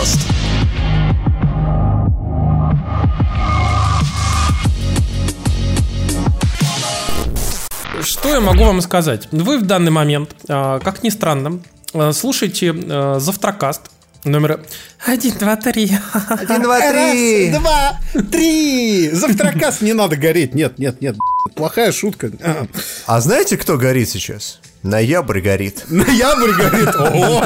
Завтракаст. Что я могу вам сказать? Вы в данный момент, а, как ни странно, а, слушаете а, Завтракаст номер 1, 2, 3. Один, два, три. Раз, два, три. Завтракас не надо гореть. Нет, нет, нет. Плохая шутка. А знаете, кто горит сейчас? Ноябрь горит. Ноябрь горит. О,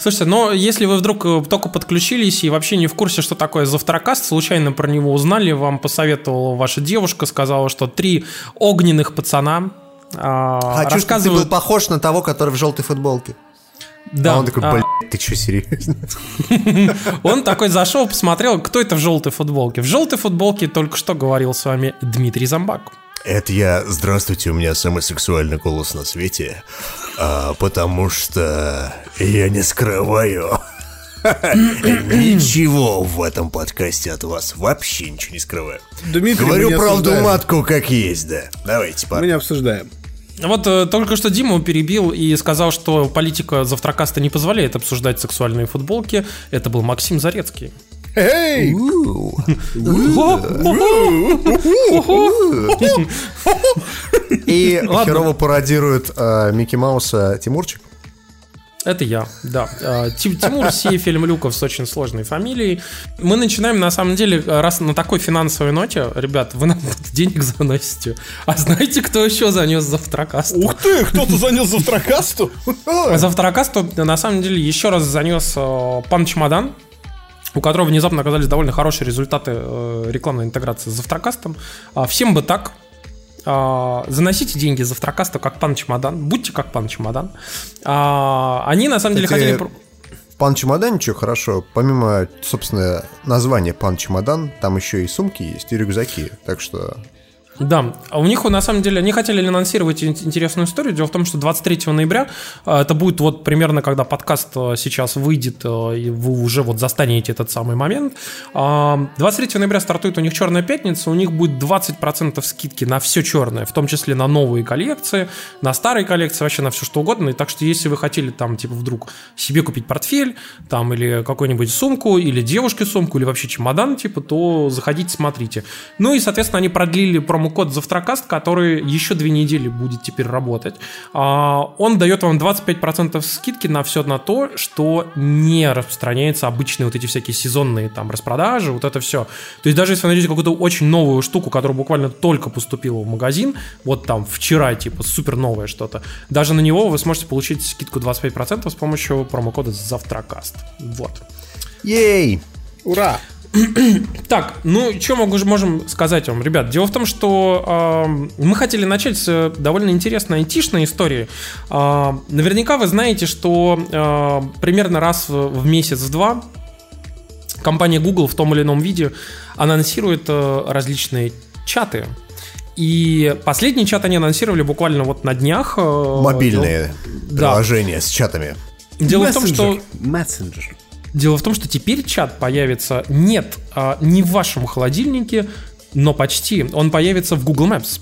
Слушайте, но если вы вдруг э, только подключились и вообще не в курсе, что такое Завтракаст, случайно про него узнали, вам посоветовала ваша девушка, сказала, что три огненных пацана а, Хочу, чтобы ты рассказывают... был похож на того, который в желтой футболке. Да, а он такой, а, блядь, ты что, серьезно? Он такой зашел, посмотрел, кто это в желтой футболке. В желтой футболке только что говорил с вами Дмитрий Замбак. Это я, здравствуйте, у меня самый сексуальный голос на свете, а, потому что я не скрываю ничего в этом подкасте от вас, вообще ничего не скрываю. Дмитрий, мы Говорю не правду осуждаем. матку, как есть, да. Давайте, Мы пора. не обсуждаем. Вот э, только что Диму перебил и сказал, что политика Завтракаста не позволяет обсуждать сексуальные футболки. Это был Максим Зарецкий. Эй! И херово пародирует а, Микки Мауса Тимурчик. Это я, да. Э, Ти- Тимур Сефельмлюков с очень сложной фамилией. Мы начинаем, на самом деле, раз на такой финансовой ноте, ребят, вы нам денег заносите. А знаете, кто еще занес Завтракаст? Ух ты, кто-то занес завтракасту? Завтракаст, на самом деле, еще раз занес э, пан Чемодан, у которого внезапно оказались довольно хорошие результаты э, рекламной интеграции с Завтракастом. А, Всем бы так. А, Заносите деньги Завтракасту как пан Чемодан. Будьте как пан Чемодан. А, Они, на самом деле, Кстати, хотели... про- Пан Чемодан, ничего хорошо. Помимо, собственно, названия Пан Чемодан, там еще и сумки есть, и рюкзаки. Так что Да, а у них на самом деле они хотели анонсировать ин- интересную историю. Дело в том, что 23 ноября э, это будет вот примерно, когда подкаст э, сейчас выйдет, э, и вы уже вот застанете этот самый момент. А, 23 ноября стартует у них Черная пятница, у них будет 20% скидки на все черное, в том числе на новые коллекции, на старые коллекции, вообще на все что угодно. И так что если вы хотели там типа вдруг себе купить портфель, там или какую-нибудь сумку, или девушке сумку, или вообще чемодан, типа, то заходите, смотрите. Ну и, соответственно, они продлили промокод Завтракаст, который еще две недели будет теперь работать. А, Он дает вам 25% скидки на все на то, что не распространяется обычные вот эти всякие сезонные там распродажи, вот это все. То есть даже если вы найдете какую-то очень новую штуку, которая буквально только поступила в магазин, вот там вчера, типа, супер новое что-то, даже на него вы сможете получить скидку 25% с помощью промокода Завтракаст. Вот. Ей! Ура! Так, ну что могу, можем сказать вам, ребят? Дело в том, что э, мы хотели начать с э, довольно интересной айтишной истории. Э, наверняка вы знаете, что э, примерно раз в, в месяц-два компания Google в том или ином виде анонсирует э, различные чаты. И последний чат они анонсировали буквально вот на днях. э, Мобильные Да. приложения с чатами. Дело в том, что Мессенджер. Дело в том, что теперь чат появится нет а, не в вашем холодильнике, но почти. Он появится в Google Maps.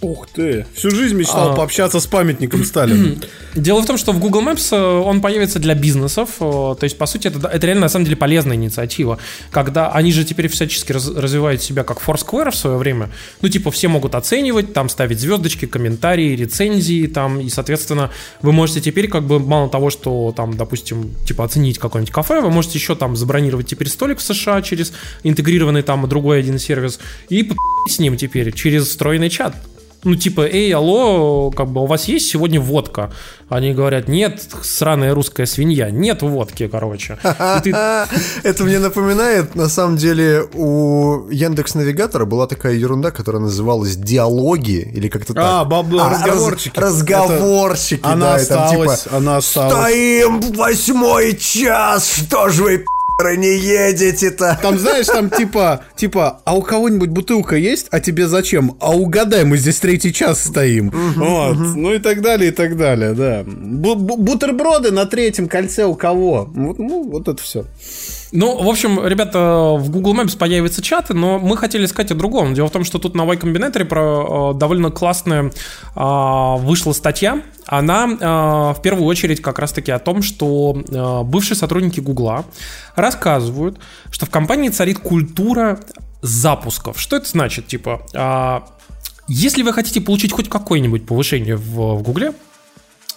Ух ты. Всю жизнь мечтал А. пообщаться с памятником Сталина. Дело в том, что в Google Maps э, он появится для бизнесов. э, То есть, по сути, это, это реально на самом деле полезная инициатива. Когда они же теперь всячески раз- развивают себя как Foursquare в свое время. Ну, типа, все могут оценивать, там ставить звездочки, комментарии, рецензии, там, и, соответственно, вы можете теперь, как бы, мало того, что там, допустим, типа, оценить какое-нибудь кафе, вы можете еще там забронировать теперь столик в США через интегрированный там другой один сервис и с ним теперь через встроенный чат. Ну, типа, эй, алло, как бы у вас есть сегодня водка? Они говорят, нет, сраная русская свинья, нет водки, короче. Ты- Это мне напоминает, на самом деле, у Яндекс Навигатора была такая ерунда, которая называлась диалоги или как-то так. А, бабла, раз- разговорчики. разговорчики, Это- она да, там осталась, типа, она осталась. Стоим восьмой час, что ж вы, не едете-то? Там, знаешь, там типа, типа, а у кого-нибудь бутылка есть, а тебе зачем? А угадай, мы здесь третий час стоим. Вот, ну и так далее, и так далее, да. Бу- бу- бутерброды на третьем кольце у кого? Ну, вот это все. Ну, в общем, ребята, в Google Maps появятся чаты, но мы хотели сказать о другом. Дело в том, что тут на Y Combinator про э, довольно классная э, вышла статья. Она э, в первую очередь как раз-таки о том, что э, бывшие сотрудники Гугла рассказывают, что в компании царит культура запусков. Что это значит? Типа, э, если вы хотите получить хоть какое-нибудь повышение в, в Гугле,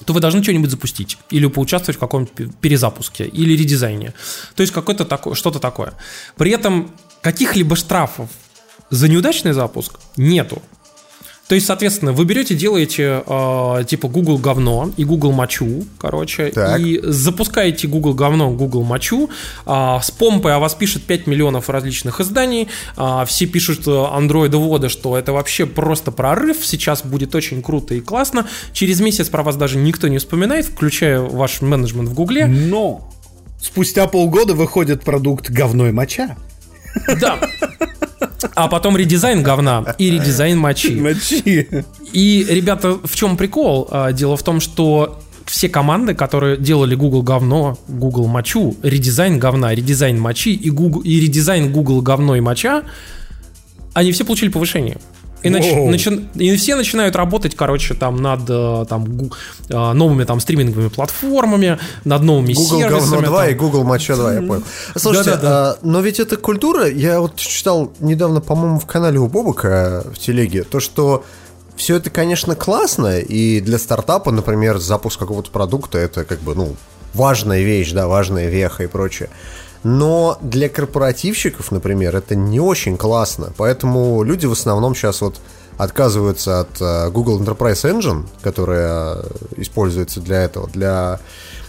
то вы должны что-нибудь запустить или поучаствовать в каком-то перезапуске или редизайне. То есть какое-то такое, что-то такое. При этом каких-либо штрафов за неудачный запуск нету. То есть, соответственно, вы берете, делаете э, типа Google говно и Google мочу, короче, Так. и запускаете Google говно, Google мочу, э, с помпой о вас пишет 5 миллионов различных изданий, э, все пишут андроидоводы, что это вообще просто прорыв, сейчас будет очень круто и классно, через месяц про вас даже никто не вспоминает, включая ваш менеджмент в Гугле. Но спустя полгода выходит продукт говной моча. Да. А потом редизайн говна и редизайн мочи. Мочи. И, ребята, в чем прикол? А, Дело в том, что все команды, которые делали Google говно, Google мочу, редизайн говна, редизайн мочи и, Google, и редизайн Google говно и моча, они все получили повышение. И, нач- начи- и все начинают работать, короче, там над э, там, э, новыми там стриминговыми платформами, над новыми Google сервисами. говно 2 там. и Google моча 2, я понял. Слушайте, Да-да-да. а, но ведь эта культура, я вот читал недавно, по-моему, в канале у Бобука в телеге, то, что все это, конечно, классно, и для стартапа, например, запуск какого-то продукта, это как бы, ну, важная вещь, да, важная веха и прочее. Но для корпоративщиков, например, это не очень классно. Поэтому люди в основном сейчас вот отказываются от э, Google Enterprise Engine, которая э, используется для этого, для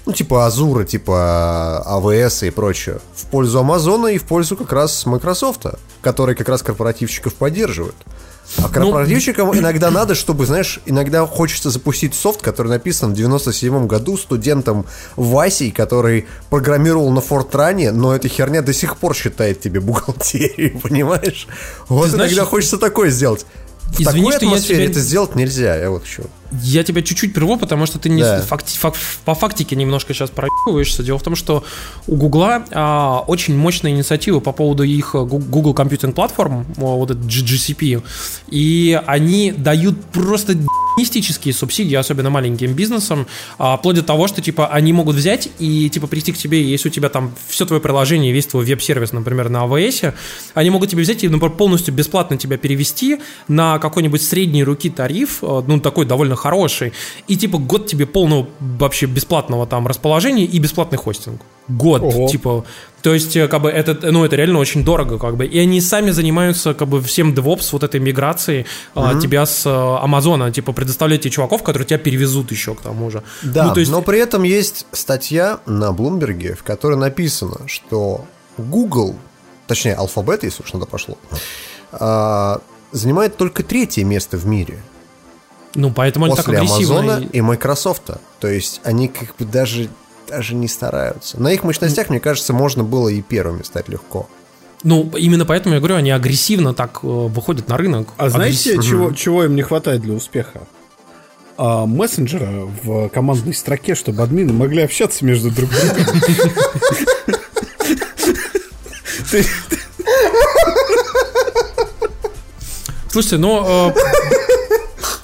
ну, типа Азура, типа AWS и прочее, в пользу Амазона и в пользу как раз Microsoft, который как раз корпоративщиков поддерживает. А корпоративщикам иногда надо, чтобы, знаешь, иногда хочется запустить софт, который написан в 97 году студентом Васей, который программировал на Фортране, но эта херня до сих пор считает тебе бухгалтерию, понимаешь? Вот знаешь, иногда хочется такое сделать. В извини, такой атмосфере тебя- это сделать нельзя, я вот что. Я тебя чуть-чуть прерву, потому что ты не Да. факти- фак- по фактике немножко сейчас проебываешься. Дело в том, что у Гугла а, очень мощная инициатива по поводу их Гу- Google Computing Platform, вот этот GCP, и они дают просто мистические субсидии, особенно маленьким бизнесам, а, вплоть до того, что типа они могут взять и типа прийти к тебе, если у тебя там все твое приложение, весь твой веб-сервис, например, на AWS, они могут тебе взять и, например, полностью бесплатно тебя перевести на какой-нибудь средней руки тариф, э, ну такой довольно хороший, и типа год тебе полного вообще бесплатного там расположения и бесплатный хостинг. Год, Ого. типа, то есть, э, как бы, это, ну, это реально очень дорого, как бы, и они сами занимаются, как бы, всем DevOps, вот этой миграцией а, тебя с э, Амазона, типа, предоставлять тебе чуваков, которые тебя перевезут еще к тому же. Да, ну, то есть, но при этом есть статья на Блумберге, в которой написано, что Google, точнее, алфабет, если уж надо пошло, а, занимает только третье место в мире ну, поэтому они так после агрессивно. Амазона и- и Microsoft. То есть они как бы даже, даже не стараются. На их мощностях, мне кажется, можно было и первыми стать легко. Ну, именно поэтому я говорю, они агрессивно так э, выходят на рынок. А знаете, Агрессивно. чего, чего им не хватает для успеха? А, мессенджера в командной строке, чтобы админы могли общаться между друг другом. Слушайте, ну...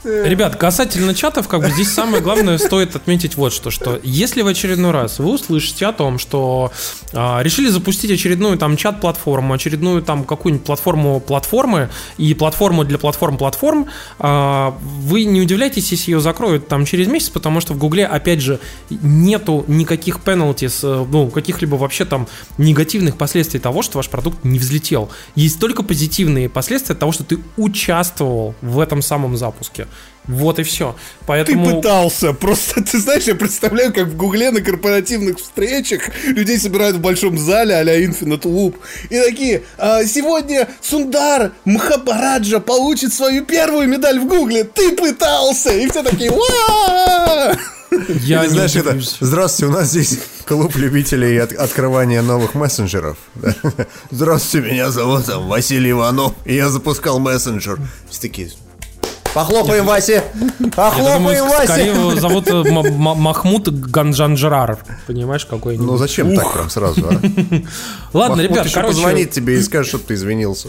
э, Ребят, касательно чатов, как бы здесь самое главное стоит отметить вот что, что если в очередной раз вы услышите о том, что а, решили запустить очередную там чат-платформу, очередную там какую-нибудь платформу платформы и платформу для платформ-платформ, а, вы не удивляйтесь, если ее закроют там через месяц, потому что в Гугле, опять же, нету никаких penalties, э, ну, каких-либо вообще там негативных последствий того, что ваш продукт не взлетел. Есть только позитивные последствия того, что ты участвовал в этом самом запуске. Вот и все. Ты Поэтому... пытался, просто ты знаешь, я представляю, как в Гугле на корпоративных встречах людей собирают в большом зале а-ля Infinite Loop и такие, «А, сегодня Сундар Мхабараджа получит свою первую медаль в Гугле, ты пытался! И все такие, «Уа!» Я Или, не знаешь, это, здравствуйте, у нас здесь клуб любителей от- открывания новых мессенджеров. Да. Здравствуйте, меня зовут там, Василий Иванов, и я запускал мессенджер. Все такие, Похлопаем Васе! Я думаю, Похлопаем скорее Васе! его зовут э, Махмуд Ганджанжарар. Понимаешь, какой-нибудь. Ну зачем так прям сразу, а? Ладно, ребят, еще короче, позвонит тебе и скажет, что ты извинился.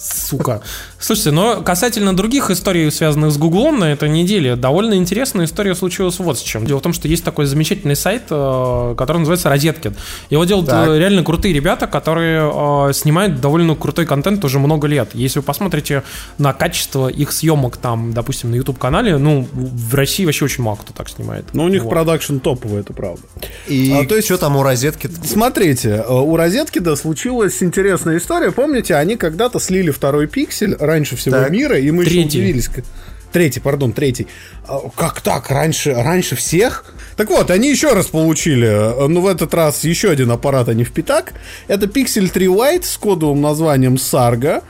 Сука. Слушайте, но касательно других историй, связанных с Гуглом на этой неделе, довольно интересная история случилась вот с чем. Дело в том, что есть такой замечательный сайт, э, который называется Розеткин. Его делают Так. э, реально крутые ребята, которые э, снимают довольно крутой контент уже много лет. Если вы посмотрите на качество их съемок там, допустим, на YouTube-канале, ну, в России вообще очень мало кто так снимает. Но у них Вот. продакшн топовый, это правда. И А, то есть- что там у розетки? Смотрите, у розетки, да, случилась интересная история. Помните, они когда-то слили второй пиксель раньше всего Так. мира, и мы еще Третий. удивились. как- Третий, пардон, третий. А, Как так? Раньше, раньше всех? Так вот, они еще раз получили, э, ну, в этот раз еще один аппарат, а не в пятак. Это Pixel 3 Lite с кодовым названием Sarga.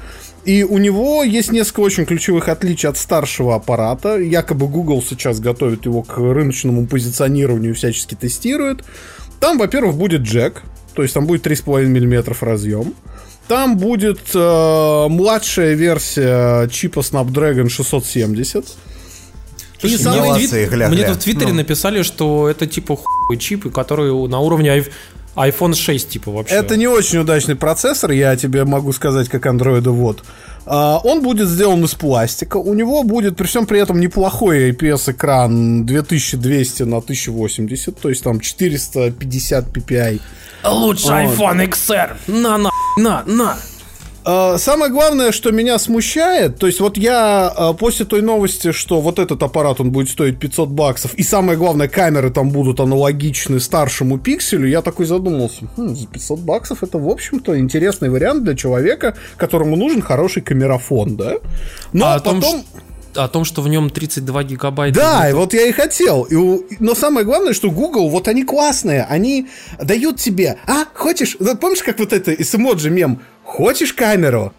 И у него есть несколько очень ключевых отличий от старшего аппарата. Якобы Google сейчас готовит его к рыночному позиционированию всячески тестирует. Там, во-первых, будет джек, то есть там будет 3,5 мм разъем. Там будет э, младшая версия чипа Snapdragon 670. Слушай, И мне, в молодцы, твит- гля, мне гля. тут в Твиттере Ну. написали, что это типа хуй чипы, которые на уровне айф- iPhone 6 типа вообще. Это не очень удачный процессор, я тебе могу сказать, как андроида вот. А, Он будет сделан из пластика. У него будет при всем при этом неплохой IPS-экран 2200 на 1080, то есть там 450 ppi. Лучше iPhone XR. На, на, на, на. А, Самое главное, что меня смущает, то есть вот я а, после той новости, что вот этот аппарат, он будет стоить 500 баксов, и самое главное, камеры там будут аналогичны старшему пикселю, я такой задумался, «Хм, за 500 баксов это, в общем-то, интересный вариант для человека, которому нужен хороший камерафон, да? Но А том, потом... что- о том, что в нем 32 гигабайта. Да, и вот я и хотел. И у- Но самое главное, что Google, вот они классные, они дают тебе, а, хочешь, помнишь, как вот это из эмоджи мем, хочешь камеру?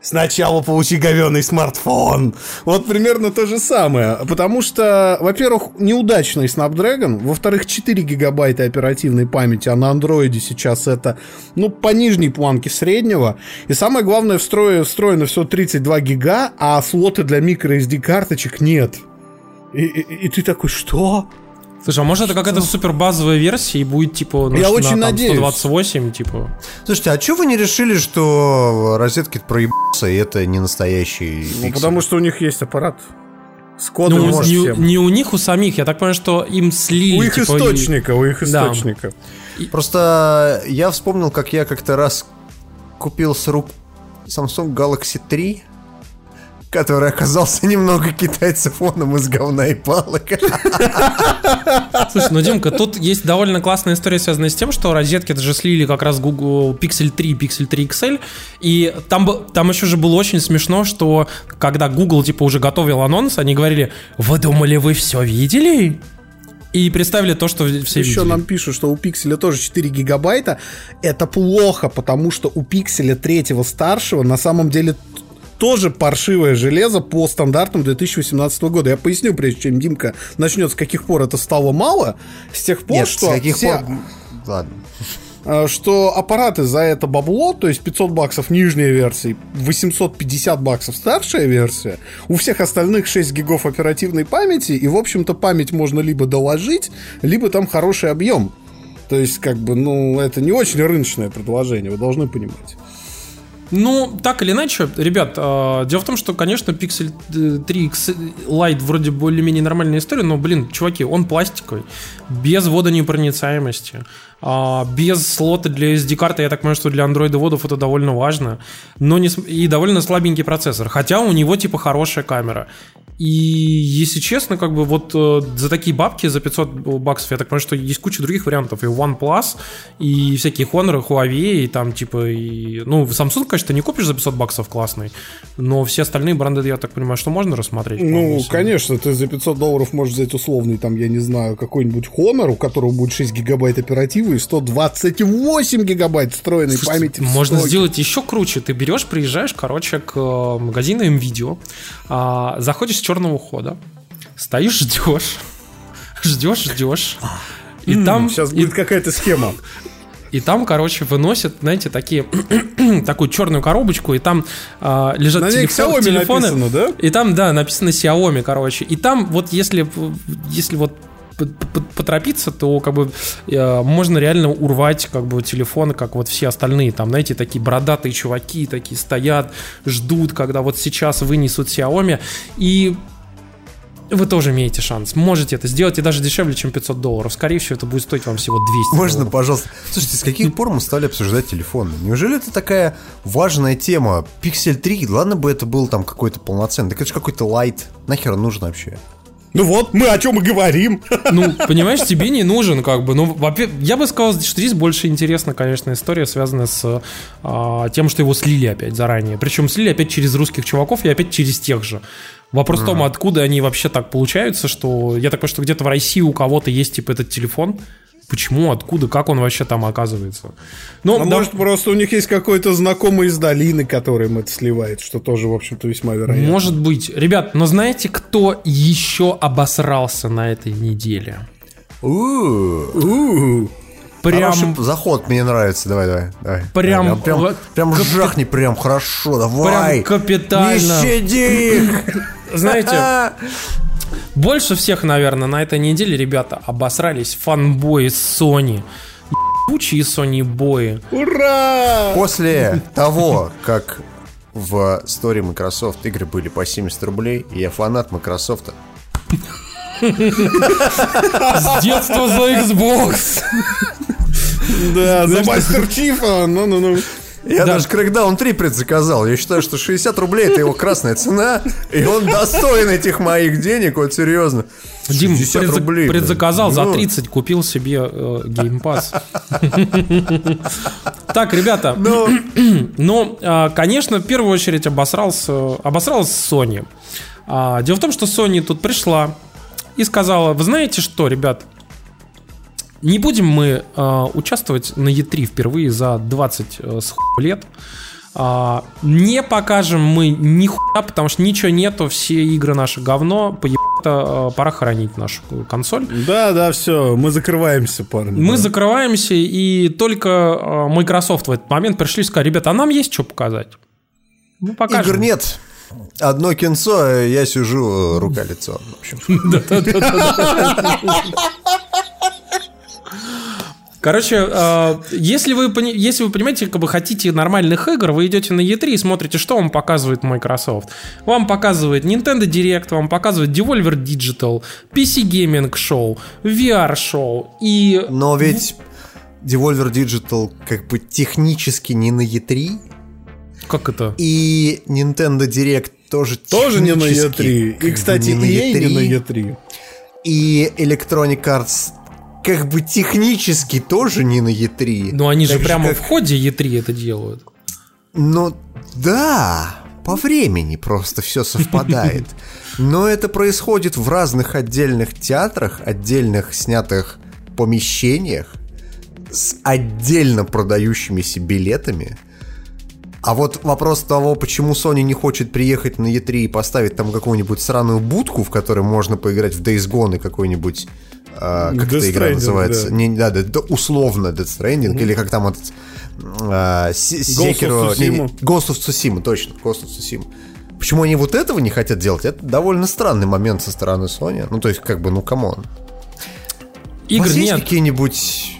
Сначала получи говеный смартфон. Вот примерно то же самое. Потому что, во-первых, неудачный Snapdragon, во-вторых, 4 гигабайта оперативной памяти, а на андроиде сейчас это, ну, по нижней планке среднего. И самое главное, встроено, встроено все 32 гига, а слоты для microSD карточек нет. И, и- и ты такой, что? Слушай, а может это какая-то супер базовая версия и будет типа ну, Я на, очень там, надеюсь. 128, типа. Слушайте, а что вы не решили, что розетки проебутся, и это не настоящий Ну, пиксель? потому что у них есть аппарат. С кодом Ну, может не, всем. не у них, у самих. Я так понимаю, что им слили. У их типа, и- источника, у их Да. источника. Просто я вспомнил, как я как-то раз купил с рук Samsung Galaxy 3, который оказался немного китайцефоном из говна и палок. Слушай, ну, Димка, тут есть довольно классная история, связанная с тем, что розетки это же слили как раз Google Pixel 3 и Pixel 3 XL, и там, там еще же было очень смешно, что когда Google, типа, уже готовил анонс, они говорили, вы думали, вы все видели? И представили то, что все Еще видели. нам пишут, что у пикселя тоже 4 гигабайта. Это плохо, потому что у пикселя третьего старшего на самом деле тоже паршивое железо по стандартам 2018 года. Я поясню, прежде чем Димка начнет, с каких пор это стало мало. С тех пор, Нет, что с каких все- пор... Ладно. э, что аппараты за это бабло, то есть 500 баксов нижняя версия, 850 баксов старшая версия, у всех остальных 6 гигов оперативной памяти, и, в общем-то, память можно либо доложить, либо там хороший объем. То есть, как бы, ну, это не очень рыночное предложение, вы должны понимать. Ну, так или иначе, ребят, э, дело в том, что, конечно, Pixel э, 3 X Lite вроде более-менее нормальная история, но, блин, чуваки, он пластиковый, без водонепроницаемости, а, без слота для SD-карты, я так понимаю, что для андроидоводов это довольно важно, но не, и довольно слабенький процессор, хотя у него, типа, хорошая камера. И, если честно, как бы вот э, за такие бабки, за 500 баксов, я так понимаю, что есть куча других вариантов. И OnePlus, и всякие Honor, и Huawei, и там типа, и... Ну, Samsung, конечно, не купишь за 500 баксов классный, но все остальные бренды, я так понимаю, что можно рассмотреть. Ну, конечно, ты за 500 долларов можешь взять условный, там, я не знаю, какой-нибудь Honor, у которого будет 6 гигабайт оперативы и 128 гигабайт встроенной Слушайте, памяти. Можно сделать еще круче. Ты берешь, приезжаешь, короче, к э, магазину МВидео, а, заходишь с черного хода, стоишь, ждешь, ждешь, ждешь. И там... Сейчас и- будет какая-то схема. И там, короче, выносят, знаете, такие такую черную коробочку, и там а, лежат На телефон- Xiaomi телефоны. написано, да? И там, да, написано Xiaomi, короче. И там вот если, если вот поторопиться, то как бы э, можно реально урвать как бы телефоны, как вот все остальные. Там, знаете, такие бородатые чуваки такие стоят, ждут, когда вот сейчас вынесут Xiaomi. И вы тоже имеете шанс. Можете это сделать и даже дешевле, чем 500 долларов. Скорее всего, это будет стоить вам всего 200 Можно, долларов. пожалуйста. Слушайте, с каких пор мы стали обсуждать телефоны? Неужели это такая важная тема? Pixel 3, ладно бы это был там какой-то полноценный, так это же какой-то лайт. Нахер нужен вообще? Ну вот, мы о чем и говорим. Ну, понимаешь, тебе не нужен, как бы. Ну, во-пе- я бы сказал, что здесь больше интересна, конечно, история, связанная с а, тем, что его слили опять заранее. Причем слили опять через русских чуваков и опять через тех же. Вопрос в том, откуда они вообще так получаются, что я так понимаю, что где-то в России у кого-то есть типа этот телефон. Почему, откуда, как он вообще там оказывается? Ну, А да- может, просто у них есть какой-то знакомый из долины, который им это сливает, что тоже, в общем-то, весьма вероятно. может быть. Ребят, но знаете, кто еще обосрался на этой неделе? У-у-у. Прям Хороший заход, мне нравится. Давай, давай. давай. Прям- Давай, прям, вот прям, капи- жахни, прям хорошо, давай. Прям капитально. Не щади их. Знаете, Больше всех, наверное, на этой неделе, ребята, обосрались фанбои Sony. Ебучие Sony бои. Ура! После того, как в сторе Microsoft игры были по 70 рублей, и я фанат Microsoft, С детства за Xbox. Да, за Мастер Чифа. Ну-ну-ну. Я Да. даже Crackdown 3 предзаказал. Я считаю, что 60 рублей это его красная цена, и он достоин этих моих денег, вот серьезно. Дим 60 предза- рублей, предзаказал за Ну, 30, купил себе э, Pass. Так, ребята, Ну, Ну, а, конечно, в первую очередь обосрался, Sony. А, Дело в том, что Sony тут пришла и сказала, вы знаете что, ребят, не будем мы а, участвовать на E3 впервые за 20 э, с хуй лет. А, не покажем мы ни хуя, потому что ничего нету, все игры наши говно, поебато, пора хоронить нашу консоль. Да, да, все, мы закрываемся, парни. Мы да. закрываемся, и только э, Microsoft в этот момент пришли и сказали, ребята, а нам есть что показать? Мы покажем. игр нет. Одно кинцо, а я сижу э, рука-лицо. В общем. Короче, э, если вы, если вы понимаете, как бы хотите нормальных игр, вы идете на E3 и смотрите, что вам показывает Microsoft. Вам показывает Nintendo Direct, вам показывает Devolver Digital, PC Gaming Show, VR Show и... Но ведь Devolver Digital как бы технически не на E3, Как это? и Nintendo Direct тоже Тоже не на технически E3. как И, кстати, не на EA не на E3. E3. И Electronic Arts как бы технически тоже не на E3. Ну они же Так прямо как- в ходе E3 это делают. Ну, да, по времени просто все совпадает. Но это происходит в разных отдельных театрах, отдельных снятых помещениях с отдельно продающимися билетами. А вот вопрос того, почему Sony не хочет приехать на E3 и поставить там какую-нибудь сраную будку, в которой можно поиграть в Days Gone и какой-нибудь... а, как Death эта игра называется? да. Не, да, да, да, условно Death Stranding, или как там этот... а, Се- Ghost of Tsushima. Точно, Ghost of Tsushima. Почему они вот этого не хотят делать? Это довольно странный момент со стороны Sony. Ну, то есть, как бы, ну, come on. У Игр вас есть нет. какие-нибудь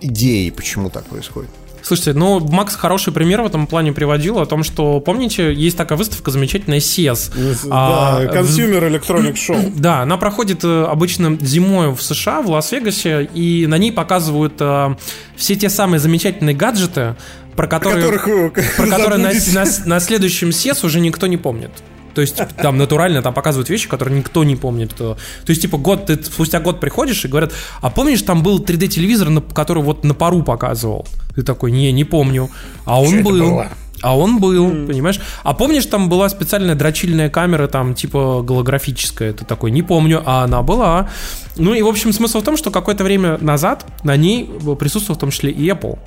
идеи, почему так происходит? Слушайте, ну, Макс хороший пример в этом плане приводил о том, что, помните, есть такая выставка замечательная CES. А, Да, Consumer Electronic Show. Да, она проходит э, обычно зимой в США, в Лас-Вегасе, и на ней показывают э, все те самые замечательные гаджеты, про которые, Которых про которые на, на- на следующем CES уже никто не помнит. То есть там натурально там показывают вещи, которые никто не помнит. То то есть типа год, ты спустя год приходишь и говорят, а помнишь, там был 3D-телевизор, на- который вот на пару показывал? Ты такой, не, не помню. А он это был. было? А он был, понимаешь? А помнишь, там была специальная дрочильная камера, там, типа, голографическая? Ты такой, не помню, а она была. Ну и, в общем, смысл в том, что какое-то время назад на ней присутствовал в том числе и Apple.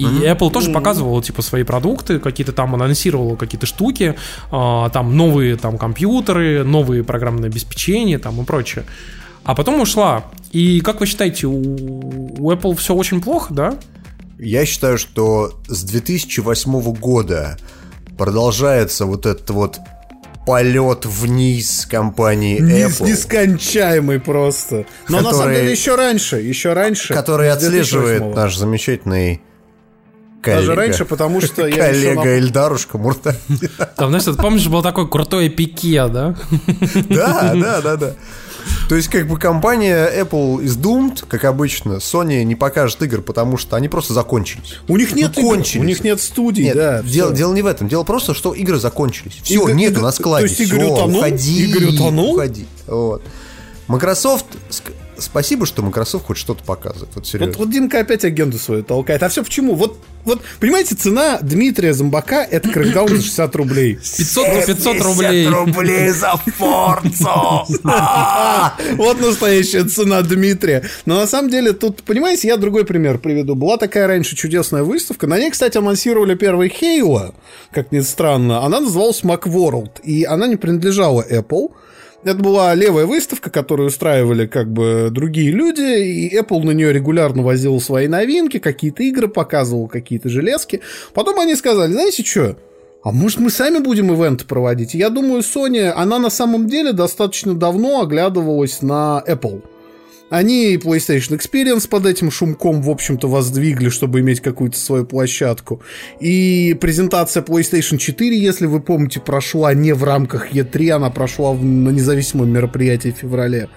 И Apple тоже показывала, типа, свои продукты, какие-то там анонсировала какие-то штуки, а, там новые там компьютеры, новые программные обеспечения там и прочее. А потом ушла. И как вы считаете, у, у Apple все очень плохо, да? Я считаю, что с 2008 года продолжается вот этот вот полет вниз компании Apple, Нескончаемый просто. Но на самом Который- деле еще раньше, еще раньше. который отслеживает 2008-го. наш замечательный коллега. Даже раньше, потому что я еще коллега Эльдарушка Муртади. Там, знаешь, ты помнишь, был такой крутой пике, да? Да, да, да, да. То есть, как бы компания Apple is doomed, как обычно. Sony не покажет игр, потому что они просто закончились. У них нет Ну, игр, кончились. у них нет студий, Нет, да. дело, дело не в этом. Дело просто, что игры закончились. Все, Игорь- нету Игорь- на складе. то есть Игорь всё, утонул? Уходи, Игорь утонул? Уходи. Вот. Microsoft... Спасибо, что Microsoft хоть что-то показывает. Вот серьезно. Вот, вот Димка опять агенду свою толкает. А все почему? Вот, вот, понимаете, цена Дмитрия Зомбака это крэкдаун за 60 рублей. 500 по 500 рублей. рублей за Форцу! Вот настоящая цена Дмитрия. Но на самом деле тут, понимаете, я другой пример приведу. Была такая раньше чудесная выставка. На ней, кстати, анонсировали первый Halo, как ни странно. Она называлась Macworld, и она не принадлежала Apple. Это была левая выставка, которую устраивали как бы другие люди, и Apple на нее регулярно возил свои новинки, какие-то игры показывал, какие-то железки. Потом они сказали, знаете что, а может мы сами будем ивент проводить? Я думаю, Sony, она на самом деле достаточно давно оглядывалась на Apple. Они и PlayStation Experience под этим шумком, в общем-то, воздвигли, чтобы иметь какую-то свою площадку. И презентация PlayStation 4, если вы помните, прошла не в рамках E3, она прошла в- на независимом мероприятии в феврале.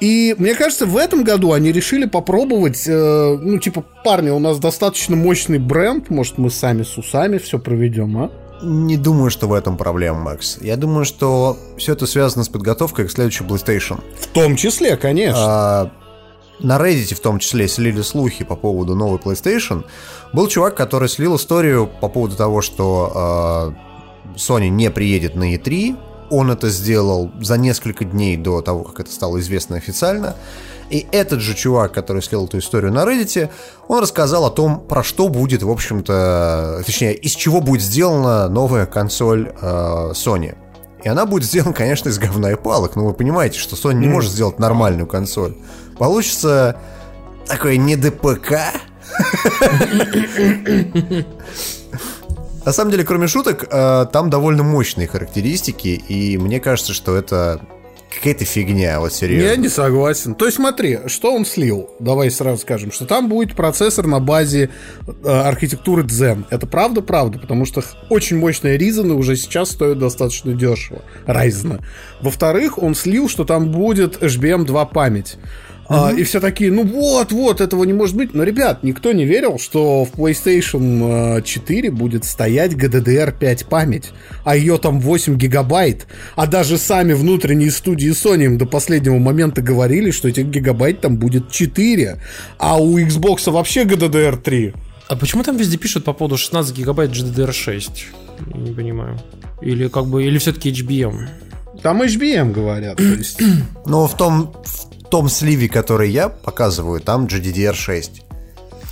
И мне кажется, в этом году они решили попробовать, э, ну, типа, парни, у нас достаточно мощный бренд, может, мы сами с усами все проведем, а? Не думаю, что в этом проблема, Макс. Я думаю, что все это связано с подготовкой к следующей PlayStation. В том числе, конечно. А, на Reddit в том числе слили слухи по поводу новой PlayStation. Был чувак, который слил историю по поводу того, что а, Sony не приедет на E3. Он это сделал за несколько дней до того, как это стало известно официально. И этот же чувак, который слил эту историю на Reddit, он рассказал о том, про что будет, в общем-то, точнее, из чего будет сделана новая консоль э, Sony. И она будет сделана, конечно, из говна и палок. Но вы понимаете, что Sony не может сделать нормальную консоль. Получится такой не ДПК. На самом деле, кроме шуток, э, там довольно мощные характеристики, и мне кажется, что это какая-то фигня, вот Я серьезно. не согласен. То есть смотри, что он слил? Давай сразу скажем, что там будет процессор на базе э, архитектуры Zen. Это правда-правда, потому что очень мощные Ryzen уже сейчас стоят достаточно дешево. Ryzen. Во-вторых, он слил, что там будет HBM 2 память. А, и все такие, ну вот, вот, этого не может быть. Но, ребят, никто не верил, что в PlayStation э, 4 будет стоять GDDR5 память, а ее там 8 гигабайт. А даже сами внутренние студии Sony им до последнего момента говорили, что этих гигабайт там будет 4. А у Xbox вообще GDDR3. А почему там везде пишут по поводу 16 гигабайт GDDR6? Я не понимаю. Или как бы, или все-таки HBM? Там HBM говорят. То есть, Но в том, в том сливе, который я показываю, там GDDR6.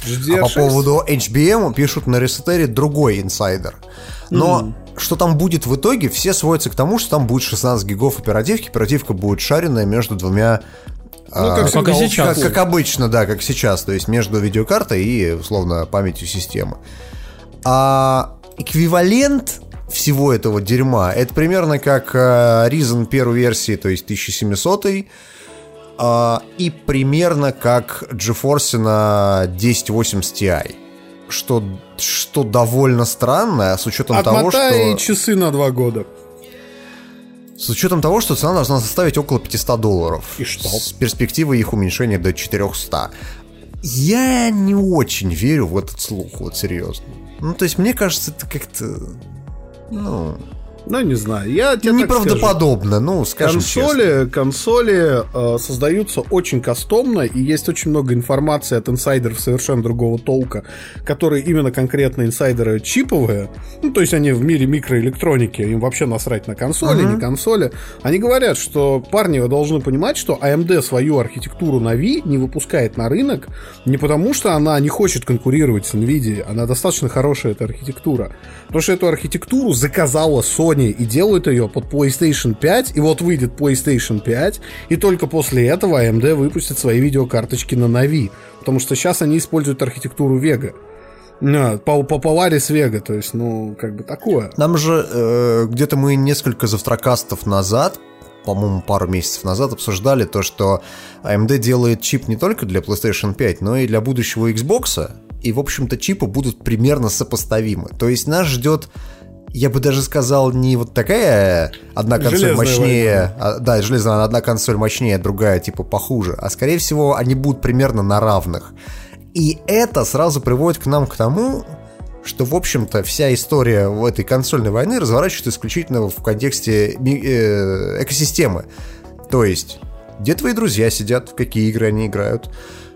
GDDR6. А по поводу HBM пишут на Ресетере другой инсайдер. Но что там будет в итоге, все сводятся к тому, что там будет 16 гигов оперативки. Оперативка будет шаренная между двумя... а, как как и всегда, сейчас. Как, как обычно, да, как сейчас. То есть между видеокартой и, условно, памятью системы. А эквивалент всего этого дерьма, это примерно как э, Ryzen первой версии, то есть 1700 а, и примерно как GeForce на 1080 Ti. Что, что довольно странно, с учетом того, Отмотай что... часы на два года. С учетом того, что цена должна составить около 500 долларов. И что? С перспективой их уменьшения до 400. Я не очень верю в этот слух, вот серьезно. Ну, то есть, мне кажется, это как-то... Ну, Ну, не знаю. Я тебе так скажу. неправдоподобно, ну, скажем честно. Консоли, консоли э, создаются очень кастомно, и есть очень много информации от инсайдеров совершенно другого толка, которые именно конкретно инсайдеры чиповые, ну, то есть они в мире микроэлектроники, им вообще насрать на консоли, не консоли. Они говорят, что, парни, вы должны понимать, что AMD свою архитектуру на V не выпускает на рынок не потому, что она не хочет конкурировать с NVIDIA, она достаточно хорошая, эта архитектура, потому что эту архитектуру заказала Sony. Sony и делают ее под PlayStation 5, и вот выйдет PlayStation 5, и только после этого AMD выпустит свои видеокарточки на Navi, потому что сейчас они используют архитектуру Vega. Да, по, по Polaris Vega, то есть, ну, как бы такое. Нам же э, где-то мы несколько завтракастов назад по-моему, пару месяцев назад обсуждали то, что AMD делает чип не только для PlayStation 5, но и для будущего Xbox. И, в общем-то, чипы будут примерно сопоставимы. То есть нас ждет я бы даже сказал, не вот такая одна консоль железная мощнее, а, да, железная одна консоль мощнее, другая типа похуже, а скорее всего они будут примерно на равных. И это сразу приводит к нам к тому, что, в общем-то, вся история в этой консольной войны разворачивается исключительно в контексте э, экосистемы. То есть, где твои друзья сидят, в какие игры они играют,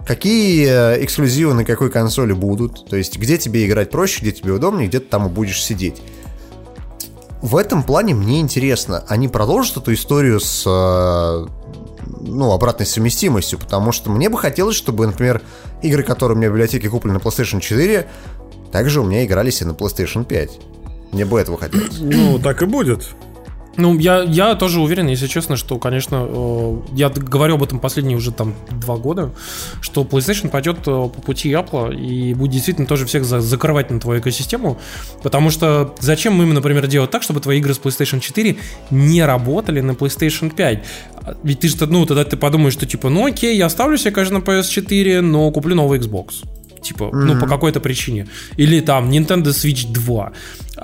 какие э, эксклюзивы на какой консоли будут, то есть, где тебе играть проще, где тебе удобнее, где ты там и будешь сидеть. В этом плане мне интересно, они продолжат эту историю с э, ну, обратной совместимостью, потому что мне бы хотелось, чтобы, например, игры, которые у меня в библиотеке куплены на PlayStation 4, также у меня игрались и на PlayStation 5. Мне бы этого хотелось. Ну, так и будет. Ну, я, я тоже уверен, если честно, что, конечно, э, я говорю об этом последние уже там два года, что PlayStation пойдет э, по пути Apple и будет действительно тоже всех за, закрывать на твою экосистему, потому что зачем им, например, делать так, чтобы твои игры с PlayStation 4 не работали на PlayStation 5? Ведь ты же, ну, тогда ты подумаешь, что типа, ну окей, я оставлю себе, конечно, на PS4, но куплю новый Xbox типа, mm-hmm. ну, по какой-то причине. Или там Nintendo Switch 2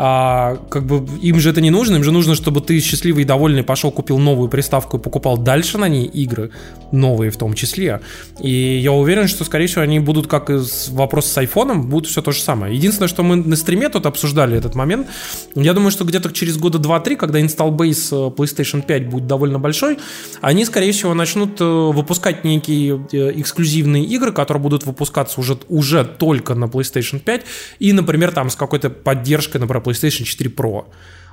а как бы им же это не нужно, им же нужно, чтобы ты счастливый и довольный пошел, купил новую приставку и покупал дальше на ней игры, новые в том числе. И я уверен, что, скорее всего, они будут, как и вопрос с айфоном, будут все то же самое. Единственное, что мы на стриме тут обсуждали этот момент, я думаю, что где-то через года 2-3, когда base э, PlayStation 5 будет довольно большой, они, скорее всего, начнут э, выпускать некие э, эксклюзивные игры, которые будут выпускаться уже, уже только на PlayStation 5 и, например, там с какой-то поддержкой, например, PlayStation 4 Pro.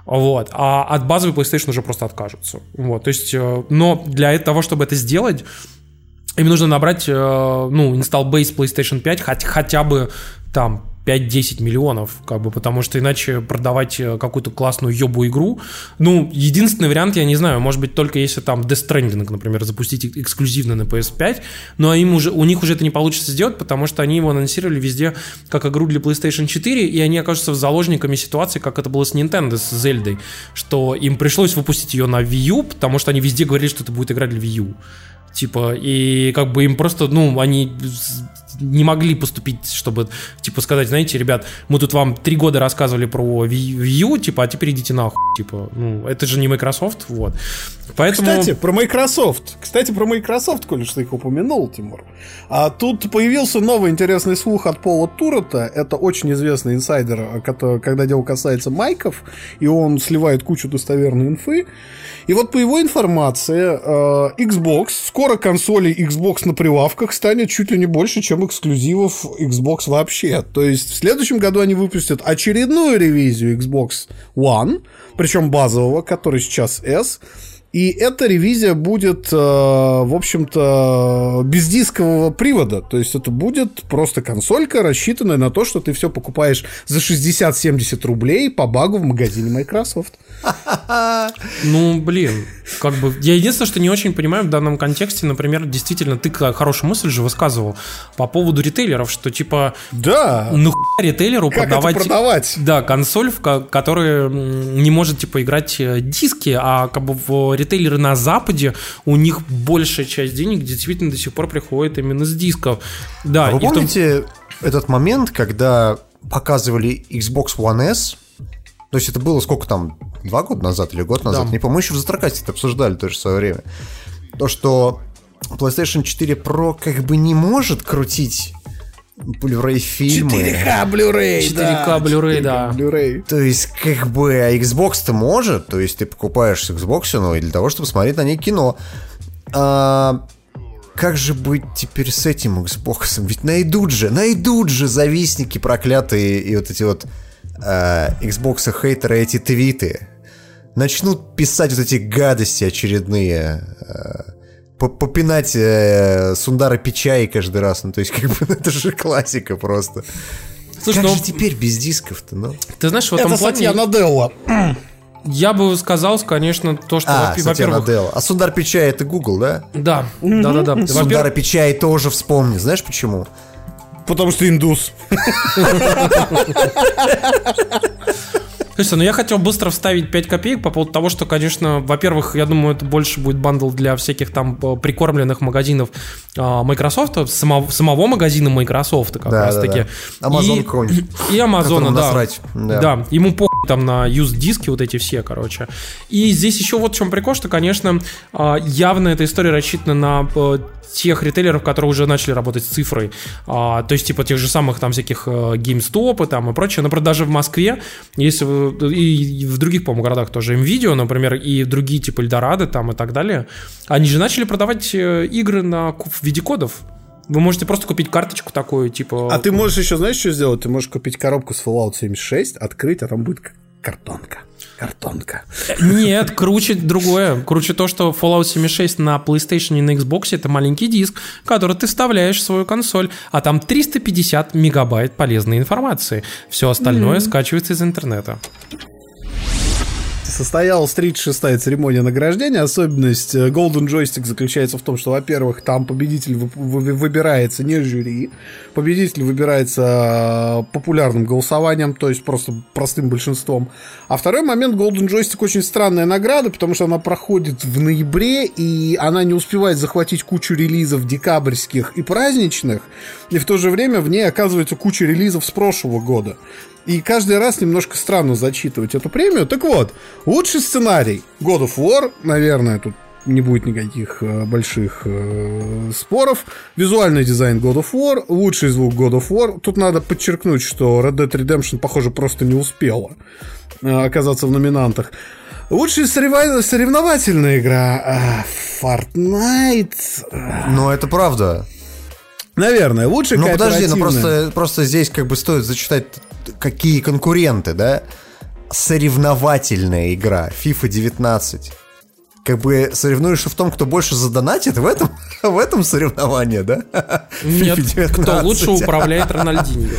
Вот. А от базовой PlayStation уже просто откажутся. Вот. То есть, э, но для того, чтобы это сделать, им нужно набрать, э, ну, install base PlayStation 5 хоть, хотя бы там 5-10 миллионов, как бы, потому что иначе продавать э, какую-то классную ебу игру, ну, единственный вариант, я не знаю, может быть, только если там Death Stranding, например, запустить эксклюзивно на PS5, но им уже, у них уже это не получится сделать, потому что они его анонсировали везде как игру для PlayStation 4, и они окажутся заложниками ситуации, как это было с Nintendo, с Зельдой, что им пришлось выпустить ее на Wii U, потому что они везде говорили, что это будет игра для Wii U. Типа, и как бы им просто, ну, они не могли поступить, чтобы, типа, сказать, знаете, ребят, мы тут вам три года рассказывали про U, типа, а теперь идите нахуй, типа, ну, это же не Microsoft, вот. Поэтому... Кстати, про Microsoft. Кстати, про Microsoft, коли что их упомянул, Тимур. А тут появился новый интересный слух от Пола Турота. Это очень известный инсайдер, который, когда дело касается майков, и он сливает кучу достоверной инфы. И вот по его информации, э, Xbox, скоро консоли Xbox на прилавках станет чуть ли не больше, чем эксклюзивов Xbox вообще. То есть в следующем году они выпустят очередную ревизию Xbox One, причем базового, который сейчас S, и эта ревизия будет, э, в общем-то, без дискового привода. То есть это будет просто консолька, рассчитанная на то, что ты все покупаешь за 60-70 рублей по багу в магазине Microsoft. Ну, блин, как бы... Я единственное, что не очень понимаю в данном контексте, например, действительно, ты хорошую мысль же высказывал по поводу ритейлеров, что типа... Да. Ну, ритейлеру как продавать... Это продавать? Да, консоль, в которой не может, типа, играть э, диски, а как бы в ритейлеры на Западе, у них большая часть денег действительно до сих пор приходит именно с дисков. Да, а вы помните том... этот момент, когда показывали Xbox One S, то есть это было сколько там, два года назад или год назад, да. не помню, еще в Застрокасте это обсуждали тоже в свое время. То, что PlayStation 4 Pro как бы не может крутить Blu-ray фильмы. 4К Blu-ray, 4К да. Blu-ray, да. Blu-ray. То есть, как бы, а Xbox-то может, то есть ты покупаешь Xbox, ну, и для того, чтобы смотреть на ней кино. А, как же быть теперь с этим Xbox? Ведь найдут же, найдут же завистники проклятые и вот эти вот э, Xbox хейтеры эти твиты. Начнут писать вот эти гадости очередные. Э, попинать э, Сундара Пичай каждый раз. Ну, то есть, как бы, это же классика просто. Слушай, как ну, же теперь без дисков-то, ну? Ты знаешь, в этом это плане... статья Наделла. Я бы сказал, конечно, то, что, А, во- Сатья во-первых... Наделла. А Сундар Пичай это Google, да? Да, да, да, да. Сундара Пичай тоже вспомни. Знаешь почему? Потому что индус. Слушайте, ну я хотел быстро вставить 5 копеек по поводу того, что, конечно, во-первых, я думаю, это больше будет бандл для всяких там э, прикормленных магазинов а, Microsoft, самого, самого магазина Microsoft как Да, раз да, таки. да. Amazon И- какой-нибудь, И которому да. насрать, да. Да. ему по там на юз-диски вот эти все, короче. И здесь еще вот в чем прикол, что, конечно, а, явно эта история рассчитана на э, тех ритейлеров, которые уже начали работать с цифрой. А, То есть, типа, тех же самых там всяких э, GameStop и там и прочее. Например, даже в Москве, если вы- и в других, по-моему, городах тоже, NVIDIA, например, и другие типа Эльдорадо там и так далее, они же начали продавать э, игры на, в виде кодов. Вы можете просто купить карточку такую, типа... А ты можешь еще, знаешь, что сделать? Ты можешь купить коробку с Fallout 76, открыть, а там будет картонка. Картонка. Нет, круче другое. Круче то, что Fallout 76 на PlayStation и на Xbox это маленький диск, который ты вставляешь в свою консоль, а там 350 мегабайт полезной информации. Все остальное скачивается из интернета. Состоялась 36-я церемония награждения. Особенность э, Golden Joystick заключается в том, что, во-первых, там победитель вы- вы- выбирается не жюри, победитель выбирается э, популярным голосованием, то есть просто простым большинством. А второй момент, Golden Joystick очень странная награда, потому что она проходит в ноябре, и она не успевает захватить кучу релизов декабрьских и праздничных, и в то же время в ней оказывается куча релизов с прошлого года. И каждый раз немножко странно зачитывать эту премию. Так вот, лучший сценарий God of War, наверное, тут не будет никаких э, больших э, споров. Визуальный дизайн God of War, лучший звук God of War. Тут надо подчеркнуть, что Red Dead Redemption, похоже, просто не успела э, оказаться в номинантах. Лучшая соревна- соревновательная игра а, Fortnite. Ну, это правда. Наверное, лучшая Ну, подожди, ну просто, просто здесь как бы стоит зачитать, какие конкуренты, да? Соревновательная игра, FIFA 19. Как бы соревнуешься в том, кто больше задонатит в этом, в этом соревновании, да? Нет, кто 19. лучше управляет Рональдинho.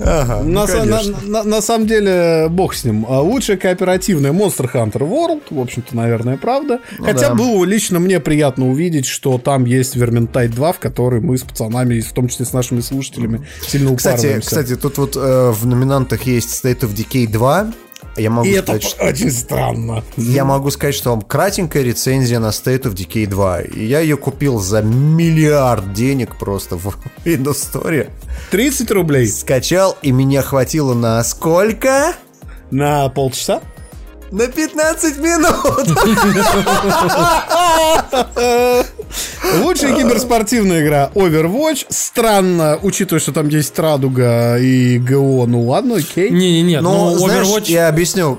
Ага, ну, На, са- на- конечно. на- на самом деле, бог с ним. А Лучшая кооперативная Monster Hunter World, в общем-то, наверное, правда. Хотя да. было лично мне приятно увидеть, что там есть Vermintide 2, в который мы с пацанами, и в том числе с нашими слушателями, сильно Кстати, упарываемся. кстати, тут вот э, в номинантах есть State of Decay 2. Я могу и это сказать, что... очень странно. Я могу сказать, что вам кратенькая рецензия на State of Decay 2. И я ее купил за миллиард денег просто в Windows Store. 30 рублей Скачал, и меня хватило на сколько? на полчаса. На 15 минут! Лучшая киберспортивная игра Overwatch. Странно, учитывая, что там есть Радуга и ГО. Ну ладно, окей. Не-не-не, Но, ну знаешь, Overwatch... я объясню.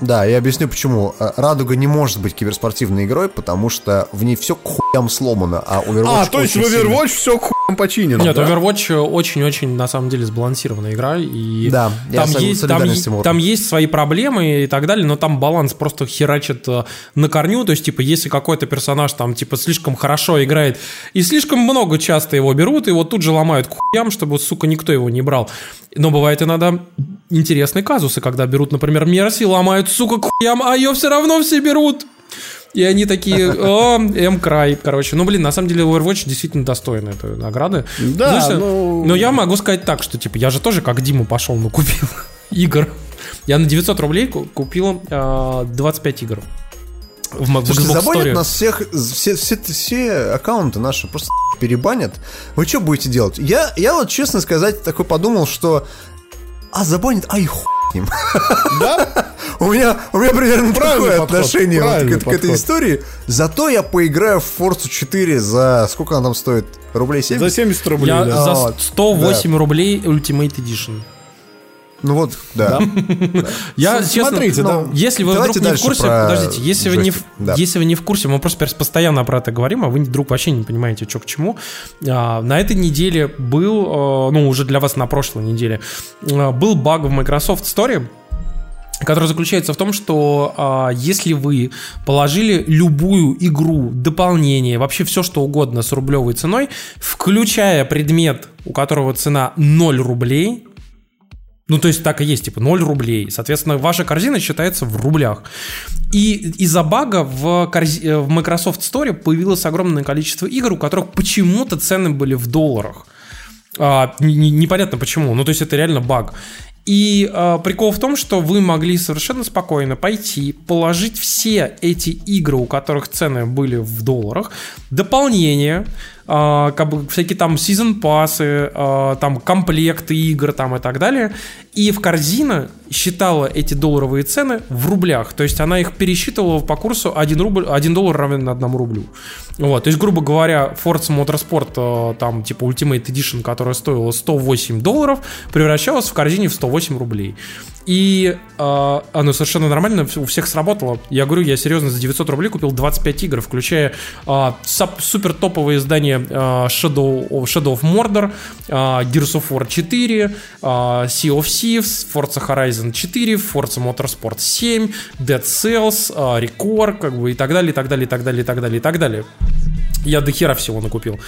Да, я объясню почему. А, Радуга не может быть киберспортивной игрой, потому что в ней все к хуям сломано, а Overwatch А, то есть в сильно- Overwatch все к починено. Нет, да? Overwatch очень-очень, на самом деле, сбалансированная игра. И Да, я там, с- есть, там, Тимуром. там есть свои проблемы и так далее, но там баланс просто херачит э, на корню. То есть, типа, если какой-то персонаж там, типа, слишком хорошо играет и слишком много часто его берут, и вот тут же ломают к хуям, чтобы, сука, никто его не брал. Но бывает иногда интересные казусы, когда берут, например, Мерси, ломают, сука, к хуям, а ее все равно все берут. И они такие, о, М-край, короче. Ну, блин, на самом деле Overwatch действительно достойна этой награды. Да, Слушай, ну- но я могу сказать так, что, типа, я же тоже как Дима пошел, ну, купил игр. Я на 900 рублей ку- купил а, 25 игр. В, Слушайте, забанят Store. нас всех, все, все, все аккаунты наши просто перебанят. Вы что будете делать? Я, я вот, честно сказать, такой подумал, что а, забанят, ай, хуй с ним. Да? У меня, у меня примерно Правильный такое подход, отношение вот к, к этой истории. Зато я поиграю в Forza 4 за... Сколько она там стоит? Рублей 70? За 70 рублей, Я да. за Вот, 108 рублей Ultimate Edition. Ну вот, да. Я, честно, смотрите, ну, да. если вы Давайте вдруг не в курсе, подождите, если вы, не да. если вы не в курсе, мы просто постоянно про это говорим, а вы вдруг вообще не понимаете, что к чему. А, на этой неделе был, э, ну, уже для вас на прошлой неделе, э, был баг в Microsoft Store, который заключается в том, что а, если вы положили любую игру, дополнение, вообще все что угодно с рублевой ценой, включая предмет, у которого цена 0 рублей, Ну, то есть так и есть, типа 0 рублей. Соответственно, ваша корзина считается в рублях. И из-за бага в, корзи... Э, в Microsoft Store появилось огромное количество игр, у которых почему-то цены были в долларах. А, непонятно почему. Ну, то есть это реально баг. И э, прикол в том, что вы могли совершенно спокойно пойти, положить все эти игры, у которых цены были в долларах, дополнение, э, как бы всякие там сезон пассы, там комплекты игр там и так далее, и в корзина считала эти долларовые цены в рублях, то есть она их пересчитывала по курсу 1, рубль, 1 доллар равен 1 рублю. Вот, то есть, грубо говоря, Forza Motorsport, э, там, типа Ultimate Edition, которая стоила 108 долларов, превращалась в корзине в 108 рублей. И э, оно совершенно нормально, у всех сработало. Я говорю, я серьезно за 900 рублей купил 25 игр, включая э, супер топовые издания э, Shadow, Shadow of Mordor, э, Gears of War 4, э, Sea of Thieves, Forza Horizon 4, Forza Motorsport 7, Dead Cells, э, Record, как бы и так далее, и так далее, и так далее, и так далее, и так далее. Я до хера всего накупил.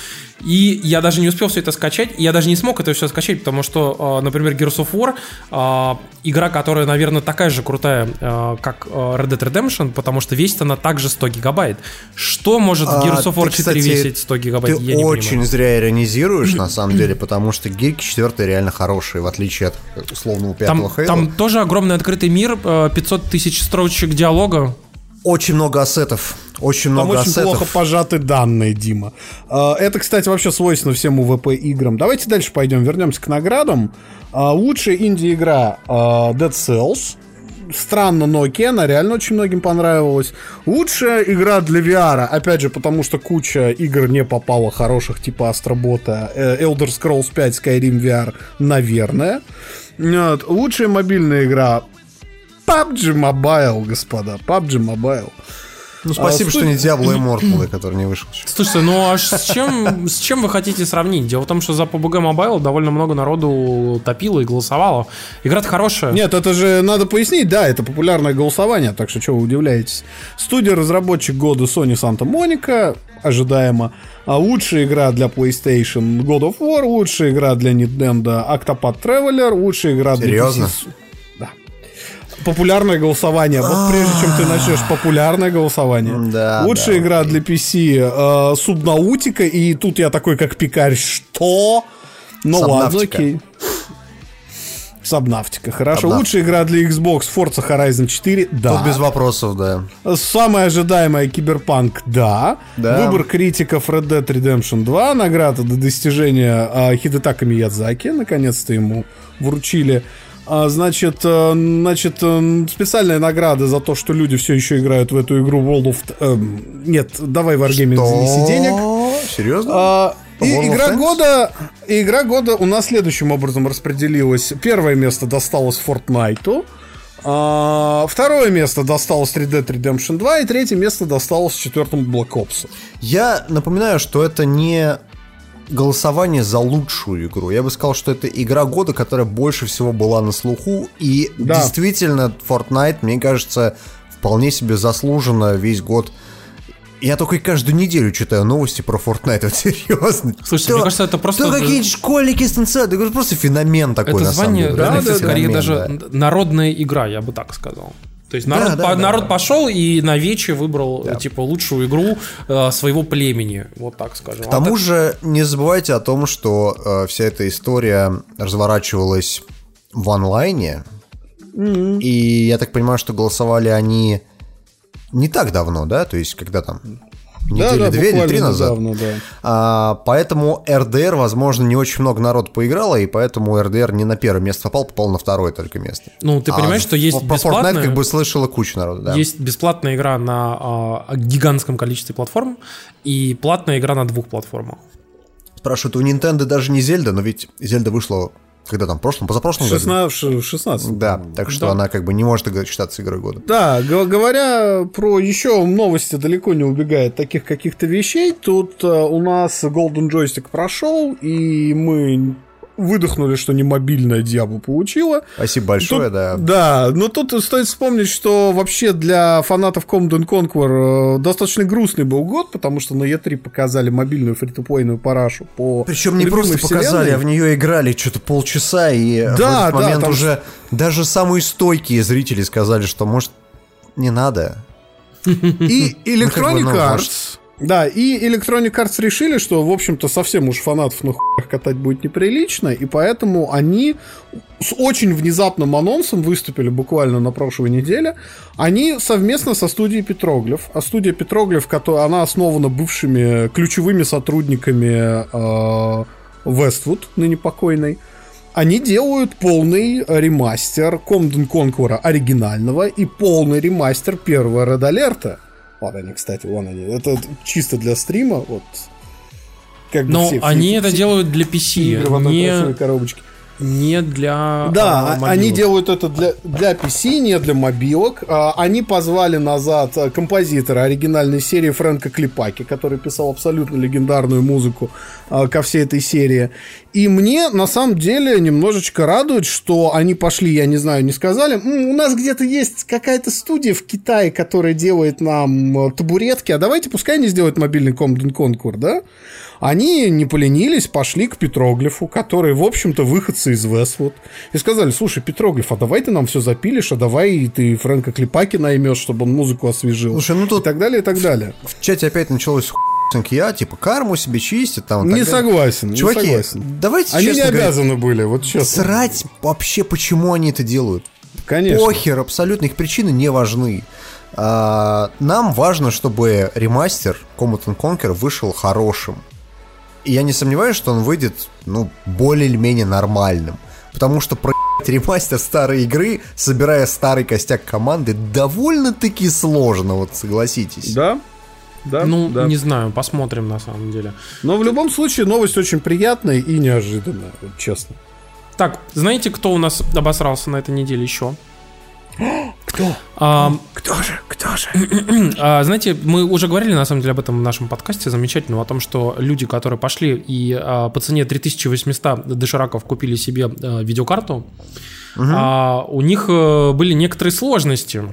И я даже не успел все это скачать. Я даже не смог это все скачать, потому что, например, Gears of War, игра, которая, наверное, такая же крутая, как Red Dead Redemption, потому что весит она также 100 гигабайт. Что может в Gears of War 4 кстати, весить 100 гигабайт? Ты я очень понимаю. зря иронизируешь, на самом деле, потому что Гирки 4 реально хорошие, в отличие от условного пятого там, Там тоже огромный открытый мир, 500 тысяч строчек диалога. Очень много ассетов. Очень много Там ассетов. очень плохо пожаты данные, Дима. А, это, кстати, вообще свойственно всем УВП играм. Давайте дальше пойдем, вернемся к наградам. А, лучшая инди-игра а, Dead Cells. Странно, но Кена реально очень многим понравилась. Лучшая игра для VR, опять же, потому что куча игр не попала хороших, типа Астробота, э, Elder Scrolls 5, Skyrim VR, наверное. Вот. Лучшая мобильная игра PUBG Mobile, господа, PUBG Mobile. Ну, спасибо, а, что не Diablo Immortal, который не вышел. Слушайте, ну а с чем, с чем вы хотите сравнить? Дело в том, что за PUBG Mobile довольно много народу топило и голосовало. Игра-то хорошая. Нет, это же надо пояснить, да, это популярное голосование, так что что вы удивляетесь. Студия-разработчик года Sony Santa Monica, ожидаемо. А лучшая игра для PlayStation God of War, лучшая игра для Nintendo Octopath Traveler, лучшая игра Серьезно? для PC популярное голосование. Вот прежде чем ты начнешь популярное голосование. Да, Лучшая да, игра для PC э, Субнаутика. И тут я такой, как пикарь, что? Ну ладно, окей. Сабнавтика, хорошо. Сабнавтика. Лучшая игра для Xbox Forza Horizon 4, да. Тут без вопросов, да. Самая ожидаемая Киберпанк, да. да. Выбор критиков Red Dead Redemption 2, награда до достижения э, Хидетака Миядзаки, наконец-то ему вручили. А, значит, э, значит, э, специальная награда за то, что люди все еще играют в эту игру World of... Э, нет, давай Wargaming занеси денег. Серьезно? А, и игра года, игра года у нас следующим образом распределилась. Первое место досталось Fortnite. А, второе место досталось 3 Dead Redemption 2, и третье место досталось четвертому Black Ops. Я напоминаю, что это не голосование за лучшую игру. Я бы сказал, что это игра года, которая больше всего была на слуху. И да. действительно, Fortnite, мне кажется, вполне себе заслуженно весь год я только каждую неделю читаю новости про Fortnite, вот серьезно. Слушайте, то, мне кажется, это просто... То какие-то школьники станцевали, это просто феномен такой, это на звание, самом деле. Да, да, скорее феномен, даже да. народная игра, я бы так сказал. То есть народ, да, да, по, да, народ да. пошел и на вече выбрал да. типа лучшую игру э, своего племени, вот так скажем. К тому а же не забывайте о том, что э, вся эта история разворачивалась в онлайне, mm-hmm. и я так понимаю, что голосовали они не так давно, да, то есть когда там недели да, да, две или три назад. Недавно, да. а, поэтому РДР, возможно, не очень много народ поиграло, и поэтому РДР не на первое место попал, попал на второе только место. Ну, ты а понимаешь, что есть про бесплатная... Fortnite как бы слышала куча народу, да. Есть бесплатная игра на а, гигантском количестве платформ и платная игра на двух платформах. Спрашивают, у Nintendo даже не Зельда, но ведь Зельда вышла когда там, в прошлом, позапрошлом 16, году? 16. Да, так что да. она как бы не может считаться игрой года. Да, говоря про еще новости, далеко не убегает таких каких-то вещей, тут uh, у нас Golden Joystick прошел, и мы выдохнули, что не мобильная Диабло получила. Спасибо большое, Тут- да. Да, но тут стоит вспомнить, что вообще для фанатов Command Conquer э, достаточно грустный был год, потому что на E3 показали мобильную фри-то-плейную парашу по Причем не просто показали, вселенной. а в нее играли что-то полчаса, и в Да, этот да, момент там уже даже самые стойкие зрители сказали, что может не надо. И Electronic ну, Arts. Да, и Electronic Arts решили, что, в общем-то, совсем уж фанатов на хуях катать будет неприлично, и поэтому они с очень внезапным анонсом выступили буквально на прошлой неделе. Они совместно со студией Петроглиф, а студия Петроглиф, которая, она основана бывшими ключевыми сотрудниками э, Westwood, ныне покойной, они делают полный ремастер Command Conquer оригинального и полный ремастер первого Red Alert. Вот они, кстати, вон они. Это чисто для стрима, вот. Как Но все- они все- это все делают для PC, игры в одной красивой не, для Да, а, а- они мобилок. делают это для, для PC, не для мобилок. А, Они позвали назад композитора оригинальной серии Фрэнка Клипаки, который писал абсолютно легендарную музыку ко всей этой серии. И мне на самом деле немножечко радует, что они пошли, я не знаю, не сказали. «М, у нас где-то есть какая-то студия в Китае, которая делает нам табуретки, а давайте пускай они сделают мобильный Command Conquer, да? Они не поленились, пошли к Петроглифу, который, в общем-то, выходцы из Westwood, и сказали, слушай, Петроглиф, а давай ты нам все запилишь, а давай ты Фрэнка Клипаки наймешь, чтобы он музыку освежил. Слушай, ну тут И так далее, и так далее. в чате опять началось я, типа, карму себе чистят там. Не далее. согласен, не Чуваки, согласен. давайте Они не честно говорить, обязаны были, вот честно. Срать вообще, почему они это делают. Конечно. Похер, абсолютно, их причины не важны. А, нам важно, чтобы ремастер Command Conquer вышел хорошим. И я не сомневаюсь, что он выйдет, ну, более или менее нормальным. Потому что про ремастер старой игры, собирая старый костяк команды, довольно-таки сложно, вот согласитесь. Да, да, Ну, да. не знаю, посмотрим на самом деле. Но в любом случае новость очень приятная и неожиданная, вот честно. Так, знаете, кто у нас обосрался на этой неделе еще? Кто? А, Кто же? Кто же? а, знаете, мы уже говорили на самом деле об этом в нашем подкасте замечательном, о том, что люди, которые пошли и а, по цене 3800 дошираков купили себе а, видеокарту, а, у них э, были некоторые сложности.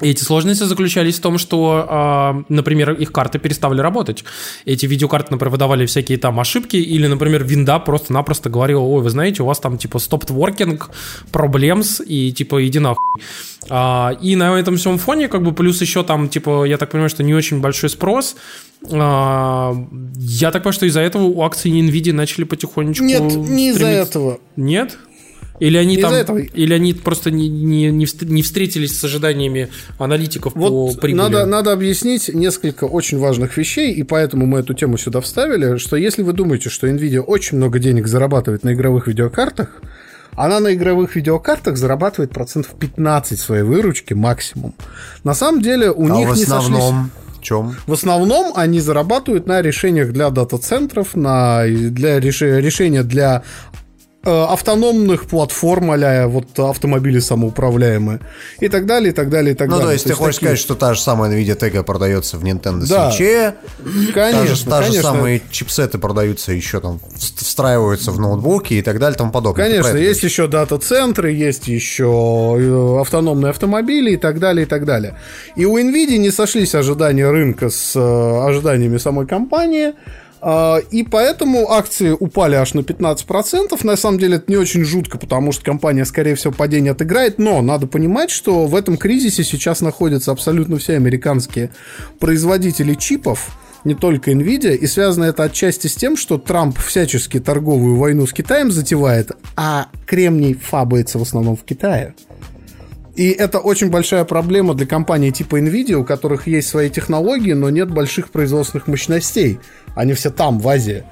Эти сложности заключались в том, что, а, например, их карты перестали работать. Эти видеокарты, например, выдавали всякие там ошибки, или, например, винда просто-напросто говорила, ой, вы знаете, у вас там типа stopped working, problems, и типа иди нахуй. А, и на этом всем фоне, как бы, плюс еще там, типа, я так понимаю, что не очень большой спрос. А, я так понимаю, что из-за этого у акций Nvidia начали потихонечку... Нет, не из-за этого. Нет? Или они Не там, этого. или они просто не, не, не встр- не встретились с ожиданиями аналитиков по Вот прибыли? надо, надо объяснить несколько очень важных вещей, и поэтому мы эту тему сюда вставили, что если вы думаете, что Nvidia очень много денег зарабатывает на игровых видеокартах, она на игровых видеокартах зарабатывает процентов 15 своей выручки максимум. На самом деле у а них в не сошлись... основном в чем? В основном они зарабатывают на решениях для дата-центров, на для решения для автономных платформ, а вот автомобили самоуправляемые и так далее, и так далее, и так Ну, далее. то есть ты хочешь такие- сказать, что та же самая Nvidia Tegra продается в Nintendo Да. Switch, та Конечно, же, та же самые чипсеты продаются еще там, вст- встраиваются в ноутбуки и так далее и тому подобное. Конечно, есть еще дата-центры, есть еще э, автономные автомобили и так далее, и так далее. И у NVIDIA не сошлись ожидания рынка с э, ожиданиями самой компании, и поэтому акции упали аж на 15%. На самом деле это не очень жутко, потому что компания, скорее всего, падение отыграет. Но надо понимать, что в этом кризисе сейчас находятся абсолютно все американские производители чипов, не только Nvidia, и связано это отчасти с тем, что Трамп всячески торговую войну с Китаем затевает, а кремний фабается в основном в Китае. И это очень большая проблема для компаний типа Nvidia, у которых есть свои технологии, но нет больших производственных мощностей. Они все там, в Азии.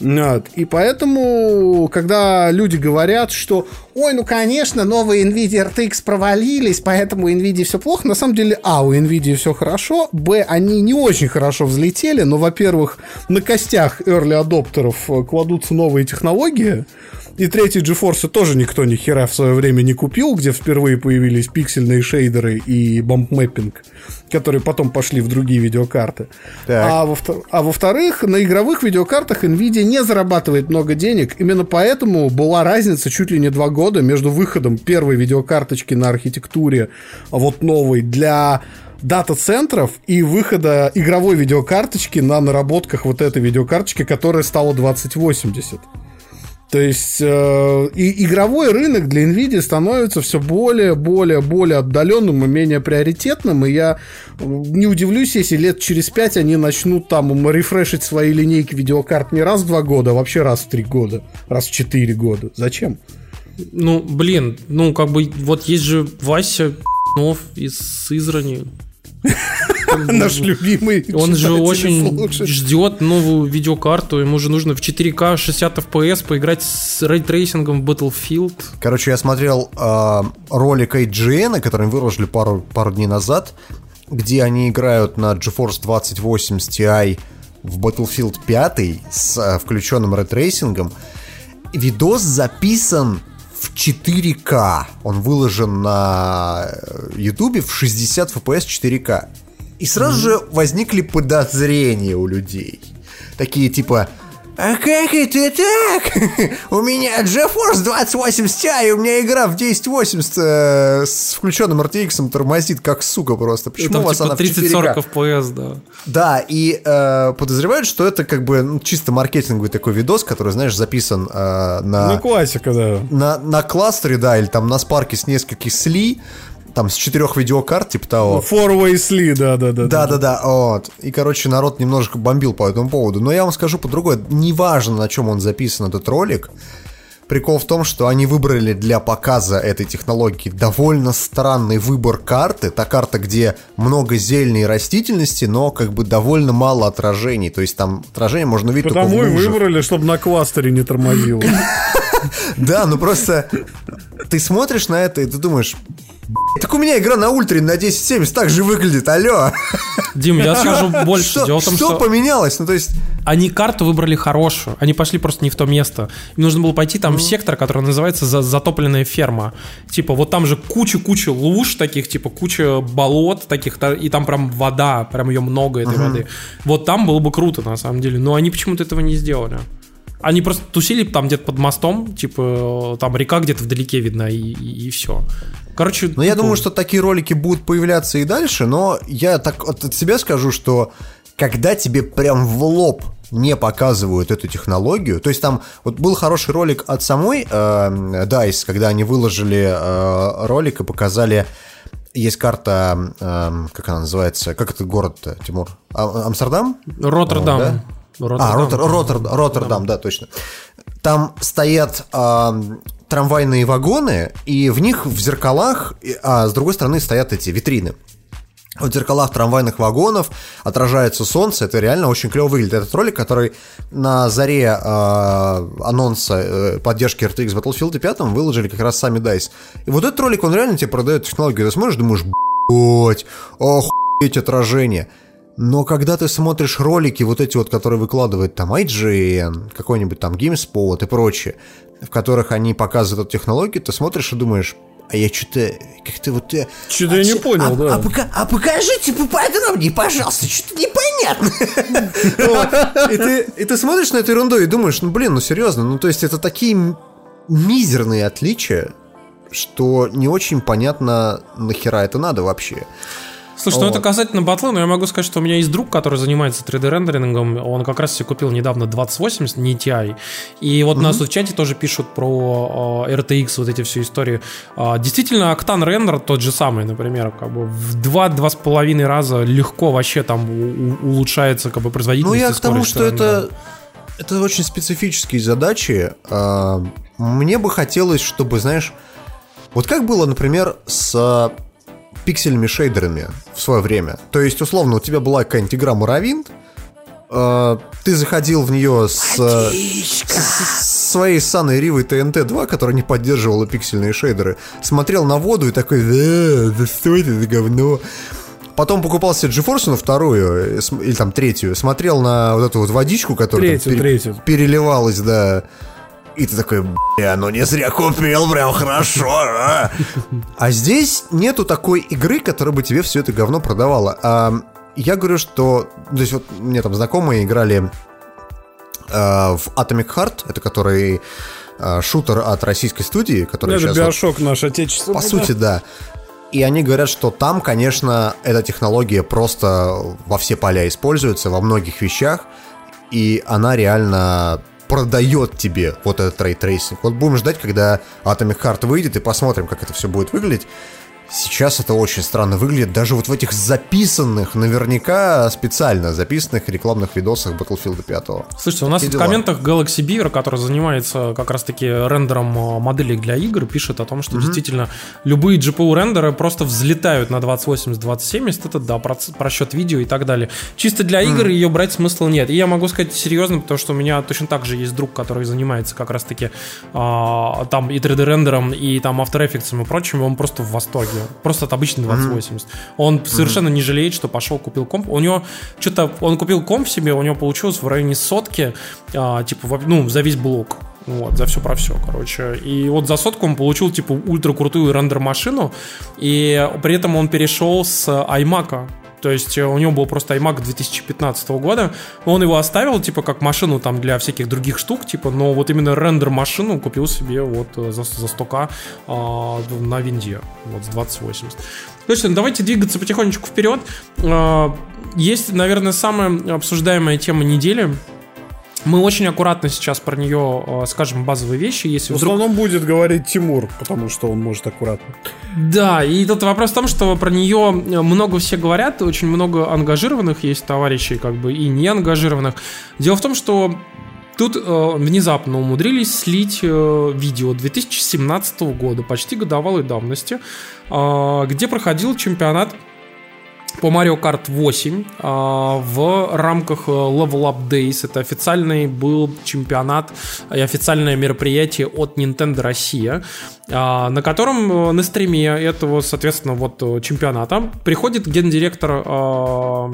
Вот. И поэтому, когда люди говорят, что ой, ну конечно, новые NVIDIA RTX провалились, поэтому NVIDIA все плохо, на самом деле, а, у NVIDIA все хорошо, б, они не очень хорошо взлетели, но, во-первых, на костях early адоптеров кладутся новые технологии, И третий GeForce тоже никто ни хера в свое время не купил, где впервые появились пиксельные шейдеры и бомб-мэппинг, которые потом пошли в другие видеокарты. Так. А, во- а во-вторых, на игровых видеокартах Nvidia не зарабатывает много денег. Именно поэтому была разница чуть ли не два года между выходом первой видеокарточки на архитектуре вот новой для дата-центров и выхода игровой видеокарточки на наработках вот этой видеокарточки, которая стала 2080. То есть э, и игровой рынок для Nvidia становится все более, более, более отдаленным и менее приоритетным. И я э, не удивлюсь, если лет через пять они начнут там рефрешить свои линейки видеокарт не раз в два года, а вообще раз в три года, раз в четыре года. Зачем? Ну, блин, ну, как бы, вот есть же Вася из Сызрани. Наш любимый. Он же очень ждет новую видеокарту, ему же нужно в 4К 60 FPS поиграть с рейтрейсингом в Battlefield. Короче, я смотрел э, ролик IGN, который выложили пару, пару дней назад, где они играют на GeForce 2080 Ti в Battlefield 5 с э, включенным рейтрейсингом. Видос записан в 4К. Он выложен на YouTube в 60 FPS 4К. И сразу же возникли подозрения у людей. Такие типа... А как это так? У меня GeForce 2080 Ti, у меня игра в 1080 э, с включенным RTX тормозит, как сука просто. Почему Там у вас типа она в 4К? 30-40 FPS, да. Да, и э, подозревают, что это как бы ну, чисто маркетинговый такой видос, который, знаешь, записан э, на, Ну, классика, да. на, на кластере, да, или там на спарке с нескольких сли, там с четырех видеокарт, типа того. Four-way Slee, да, да, да. Да, да, да, вот. И, короче, народ немножко бомбил по этому поводу. Но я вам скажу по другой. Неважно, на чем он записан, этот ролик. Прикол в том, что они выбрали для показа этой технологии довольно странный выбор карты. Та карта, где много зелени и растительности, но как бы довольно мало отражений. То есть там отражение можно увидеть Потому только и в лужах. выбрали, чтобы на кластере не тормозило. Да, ну просто ты смотришь на это и ты думаешь, «Б***ь, так у меня игра на ультре на 1070 так же выглядит, алло. Дим, я скажу больше. Что, Дело в том, что что поменялось? Ну, то есть, они карту выбрали хорошую. Они пошли просто не в то место. Им нужно было пойти там в сектор, который называется за- затопленная ферма. Типа вот там же куча-куча луж таких, типа куча болот таких, та- и там прям вода, прям ее много этой воды. Вот там было бы круто на самом деле. Но они почему-то этого не сделали. Они просто тусили там где-то под мостом, типа там река где-то вдалеке видна, и, и, все. Короче, Ну, я думаю, что такие ролики будут появляться и дальше, но я так от от себя скажу, что когда тебе прям в лоб не показывают эту технологию, то есть там вот был хороший ролик от самой э, DICE, когда они выложили э, ролик и показали есть карта, э, как она называется, как это город-то, Тимур? А- Амстердам? Роттердам. да? Роттердам. А, Ротер, Ротер- Роттердам, да, точно. Там стоят а, трамвайные вагоны, и в них в зеркалах, а с другой стороны стоят эти витрины. В зеркалах трамвайных вагонов отражается солнце, это реально очень клево выглядит. Этот ролик, который на заре а, анонса э, поддержки RTX Battlefield 5 выложили как раз сами DICE. И вот этот ролик, он реально тебе продает технологию. Ты смотришь, думаешь, блять, охуеть отражение. Но когда ты смотришь ролики, вот эти вот, которые выкладывает там IGN, какой-нибудь там GameSpot и прочее, в которых они показывают эту технологию, ты смотришь и думаешь, а я что-то как-то вот... э, Чё-то а я не чё- понял, а, да. А, пока- а покажите поподробнее, пожалуйста, что-то непонятно. И ты- смотришь на эту ерунду и думаешь, ну блин, ну серьезно, ну то есть это такие мизерные отличия, что не очень понятно, нахера это надо вообще. Слушай, ну Вот. это касательно батла, но я могу сказать, что у меня есть друг, который занимается 3D-рендерингом, он как раз себе купил недавно 2080, не TI, и вот нас тут в чате тоже пишут про э, RTX, вот эти все истории. А, действительно, Octane рендер тот же самый, например, как бы в 2-2,5 раза легко вообще там у- улучшается как бы Ну, производительность. я и к тому, что рендера. это, это очень специфические задачи. А, Мне бы хотелось, чтобы, знаешь, вот как было, например, с пиксельными шейдерами в свое время. То есть, условно, у тебя была какая-нибудь игра Моровинт, а, ты заходил в нее с, с- с своей саной Ривой ТНТ-2, которая не поддерживала пиксельные шейдеры, смотрел на воду и такой, да, да что это за говно? Потом покупал себе GeForce на вторую, э, или там третью, смотрел на вот эту вот водичку, которая там Третью, третью. переливалась, да. И ты такой, бля, ну не зря купил, прям хорошо. А, а здесь нету такой игры, которая бы тебе все это говно продавала. А, я говорю, что... То есть вот мне там знакомые играли а, в Atomic Heart, это который а, шутер от российской студии, который Это сейчас... Биошок наш отечественный. По сути, да. И они говорят, что там, конечно, эта технология просто во все поля используется, во многих вещах, и она реально продает тебе вот этот рейтрейсинг. Вот будем ждать, когда Atomic Heart выйдет, и посмотрим, как это все будет выглядеть. Сейчас это очень странно выглядит, даже вот в этих записанных, наверняка специально записанных рекламных видосах Battlefield 5. Слушайте, у нас Такие в дела. комментах Galaxy Beaver, который занимается как раз-таки рендером э, моделей для игр, пишет о том, что действительно любые GPU рендеры просто взлетают на 2080, 2070, это да, просчет видео и так далее. Чисто для игр ее брать смысла нет. И я могу сказать серьезно, потому что у меня точно так же есть друг, который занимается как раз-таки а, там и 3D рендером, и там After Effects и прочим, и он просто в восторге. Просто от обычной 2080. Он совершенно не жалеет, что пошел, купил комп. У него что-то, он купил комп себе, у него получилось в районе сотки, а, типа, ну, за весь блок. Вот, за все про все, короче. И вот за сотку он получил, типа, ультра крутую рендер-машину, и при этом он перешел с iMac. То есть э, у него был просто iMac 2015 года. Он его оставил, типа, как машину там для всяких других штук, типа, но вот именно рендер-машину купил себе вот э, за, за 100к а, на винде, вот с 2080. Точно, давайте двигаться потихонечку вперед. А, Есть, наверное, самая обсуждаемая тема недели. Мы очень аккуратно сейчас про нее э, скажем базовые вещи. Если В вдруг основном будет говорить Тимур, потому что он может аккуратно. да, и тут вопрос в том, что про нее много все говорят, очень много ангажированных есть товарищей, как бы, и не ангажированных. Дело в том, что тут э, внезапно умудрились слить э, видео 2017 года, почти годовалой давности, э, где проходил чемпионат по Mario Kart 8 а, в рамках э, Level Up Days. Это официальный был чемпионат и официальное мероприятие от Nintendo Россия, а, на котором э, на стриме этого, соответственно, вот э, чемпионата приходит гендиректор а,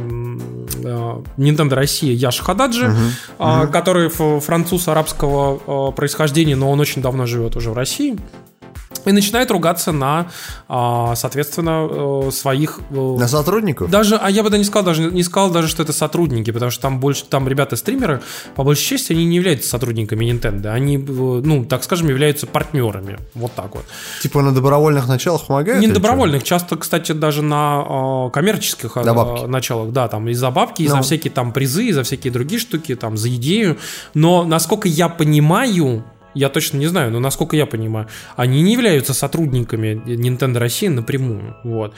Nintendo Россия Яш Хададжи, а, который ф- француз арабского происхождения, но он очень давно живет уже в России. И начинает ругаться на, а, соответственно, э, своих э, На сотрудников? даже, а я бы да не сказал, даже не сказал даже, что это сотрудники, потому что там больше, там ребята-стримеры, по большей части, они не являются сотрудниками Nintendo, они, э, ну, так скажем, являются партнерами, вот так вот. Типа на добровольных началах помогают? Не на добровольных, часто, кстати, даже на э, коммерческих бабки. началах, да, там и за бабки, и за Ну. всякие там призы, и за всякие другие штуки, там за идею. Но насколько я понимаю, я точно не знаю, но насколько я понимаю, они не являются сотрудниками Nintendo России напрямую. Вот.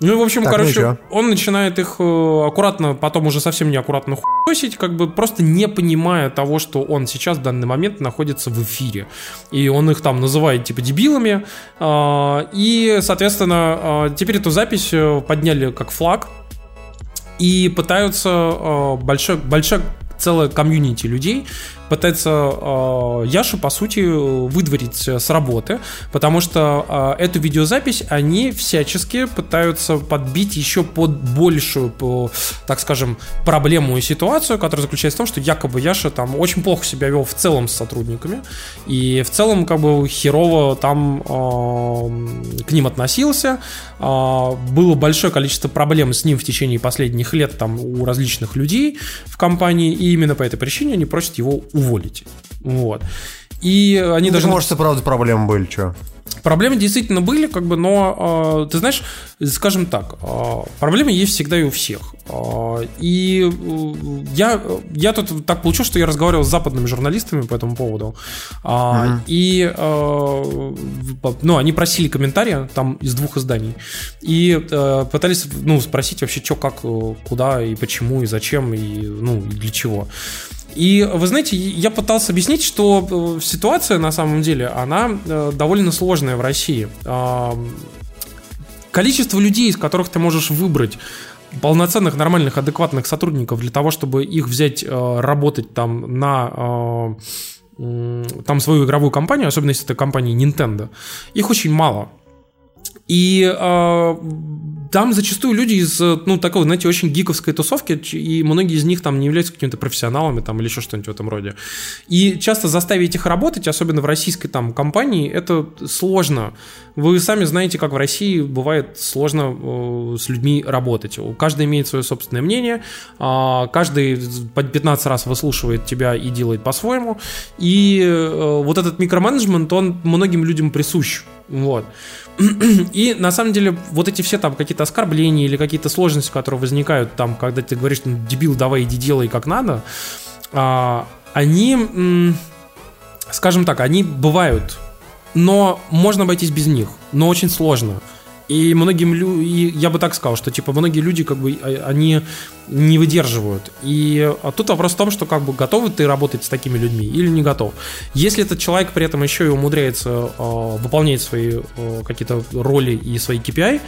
Ну и, в общем, Так, ну короче, чё? он начинает их э, аккуратно, потом уже совсем неаккуратно хуесить, как бы просто не понимая того, что он сейчас в данный момент находится в эфире. И он их там называет типа дебилами. а, И, соответственно, а, теперь эту запись э, подняли как флаг и пытаются э, большой, большая целая комьюнити людей пытается э, Яшу, по сути, выдворить с работы, потому что э, эту видеозапись они всячески пытаются подбить еще под большую, по, так скажем, проблему и ситуацию, которая заключается в том, что якобы Яша там очень плохо себя вел в целом с сотрудниками, и в целом как бы херово там э, к ним относился, э, было большое количество проблем с ним в течение последних лет там у различных людей в компании, и именно по этой причине они просят его уволить. Вот. И они Ну, даже... Может, и правда проблемы были, что? Проблемы действительно были, как бы, но э, ты знаешь, скажем так, э, проблемы есть всегда и у всех. Э, и э, я, я тут так получилось, что я разговаривал с западными журналистами по этому поводу. А, И э, ну, они просили комментария там из двух изданий. И э, пытались ну, спросить вообще, что, как, э, куда и почему, и зачем, и, ну, и для чего. И вы знаете, я пытался объяснить, что э, ситуация на самом деле, она э, довольно сложная в России. А, Количество людей, из которых ты можешь выбрать полноценных, нормальных, адекватных сотрудников для того, чтобы их взять э, работать там на там свою игровую компанию, особенно если это компания Nintendo, их очень мало. И э, там зачастую люди из, ну, такой, знаете, очень гиковской тусовки, и многие из них там не являются какими-то профессионалами там или еще что-нибудь в этом роде. И часто заставить их работать, особенно в российской там компании, это сложно. Вы сами знаете, как в России бывает сложно э, с людьми работать. Каждый имеет свое собственное мнение, э, каждый по 15 раз выслушивает тебя и делает по-своему. И э, вот этот микроменеджмент, он многим людям присущ. Вот. И на самом деле вот эти все там какие-то оскорбления или какие-то сложности, которые возникают там, когда ты говоришь, ну, дебил, давай иди делай как надо, а, они, скажем так, они бывают, но можно обойтись без них, но очень сложно. И многим людям, я бы так сказал, что типа многие люди как бы а, они не выдерживают. И а тут вопрос в том, что как бы готовы ты работать с такими людьми или не готов. Если этот человек при этом еще и умудряется э, выполнять свои э, какие-то роли и свои KPI,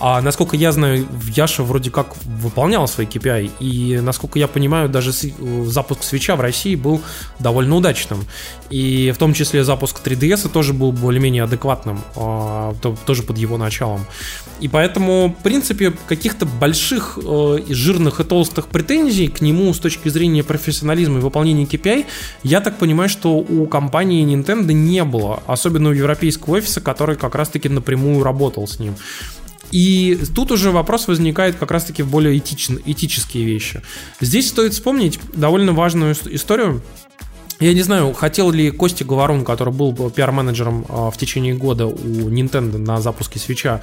а насколько я знаю, Яша вроде как выполнял свои KPI, и насколько я понимаю, даже запуск свеча в России был довольно удачным. И в том числе запуск 3DS тоже был более-менее адекватным, э, тоже под его началом. И поэтому, в принципе, каких-то больших э, и жирных толстых претензий к нему с точки зрения профессионализма и выполнения KPI, я так понимаю, что у компании Nintendo не было, особенно у европейского офиса, который как раз-таки напрямую работал с ним. И тут уже вопрос возникает как раз-таки в более этичн, этические вещи. Здесь стоит вспомнить довольно важную историю. Я не знаю, хотел ли Костя Говорун, который был пиар-менеджером а, в течение года у Nintendo на запуске свеча,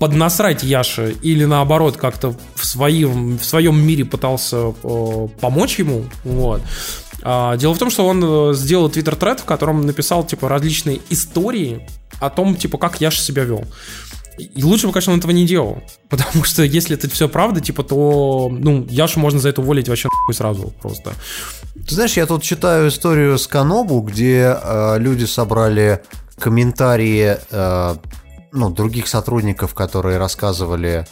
поднасрать Яше или наоборот как-то в своем, в своем мире пытался э, помочь ему. Вот. А, дело в том, что он э, сделал твиттер-тред, в котором написал типа различные истории о том, типа, как Яша себя вел. И лучше бы, конечно, он этого не делал. Потому что если это все правда, типа, то, ну, Яшу можно за это уволить вообще нахуй сразу просто. Ты знаешь, я тут читаю историю с Канобу, где э, люди собрали комментарии э, ну, других сотрудников, которые рассказывали,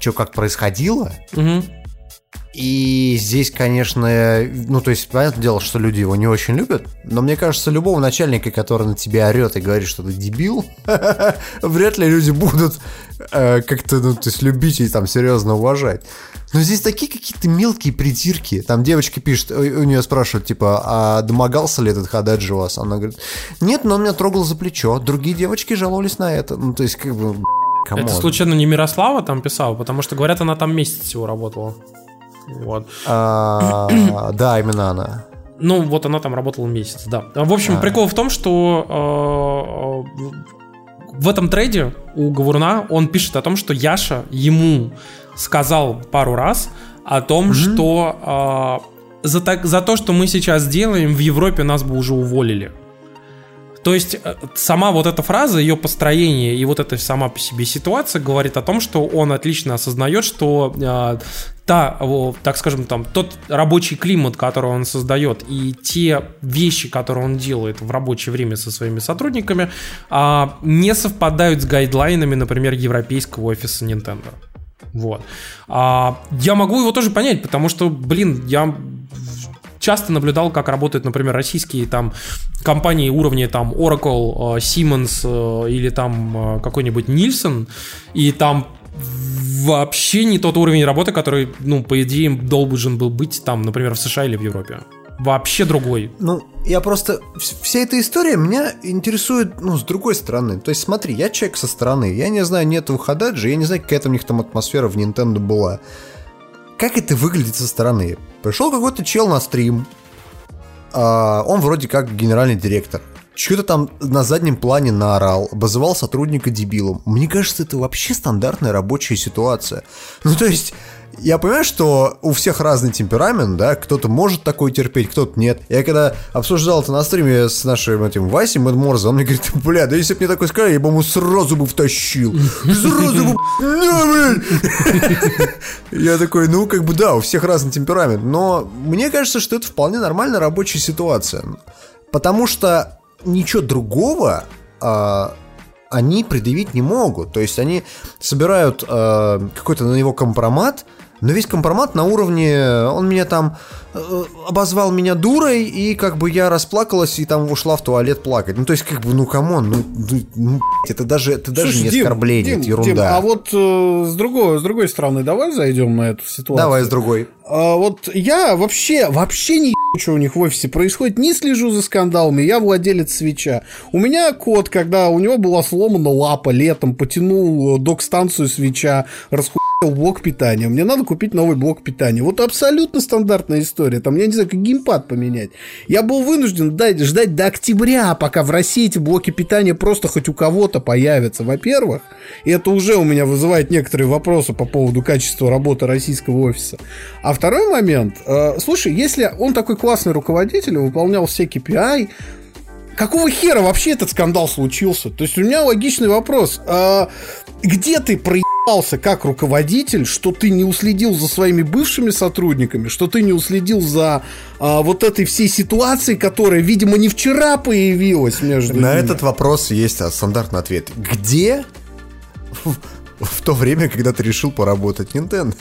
что как происходило. Угу. И здесь, конечно, ну, то есть, понятное дело, что люди его не очень любят, но мне кажется, любого начальника, который на тебя орет и говорит, что ты дебил, вряд ли люди будут э, как-то, ну, то есть, любить и там серьезно уважать. Но здесь такие какие-то мелкие придирки. Там девочка пишет, у нее спрашивают, типа, а домогался ли этот Хададжи вас? Она говорит, нет, но он меня трогал за плечо. Другие девочки жаловались на это. Ну, то есть, как бы, Come on. Это случайно не Мирослава там писала, потому что говорят, она там месяц всего работала. Вот. А, да, именно она. Ну, вот она там работала месяц, да. В общем, а. прикол в том, что э, в этом треде у Говоруна он пишет о том, что Яша ему сказал пару раз о том, mm-hmm. что э, за, так, за то, что мы сейчас делаем, в Европе нас бы уже уволили. То есть э, сама вот эта фраза, ее построение и вот эта сама по себе ситуация говорит о том, что он отлично осознает, что э, та, так скажем, там, тот рабочий климат, который он создает, и те вещи, которые он делает в рабочее время со своими сотрудниками, э, не совпадают с гайдлайнами, например, европейского офиса Nintendo. Вот. А, я могу его тоже понять, потому что, блин, я часто наблюдал, как работают, например, российские там компании уровня там Oracle, э, Siemens э, или там э, какой-нибудь Nielsen, и там вообще не тот уровень работы, который, ну, по идее, должен был быть там, например, в США или в Европе. Вообще другой. Ну, я просто... Вся эта история меня интересует, ну, с другой стороны. То есть, смотри, я человек со стороны. Я не знаю, нет Хададжи, я не знаю, какая-то у них там атмосфера в Nintendo была. Как это выглядит со стороны? Пришел какой-то чел на стрим, а, он вроде как генеральный директор. Что-то там на заднем плане наорал, обозывал сотрудника дебилом. Мне кажется, это вообще стандартная рабочая ситуация. Ну, то есть, я понимаю, что у всех разный темперамент, да, кто-то может такой терпеть, кто-то нет. Я когда обсуждал это на стриме с нашим этим Васей Мэнморзом, он мне говорит, бля, да если бы мне такой сказали, я бы ему сразу бы втащил. Сразу бы, Я такой, ну, как бы да, у всех разный темперамент, но мне кажется, что это вполне нормальная рабочая ситуация. Потому что ничего другого а, они предъявить не могут. То есть они собирают э, какой-то на него компромат, но весь компромат на уровне, он меня там э, обозвал меня дурой, и как бы я расплакалась и там ушла в туалет плакать. Ну, то есть, как бы, ну, come on, ну, ну, ну это даже, это даже Слушай, не Дим, оскорбление, Дим, это ерунда. Дим, а вот э, с, другой, с другой стороны, давай зайдем на эту ситуацию. Давай с другой. А, вот я вообще, вообще не что у них в офисе происходит, не слежу за скандалами, я владелец свеча. У меня кот, когда у него была сломана лапа летом, потянул док-станцию свеча, расхуял блок питания. Мне надо купить новый блок питания. Вот абсолютно стандартная история. Там, я не знаю, как геймпад поменять. Я был вынужден дать, ждать до октября, пока в России эти блоки питания просто хоть у кого-то появятся, во-первых. И это уже у меня вызывает некоторые вопросы по поводу качества работы российского офиса. А второй момент. Э, слушай, если он такой классный руководитель, выполнял все KPI, какого хера вообще этот скандал случился? То есть у меня логичный вопрос. А где ты проебался как руководитель, что ты не уследил за своими бывшими сотрудниками, что ты не уследил за а, вот этой всей ситуацией, которая, видимо, не вчера появилась между На ними? этот вопрос есть а, стандартный ответ. Где в, то время, когда ты решил поработать Nintendo?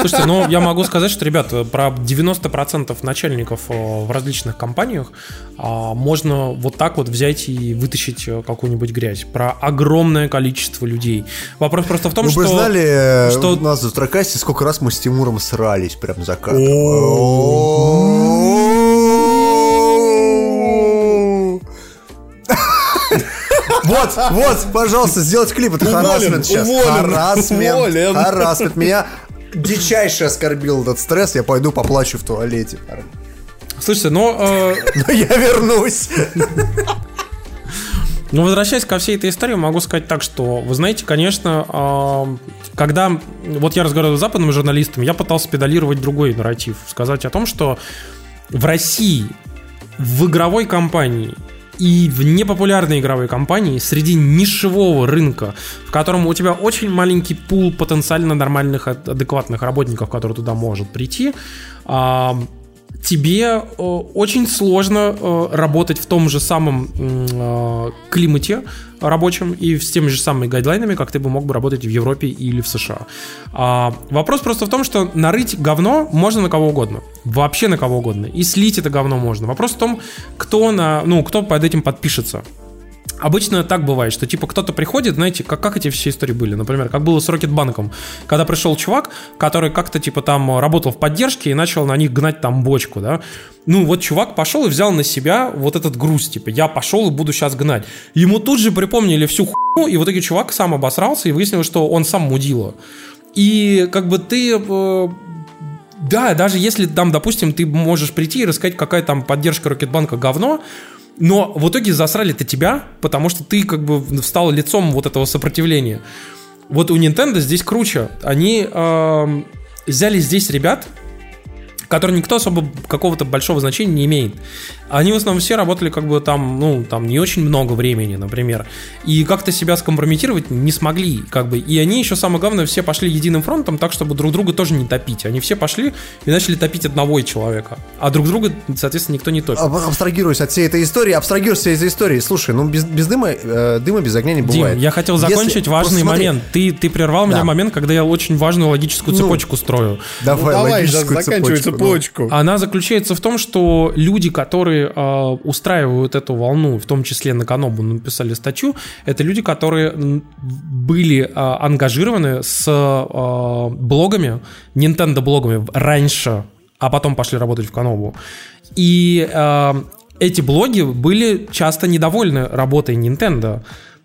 Слушайте, ну я могу сказать, что, ребят, про 90% начальников э, в различных компаниях а, можно вот так вот взять и вытащить э, какую-нибудь грязь. Про огромное количество людей. Вопрос просто в том, Вы что... бы знали, э, что- у нас в Тракасте сколько раз мы с Тимуром срались прям за кадром. Вот, вот, пожалуйста, сделать клип. Это харасмент сейчас. Харасмент, харасмент. Меня дичайше оскорбил этот стресс. Я пойду поплачу в туалете. Слушайте, ну... э, Но я вернусь. Ну, возвращаясь ко всей этой истории, могу сказать так, что, вы знаете, конечно, когда вот я разговаривал с западными журналистами, я пытался педалировать другой нарратив, сказать о том, что в России в игровой компании и в непопулярной игровой компании среди нишевого рынка, в котором у тебя очень маленький пул потенциально нормальных, ад- адекватных работников, которые туда может прийти, тебе э, очень сложно э, работать в том же самом э, климате рабочем и с теми же самыми гайдлайнами, как ты бы мог бы работать в Европе или в США. А, вопрос просто в том, что нарыть говно можно на кого угодно. Вообще на кого угодно. И слить это говно можно. Вопрос в том, кто, на, ну, кто под этим подпишется. Обычно так бывает, что типа кто-то приходит, знаете, как, как эти все истории были, например, как было с Рокетбанком, когда пришел чувак, который как-то типа там работал в поддержке и начал на них гнать там бочку, да, ну вот чувак пошел и взял на себя вот этот груз, типа я пошел и буду сейчас гнать. Ему тут же припомнили всю хуйню, и в итоге чувак сам обосрался и выяснилось, что он сам мудила. И как бы ты э, да, даже если там, допустим, ты можешь прийти и рассказать, какая там поддержка Рокетбанка говно, но в итоге засрали-то тебя, потому что ты как бы встал лицом вот этого сопротивления. Вот у Nintendo здесь круче. Они эм, взяли здесь ребят, которые никто особо какого-то большого значения не имеет. Они в основном все работали как бы там, ну, там не очень много времени, например. И как-то себя скомпрометировать не смогли, как бы. И они еще, самое главное, все пошли единым фронтом, так, чтобы друг друга тоже не топить. Они все пошли и начали топить одного человека. А друг друга, соответственно, никто не топит. Абстрагируюсь от всей этой истории, абстрагируюсь от всей этой истории. Слушай, ну без, без дыма, э, дыма без огня не Дим, бывает. я хотел Если- закончить просто важный смотри, момент. Ты, ты прервал меня Да. момент, когда я очень важную логическую Ну. цепочку строю. Давай, Ну, давай, логическую заканчивай цепочку. Она заключается в том, что люди, которые э, устраивают эту волну, в том числе на Канобу написали статью, это люди, которые были э, ангажированы с э, блогами, Nintendo блогами раньше, а потом пошли работать в Канобу. И э, эти блоги были часто недовольны работой Nintendo.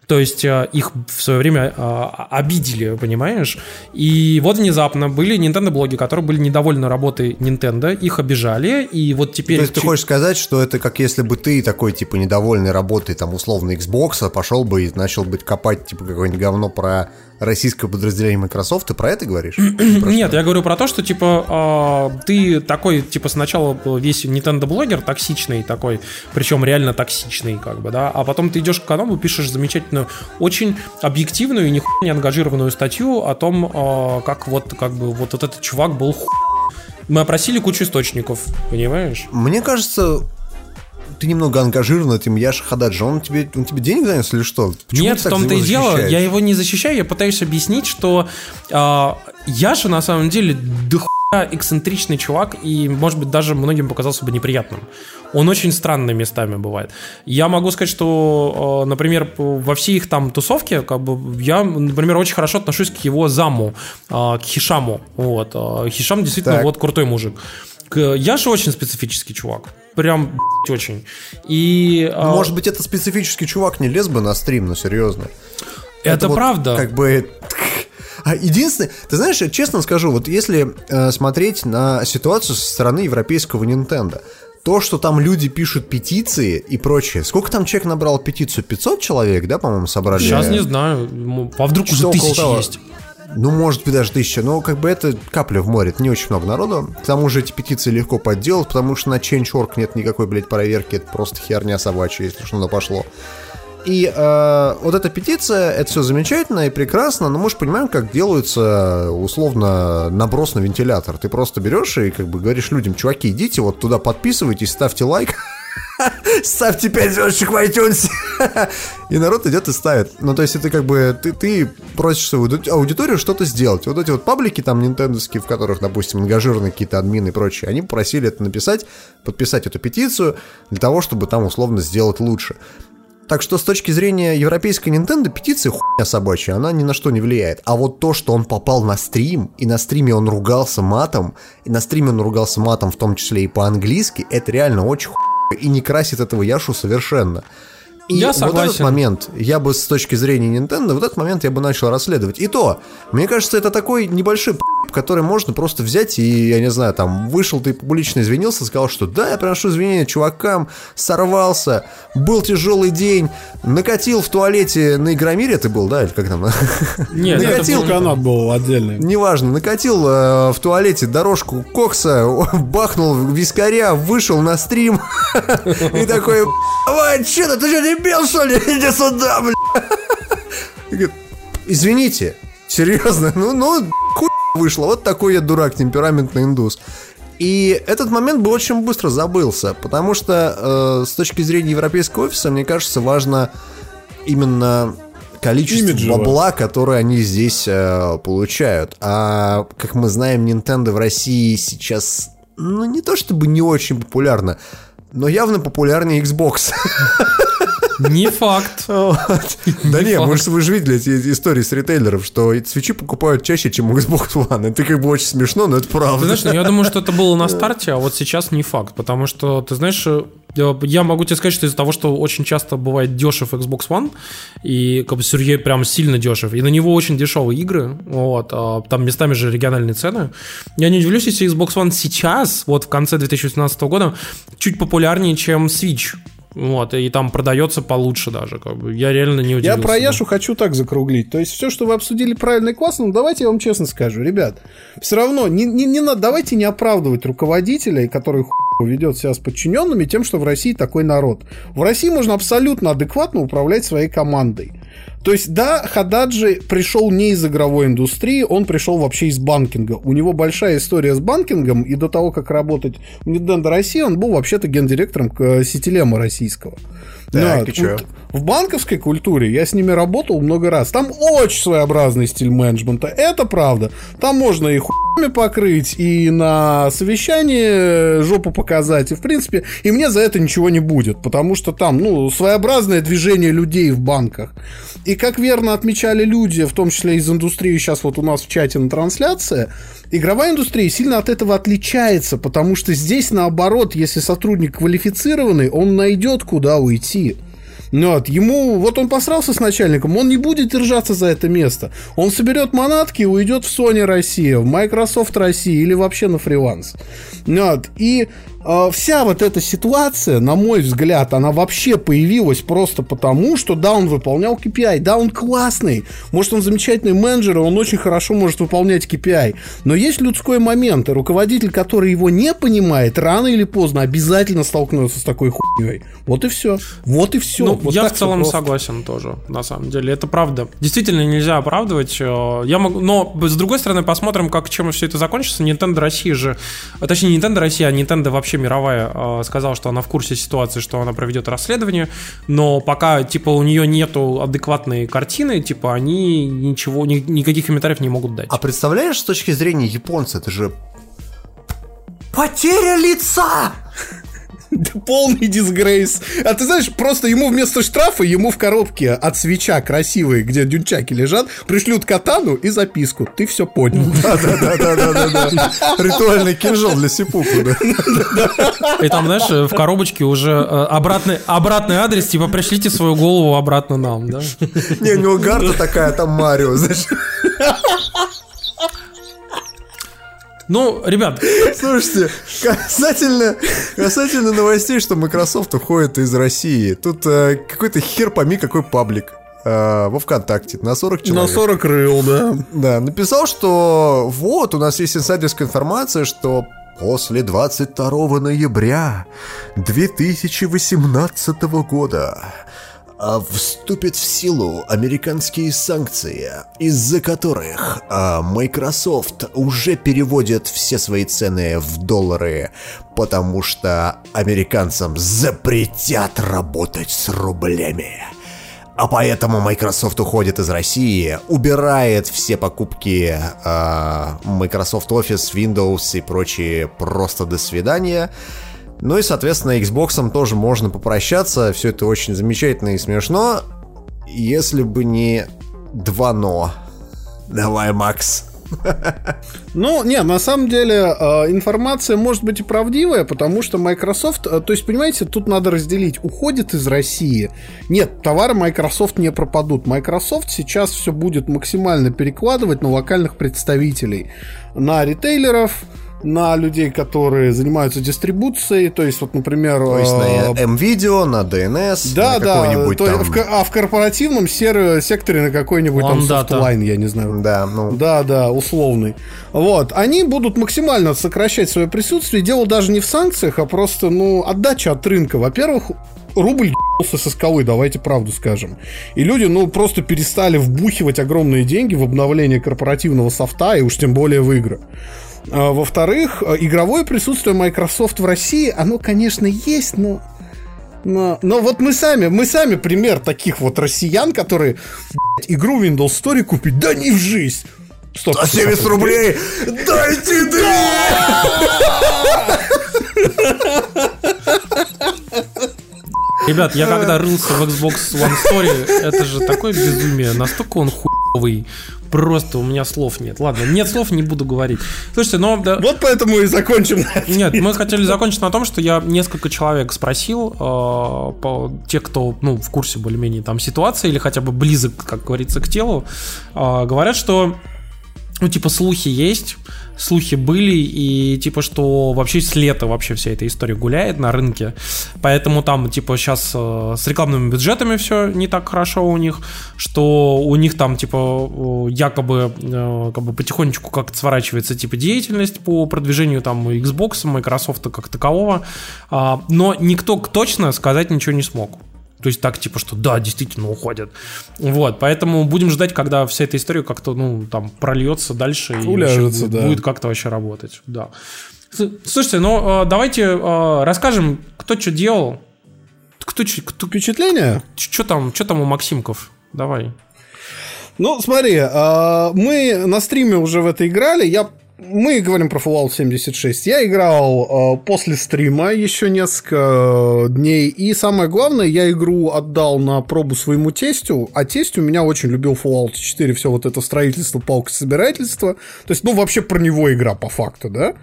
То есть э, их в свое время э, обидели, понимаешь? И вот внезапно были Nintendo-блоги, которые были недовольны работой Nintendo, их обижали, и вот теперь... То есть ты хочешь сказать, что это как если бы ты такой, типа, недовольный работой, там, условно, Xbox, пошел бы и начал бы копать, типа, какое-нибудь говно про российское подразделение Microsoft, ты про это говоришь? Нет, я говорю про то, что типа а, ты такой, типа сначала весь Nintendo блогер токсичный такой, причем реально токсичный, как бы, да, а потом ты идешь к каналу, пишешь замечательную, очень объективную и нихуя не ангажированную статью о том, а, как вот как бы вот этот чувак был ху... Мы опросили кучу источников, понимаешь? Мне кажется, ты немного ангажирован этим Яша Хададжи, он тебе, он тебе денег занес или что? Почему Нет, в том-то и дело, я его не защищаю, я пытаюсь объяснить, что э, Яша на самом деле дохуя эксцентричный чувак и, может быть, даже многим показался бы неприятным. Он очень странный местами бывает. Я могу сказать, что, э, например, во всей их там тусовке, как бы, я, например, очень хорошо отношусь к его заму, э, к Хишаму. Вот. Хишам действительно Так. вот крутой мужик. К Яше очень специфический чувак. Прям очень. И, Ну, Может быть, это специфический чувак не лез бы на стрим, но серьезно. это, вот правда. Как бы... А единственное, ты знаешь, я честно скажу, вот если э, смотреть на ситуацию со стороны европейского Nintendo, то, что там люди пишут петиции и прочее, сколько там человек набрал петицию? 500 человек, да, по-моему, собрали? Сейчас не знаю. А вдруг уже Что тысячи того. есть? Ну, может быть, даже тысяча. Но как бы это капля в море. Это не очень много народу. К тому же эти петиции легко подделать, потому что на Change.org нет никакой, блядь, проверки. Это просто херня собачья, если что-то пошло. И э, вот эта петиция, это все замечательно и прекрасно, но мы же понимаем, как делается условно наброс на вентилятор. Ты просто берешь и как бы говоришь людям, чуваки, идите вот туда подписывайтесь, ставьте лайк, ставьте 5 звездочек в iTunes. И народ идет и ставит. Ну, то есть это как бы ты, ты просишь свою ауди- аудиторию что-то сделать. Вот эти вот паблики там нинтендовские, в которых, допустим, ангажированы какие-то админы и прочее, они попросили это написать, подписать эту петицию для того, чтобы там условно сделать лучше. Так что с точки зрения европейской Nintendo петиция хуйня собачья, она ни на что не влияет. А вот то, что он попал на стрим, и на стриме он ругался матом, и на стриме он ругался матом в том числе и по-английски, это реально очень хуйня, и не красит этого Яшу совершенно. И Я вот этот согласен. момент, я бы с точки зрения Nintendo, вот этот момент я бы начал расследовать. И то, мне кажется, это такой небольшой который можно просто взять и, я не знаю, там, вышел ты публично извинился, сказал, что да, я приношу извинения чувакам, сорвался, был тяжелый день, накатил в туалете на Игромире ты был, да, или как там? Нет, это накатил, было не канат был отдельный. Неважно, накатил э, в туалете дорожку кокса, бахнул вискаря, вышел на стрим и такой, давай, че ты, ты что, дебил, что ли? Иди сюда, бля. Извините, серьезно, ну, ну, хуй вышло, вот такой я дурак, темпераментный индус. И этот момент бы очень быстро забылся, потому что э, с точки зрения европейского офиса, мне кажется, важно именно количество Имиджево. бабла, которое они здесь э, получают. А как мы знаем, Nintendo в России сейчас, ну не то чтобы не очень популярно, но явно популярнее Xbox. Не факт. Да не, же вы же видели эти истории с ритейлеров, что свечи покупают чаще, чем Xbox One. Это как бы очень смешно, но это правда. знаешь, ну, я думаю, что это было на старте, а вот сейчас не факт, потому что, ты знаешь, э, я могу тебе сказать, что из-за того, что очень часто бывает дешев Xbox One, и как бы Сергей прям сильно дешев, и на него очень дешевые игры, вот, а там местами же региональные цены, я не удивлюсь, если Xbox One сейчас, вот в конце 2018 года, чуть популярнее, чем Switch. Вот, и там продается получше даже. Как бы. Я реально не удивился. Я про Яшу хочу так закруглить. То есть все, что вы обсудили правильно и классно, ну давайте я вам честно скажу, ребят, все равно не, не, не надо, давайте не оправдывать руководителя, который хуй ведет себя с подчиненными тем, что в России такой народ. В России можно абсолютно адекватно управлять своей командой. То есть, да, Хададжи пришел не из игровой индустрии, он пришел вообще из банкинга. У него большая история с банкингом, и до того, как работать в Nintendo России, он был вообще-то гендиректором э, Ситилема российского. Так, Да, и вот В банковской культуре я с ними работал много раз. Там очень своеобразный стиль менеджмента, это правда. Там можно и хуями покрыть, и на совещании жопу показать, и в принципе, и мне за это ничего не будет, потому что там, ну, своеобразное движение людей в банках. И как верно отмечали люди, в том числе из индустрии, сейчас вот у нас в чате на трансляции, игровая индустрия сильно от этого отличается, потому что здесь наоборот, если сотрудник квалифицированный, он найдет куда уйти. Ну, вот, ему, вот он посрался с начальником, он не будет держаться за это место. Он соберет манатки и уйдет в Sony Россия, в Microsoft Россия или вообще на фриланс. Ну, вот, и вся вот эта ситуация, на мой взгляд, она вообще появилась просто потому, что да, он выполнял KPI, да, он классный, может, он замечательный менеджер, и он очень хорошо может выполнять KPI, но есть людской момент, и руководитель, который его не понимает, рано или поздно обязательно столкнется с такой хуйней. Вот и все. Вот и все. Ну, Вот я в целом просто. согласен тоже, на самом деле. Это правда. Действительно нельзя оправдывать. э, Я могу, но с другой стороны посмотрим, как чем все это закончится. Nintendo Россия же, а, точнее не Nintendo Россия, а Nintendo вообще вообще мировая, э, сказала, что она в курсе ситуации, что она проведет расследование, но пока, типа, у нее нету адекватной картины, типа, они ничего, ни, никаких комментариев не могут дать. А представляешь, с точки зрения японца, это же потеря лица! Полный дисгрейс. А ты знаешь, просто ему вместо штрафа, ему в коробке от свеча красивые, где дюнчаки лежат, пришлют катану и записку. Ты все понял. Да-да-да-да-да. Ритуальный кинжал для сипуку, да. И там, знаешь, в коробочке уже э, обратный, обратный адрес, типа, пришлите свою голову обратно нам, да? Не, у него гарта такая, там Марио, знаешь. Ну, ребят, Слушайте, касательно, касательно новостей, что Microsoft уходит из России, тут э, какой-то хер пойми какой паблик э, во ВКонтакте на 40 На человек. 40 рыл, да. Да, написал, что вот, у нас есть инсайдерская информация, что после 22 ноября 2018 года вступят в силу американские санкции, из-за которых а, Microsoft уже переводит все свои цены в доллары, потому что американцам запретят работать с рублями. А поэтому Microsoft уходит из России, убирает все покупки э, Microsoft Office, Windows и прочие просто до свидания. Ну и, соответственно, Xbox тоже можно попрощаться. Все это очень замечательно и смешно. Если бы не два но. Давай, Макс. Ну, не, на самом деле э, информация может быть и правдивая, потому что Microsoft, э, то есть, понимаете, тут надо разделить, уходит из России. Нет, товары Microsoft не пропадут. Microsoft сейчас все будет максимально перекладывать на локальных представителей, на ритейлеров, на людей, которые занимаются дистрибуцией, то есть, вот, например... То есть э, на M-Video, на DNS, да, на да, какой-нибудь то- там... в а в корпоративном сер- секторе на какой-нибудь там Softline, я не знаю. Да, ну... Да, да, условный. Вот. Они будут максимально сокращать свое присутствие. Дело даже не в санкциях, а просто, ну, отдача от рынка. Во-первых, рубль ебался со скалы, давайте правду скажем. И люди, ну, просто перестали вбухивать огромные деньги в обновление корпоративного софта, и уж тем более в игры. А, Во-вторых, э, игровое присутствие Microsoft в России, оно, конечно, есть, но но, но вот мы сами, мы сами пример таких вот россиян, которые блядь, игру Windows Story купить, да не в жизнь. 170 рублей! Дайте ребят, я когда рылся в Xbox One Story, это же такое безумие, настолько он хуёвый, просто у меня слов нет. Ладно, нет слов, не буду говорить. Слушайте, но... да, Вот поэтому и закончим. Нет, мы хотели закончить на том, что я несколько человек спросил, э, по, те, кто ну, в курсе более-менее там ситуации или хотя бы близок, как говорится, к телу, э, говорят, что ну, типа, слухи есть, слухи были, и, типа, что вообще с лета вообще вся эта история гуляет на рынке, поэтому там, типа, сейчас э, с рекламными бюджетами все не так хорошо у них, что у них там, типа, якобы, э, как бы потихонечку как-то сворачивается, типа, деятельность по продвижению там Xbox, Microsoft как такового, А, но никто точно сказать ничего не смог. То есть так, типа, что да, действительно уходят. Вот, поэтому будем ждать, когда вся эта история как-то, ну, там, прольется дальше и Уляжется, будет, да. будет как-то вообще работать. Да. Слушайте, ну, э, давайте э, расскажем, кто что делал. Кто, кто, Впечатление? что там, что там у Максимков? Давай. Ну, смотри, а, мы на стриме уже в это играли. Я мы говорим про Fallout 76. Я играл э, после стрима еще несколько дней. И самое главное, я игру отдал на пробу своему тестю. А тесть у меня очень любил Fallout 4, все вот это строительство, палка собирательство. То есть, ну, вообще про него игра по факту, да?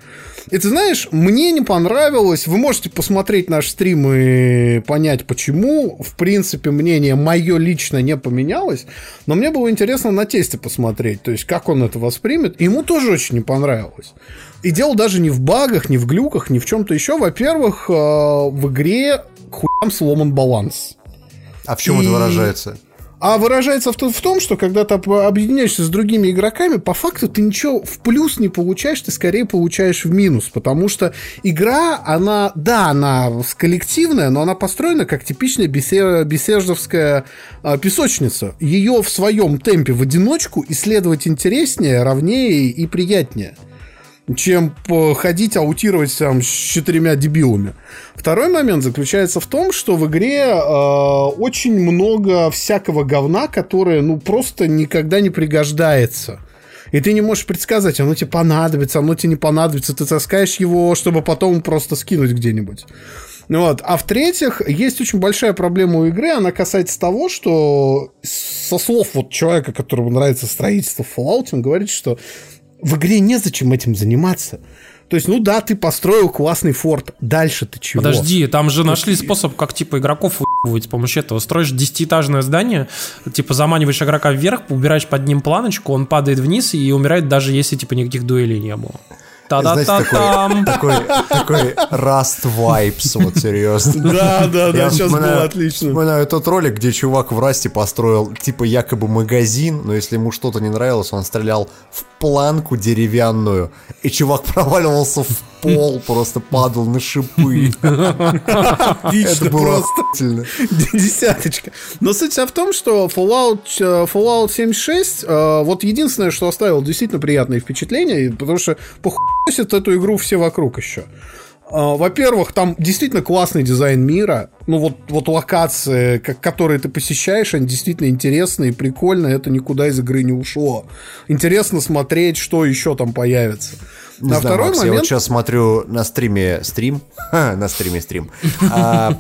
И ты знаешь, мне не понравилось. Вы можете посмотреть наш стрим и понять, почему. В принципе, мнение мое лично не поменялось. Но мне было интересно на тесте посмотреть. То есть, как он это воспримет. Ему тоже очень не понравилось. И дело даже не в багах, не в глюках, не в чем-то еще. Во-первых, э, в игре к хуям сломан баланс. А в чем это И- выражается? А выражается в, в том, что когда ты об- объединяешься с другими игроками, по факту ты ничего в плюс не получаешь, ты скорее получаешь в минус. Потому что игра, она, да, она коллективная, но она построена как типичная бесе- бесеждовская а, песочница. Ее в своем темпе в одиночку исследовать интереснее, ровнее и приятнее. Чем ходить аутировать там с четырьмя дебилами. Второй момент заключается в том, что в игре э, очень много всякого говна, которое ну просто никогда не пригождается. И ты не можешь предсказать, оно тебе понадобится, оно тебе не понадобится. Ты таскаешь его, чтобы потом просто скинуть где-нибудь. Вот. А в-третьих, есть очень большая проблема у игры, она касается того, что со слов вот человека, которому нравится строительство Fallout, он говорит, что в игре незачем этим заниматься. То есть, ну да, ты построил классный форт, дальше ты чего? Подожди, там же нашли способ, как типа игроков с помощью этого. Строишь десятиэтажное здание, типа заманиваешь игрока вверх, убираешь под ним планочку, он падает вниз и умирает даже если типа никаких дуэлей не было. Знаете, такой, такой, такой Rust Vibes, вот серьезно. Да, да, да, сейчас было отлично. Вспоминаю тот ролик, где чувак в Расте построил, типа, якобы магазин, но если ему что-то не нравилось, он стрелял в планку деревянную, и чувак проваливался в пол, просто падал на шипы. Это было просто десяточка. Но суть в том, что Fallout, э, Fallout 76, э, вот единственное, что оставил действительно приятные впечатления, потому что похуесят эту игру все вокруг еще. Э, во-первых, там действительно классный дизайн мира. Ну, вот, вот локации, как, которые ты посещаешь, они действительно интересные и прикольные. Это никуда из игры не ушло. Интересно смотреть, что еще там появится. Не на знаю, второй Макс, момент... я вот сейчас смотрю на стриме стрим, на стриме стрим, а,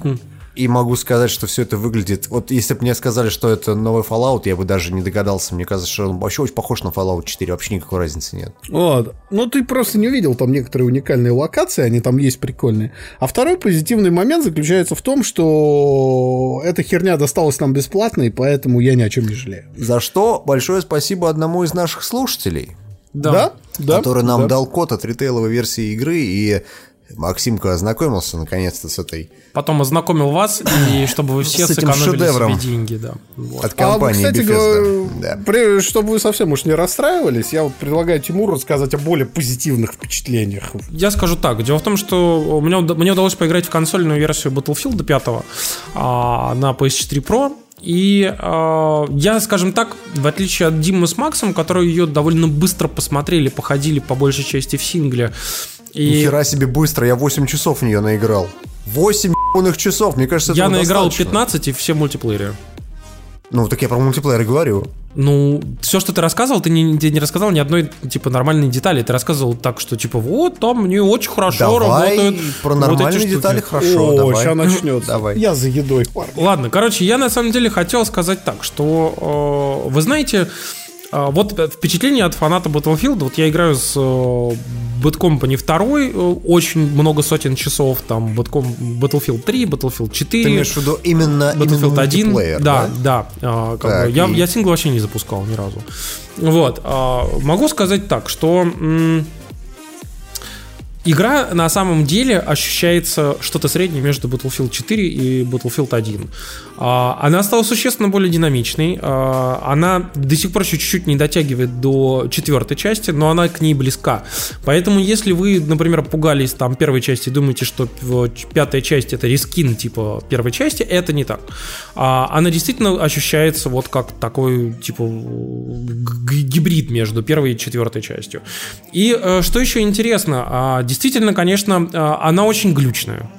и могу сказать, что все это выглядит... Вот если бы мне сказали, что это новый Fallout, я бы даже не догадался. Мне кажется, что он вообще очень похож на Fallout 4. Вообще никакой разницы нет. Вот. Ну, ты просто не увидел там некоторые уникальные локации, они там есть прикольные. А второй позитивный момент заключается в том, что эта херня досталась нам бесплатно, и поэтому я ни о чем не жалею. За что большое спасибо одному из наших слушателей. Да, да. Который нам да. дал код от ритейловой версии игры, и Максимка ознакомился наконец-то с этой. Потом ознакомил вас, и чтобы вы все сэкономили шедевром себе деньги, да. Вот. От компании а, кстати, Bethesda. Да. чтобы вы совсем уж не расстраивались, я вот предлагаю Тимуру рассказать о более позитивных впечатлениях. Я скажу так. Дело в том, что мне, мне удалось поиграть в консольную версию Battlefield 5 а, на PS4 Pro. И э, я, скажем так, в отличие от Димы с Максом, которые ее довольно быстро посмотрели, походили по большей части в сингле. И... Нихера себе быстро, я 8 часов в нее наиграл. 8 ебаных часов, мне кажется, Я наиграл достаточно. 15 и все мультиплеере. Ну, так я про мультиплеер говорю. Ну, все, что ты рассказывал, ты не, ты не рассказал ни одной, типа, нормальной детали. Ты рассказывал так, что, типа, вот, там не очень хорошо давай работают. про нормальные вот детали хорошо, О, давай. сейчас начнется. давай. Я за едой, парни. Ладно, короче, я на самом деле хотел сказать так, что, э, вы знаете, э, вот впечатление от фаната Battlefield, вот я играю с Bad Company 2 э, очень много сотен часов, там Battlefield 3, Battlefield 4. Ты имеешь в виду именно Battlefield именно 1? Да, да. да а, так, бы, я, и... я сингл вообще не запускал ни разу. Вот. А, могу сказать так, что... Игра на самом деле ощущается что-то среднее между Battlefield 4 и Battlefield 1. А, она стала существенно более динамичной. А, она до сих пор чуть-чуть не дотягивает до четвертой части, но она к ней близка. Поэтому, если вы, например, пугались там первой части и думаете, что пятая часть это рискин типа первой части, это не так. А, она действительно ощущается вот как такой типа гибрид между первой и четвертой частью. И э, что еще интересно, действительно, конечно, она очень глючная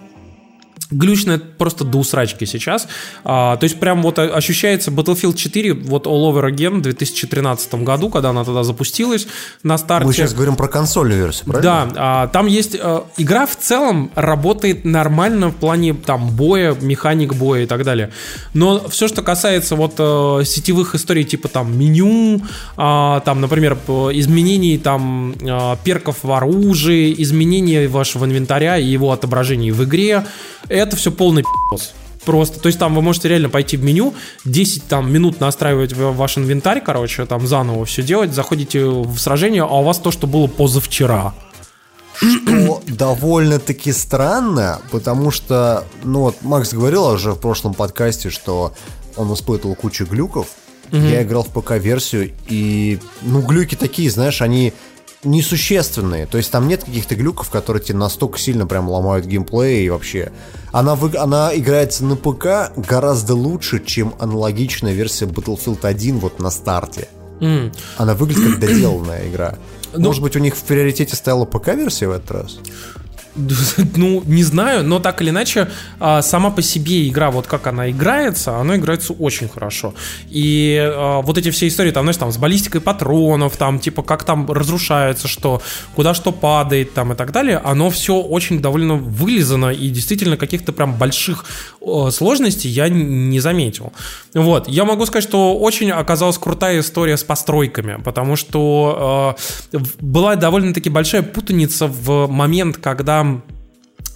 глючно просто до усрачки сейчас. А, то есть прям вот ощущается Battlefield 4 вот All Over Again в 2013 году, когда она тогда запустилась на старте. Мы сейчас говорим про консольную версию, правильно? Да, а, там есть... А, игра в целом работает нормально в плане там боя, механик боя и так далее. Но все, что касается вот а, сетевых историй типа там меню, а, там, например, изменений там а, перков в оружии, изменения вашего инвентаря и его отображений в игре, это все полный пи***ц. Просто, то есть там вы можете реально пойти в меню, 10 там минут настраивать ваш инвентарь, короче, там заново все делать, заходите в сражение, а у вас то, что было позавчера. Что довольно-таки странно, потому что, ну вот Макс говорил уже в прошлом подкасте, что он испытывал кучу глюков. Угу. Я играл в ПК-версию, и, ну, глюки такие, знаешь, они несущественные. То есть там нет каких-то глюков, которые тебе настолько сильно прям ломают геймплей и вообще. Она, вы, она играется на ПК гораздо лучше, чем аналогичная версия Battlefield 1 вот на старте. М. Она выглядит как доделанная игра. Ну- Может быть, у них в приоритете стояла ПК-версия в этот раз? Ну, не знаю, но так или иначе, а, сама по себе игра, вот как она играется, она играется очень хорошо. И а, вот эти все истории, там, знаешь, там, с баллистикой патронов, там, типа, как там разрушается что, куда что падает, там, и так далее, оно все очень довольно вылизано, и действительно каких-то прям больших сложностей я не заметил. Вот, я могу сказать, что очень оказалась крутая история с постройками, потому что в- была довольно-таки большая путаница в момент, когда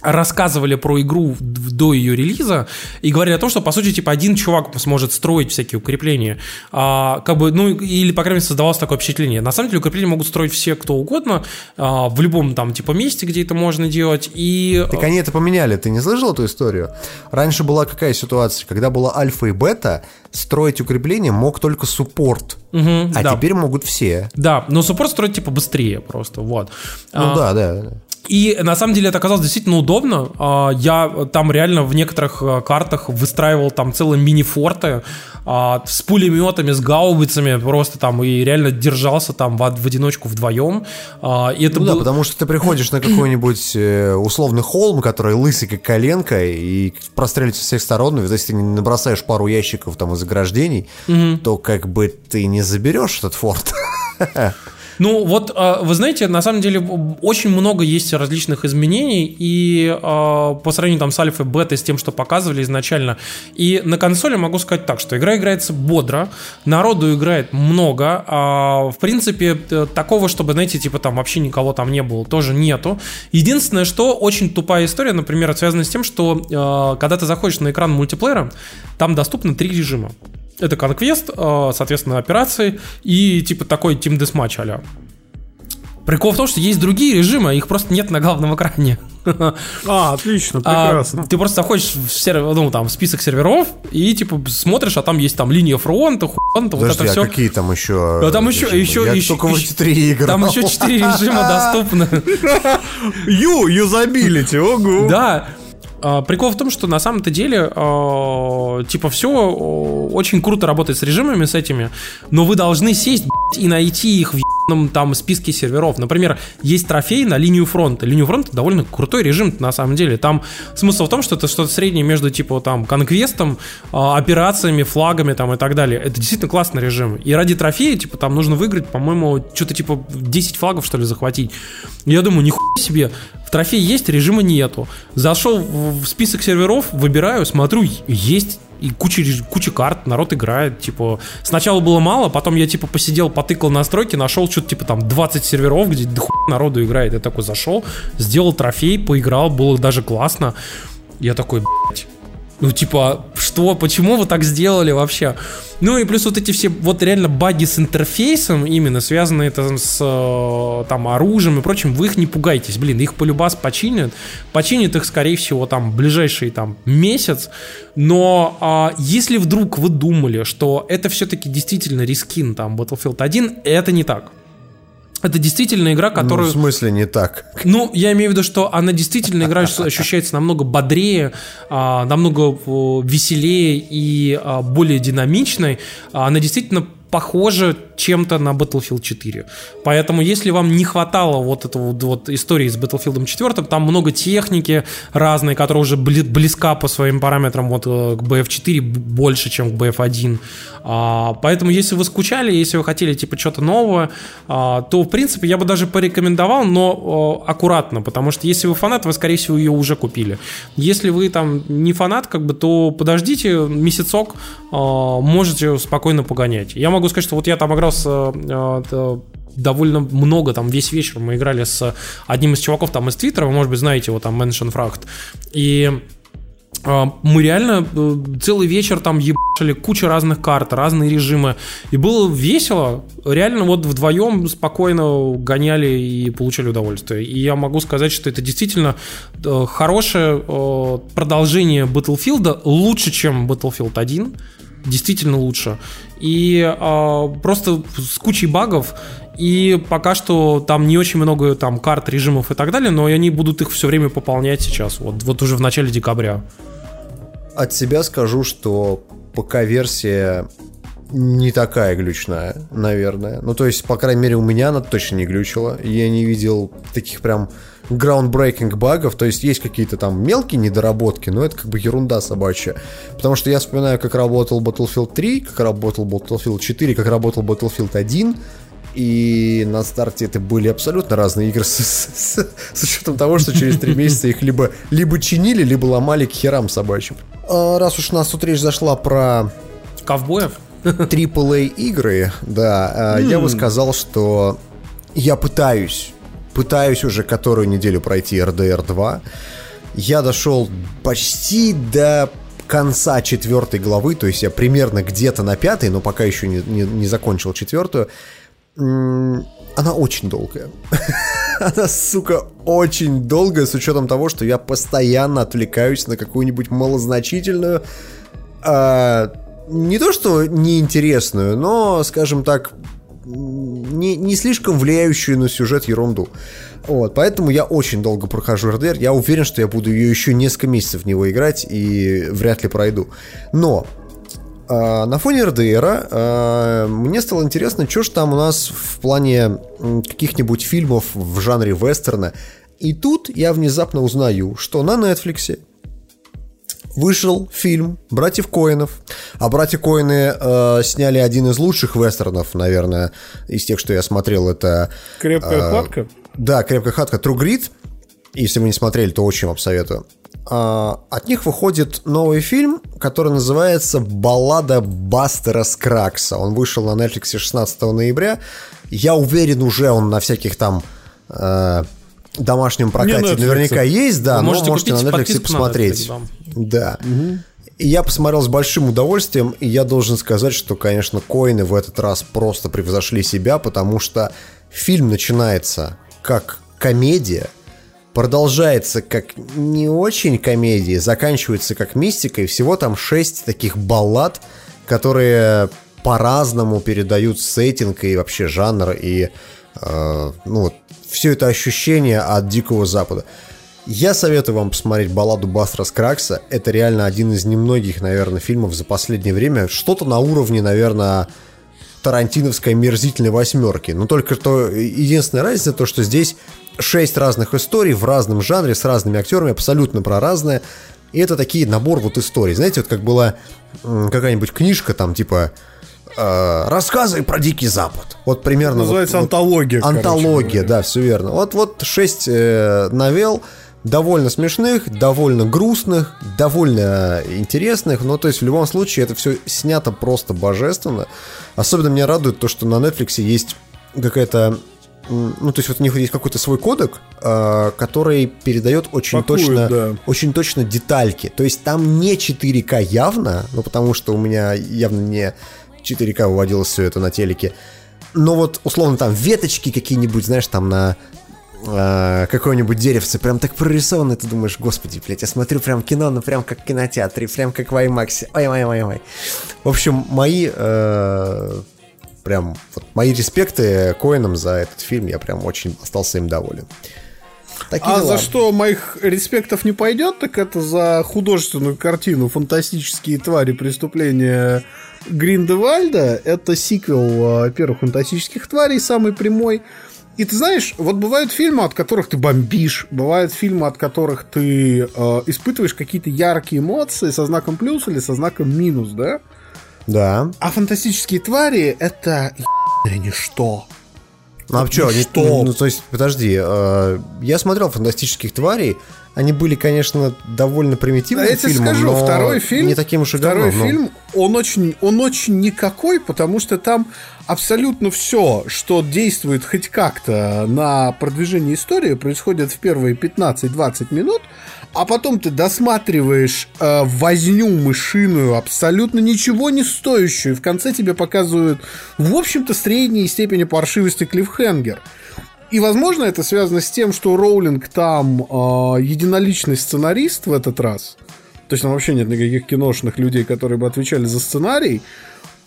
рассказывали про игру до ее релиза и говорили о том, что, по сути, типа, один чувак сможет строить всякие укрепления. А, как бы, ну, или, по крайней мере, создавалось такое впечатление. На самом деле, укрепления могут строить все, кто угодно, а, в любом, там, типа, месте, где это можно делать. И... Так они это поменяли, ты не слышал эту историю? Раньше была какая ситуация? Когда была альфа и бета, строить укрепление мог только суппорт. Мгм, А да. теперь могут все. Да, но суппорт строить, типа, быстрее просто, вот. Ну А, да, да. И на самом деле это оказалось действительно удобно. А, Я там реально в некоторых а, картах выстраивал там целые мини-форты а, с пулеметами, с гаубицами просто там и реально держался там в, в одиночку вдвоем. И это Ну да, было... потому что ты приходишь на какой-нибудь э, условный холм, который лысый как коленка, и прострелится со всех сторон, и если ты не набросаешь пару ящиков там из ограждений, то как бы ты не заберешь этот форт. Ну вот, а, вы знаете, на самом деле очень много есть различных изменений, и а, по сравнению там с альфой, бетой, с тем, что показывали изначально, и на консоли могу сказать так, что игра играется бодро, народу играет много, а, в принципе, такого, чтобы, знаете, типа там вообще никого там не было, тоже нету. Единственное, что очень тупая история, например, связана с тем, что когда ты заходишь на экран мультиплеера, там доступно три режима. Это конквест, э, соответственно, операции и типа такой Team Deathmatch а Прикол в том, что есть другие режимы, а их просто нет на главном экране. А, отлично, А, прекрасно. ты просто заходишь в, сервер, ну, там, в список серверов и типа смотришь, а там есть там линия фронта, хуанта, вот это а все. какие там еще? Да, там еще- режимы? еще- Я еще- только еще- три игры. Там еще четыре режима доступны. Ю, юзабилити, ого. Да. А, Прикол в том, что на самом-то деле, а, типа, все очень круто работает с режимами, с этими, но вы должны сесть и найти их в там списке серверов. Например, есть трофей на линию фронта. Линию фронта довольно крутой режим на самом деле. Там смысл в том, что это что-то среднее между типа там конквестом, а, операциями, флагами там и так далее. Это действительно классный режим. И ради трофея, типа, там нужно выиграть, по-моему, что-то типа 10 флагов, что ли, захватить. Я думаю, нихуя себе. В трофее есть, режима нету. Зашел в в список серверов, выбираю, смотрю, есть и куча, куча карт, народ играет, типа, сначала было мало, потом я, типа, посидел, потыкал настройки, нашел что-то, типа, там, 20 серверов, где до хуя народу играет, я такой зашел, сделал трофей, поиграл, было даже классно, я такой, блядь, ну, типа, что, почему вы так сделали вообще? Ну и плюс вот эти все, вот реально баги с интерфейсом именно, связанные там с э, там оружием и прочим, вы их не пугайтесь, блин, их полюбас починят, починят их, скорее всего, там, ближайший там месяц, но а, если вдруг вы думали, что это все-таки действительно рискин, там, Battlefield 1, это не так. Это действительно игра, Ну, которую... в смысле не так? Ну, я имею в виду, что она действительно игра ощущается намного бодрее, а, намного веселее и а, более динамичной. А, Она действительно похожа чем-то на Battlefield 4. Поэтому, если вам не хватало вот этого вот, истории с Battlefield 4, там много техники разной, которая уже бли- близка по своим параметрам вот э, к BF4 б- больше, чем к BF1. А, Поэтому, если вы скучали, если вы хотели типа что-то нового, а, то, в принципе, я бы даже порекомендовал, но э, аккуратно, потому что если вы фанат, вы, скорее всего, ее уже купили. Если вы там не фанат, как бы, то подождите месяцок, э, можете спокойно погонять. Я могу сказать, что вот я там играл с э, э, довольно много, там весь вечер мы играли с одним из чуваков там из Твиттера, вы, может быть, знаете его там, Mention Fract, и а, мы реально э, целый вечер там ебашили куча разных карт, разные режимы. И было весело. Реально вот вдвоем спокойно гоняли и получали удовольствие. И я могу сказать, что это действительно э, хорошее э, продолжение Battlefield, лучше, чем Battlefield 1. Действительно лучше. И э, просто с кучей багов. И пока что там не очень много там карт, режимов и так далее, но они будут их все время пополнять сейчас, вот, вот уже в начале декабря. От себя скажу, что ПК-версия не такая глючная, наверное. Ну, то есть, по крайней мере, у меня она точно не глючила. Я не видел таких прям groundbreaking багов, то есть есть какие-то там мелкие недоработки, но это как бы ерунда собачья. Потому что я вспоминаю, как работал Battlefield 3, как работал Battlefield 4, как работал Battlefield 1, и на старте это были абсолютно разные игры с, с, с учетом того, что через три месяца их либо, либо чинили, либо ломали к херам собачьим. А, раз уж у нас тут речь зашла про Ковбоев? AAA игры, да, mm. я бы сказал, что я пытаюсь, пытаюсь уже которую неделю пройти RDR 2. Я дошел почти до конца четвертой главы, то есть я примерно где-то на пятой, но пока еще не, не, не закончил четвертую. Она очень долгая. Она, сука, очень долгая, с учетом того, что я постоянно отвлекаюсь на какую-нибудь малозначительную а, не то что неинтересную, но, скажем так, не, не слишком влияющую на сюжет ерунду. Вот, поэтому я очень долго прохожу РДР. Я уверен, что я буду ее еще несколько месяцев в него играть и вряд ли пройду. Но э, на фоне РДР э, мне стало интересно, что ж там у нас в плане каких-нибудь фильмов в жанре вестерна. И тут я внезапно узнаю, что на Netflix вышел фильм «Братьев Коинов». А «Братья Коины» э, сняли один из лучших вестернов, наверное, из тех, что я смотрел. Это... «Крепкая э, хватка»? Да, «Крепкая хватка» True Grit. Если вы не смотрели, то очень вам советую. А, от них выходит новый фильм, который называется «Баллада Бастера Скракса». Он вышел на Netflix 16 ноября. Я уверен, уже он на всяких там... Э, домашнем прокате наверняка есть, да, но можете, можете на Netflix посмотреть. На Netflix, да. Угу. И я посмотрел с большим удовольствием, и я должен сказать, что, конечно, коины в этот раз просто превзошли себя, потому что фильм начинается как комедия, продолжается как не очень комедия, заканчивается как мистика, и всего там шесть таких баллад, которые по-разному передают сеттинг и вообще жанр, и э, ну, все это ощущение от Дикого Запада. Я советую вам посмотреть балладу Бастера Скракса. Это реально один из немногих, наверное, фильмов за последнее время. Что-то на уровне, наверное, тарантиновской мерзительной восьмерки. Но только что единственная разница то, что здесь шесть разных историй в разном жанре, с разными актерами, абсолютно про разное. И это такие набор вот историй. Знаете, вот как была какая-нибудь книжка там типа э, рассказы про Дикий Запад. Вот примерно. Называется вот, антология. Антология, короче, да, все верно. Вот вот шесть э, новелл довольно смешных, довольно грустных, довольно интересных, но то есть в любом случае это все снято просто божественно. Особенно меня радует то, что на Netflix есть какая-то ну, то есть вот у них есть какой-то свой кодек, э, который передает очень Пакует, точно, да. очень точно детальки. То есть там не 4К явно, ну, потому что у меня явно не 4К выводилось все это на телеке. Но вот, условно, там веточки какие-нибудь, знаешь, там на э, какое-нибудь деревце прям так прорисовано, ты думаешь, господи, блядь, я смотрю прям кино, ну прям как в кинотеатре, прям как в IMAX. Ой-ой-ой-ой. В общем, мои э, прям вот мои респекты Коинам за этот фильм, я прям очень остался им доволен. Такие а дела. за что моих респектов не пойдет, так это за художественную картину «Фантастические твари. Преступления Гриндевальда. Это сиквел э, первых фантастических тварей, самый прямой. И ты знаешь, вот бывают фильмы, от которых ты бомбишь, бывают фильмы, от которых ты э, испытываешь какие-то яркие эмоции со знаком плюс или со знаком минус, да? Да. А фантастические твари это ничто. Ну а что, что? Ну, ну, то есть, подожди, э, я смотрел фантастических тварей, они были, конечно, довольно примитивным да, я тебе скажу, но второй фильм, не таким уж и Второй говном, фильм, он очень, он очень никакой, потому что там абсолютно все, что действует хоть как-то на продвижение истории, происходит в первые 15-20 минут, а потом ты досматриваешь э, возню мышиную, абсолютно ничего не стоящую, и в конце тебе показывают, в общем-то, средней степени паршивости клиффхенгер. И, возможно, это связано с тем, что Роулинг там э, единоличный сценарист в этот раз. То есть там вообще нет никаких киношных людей, которые бы отвечали за сценарий.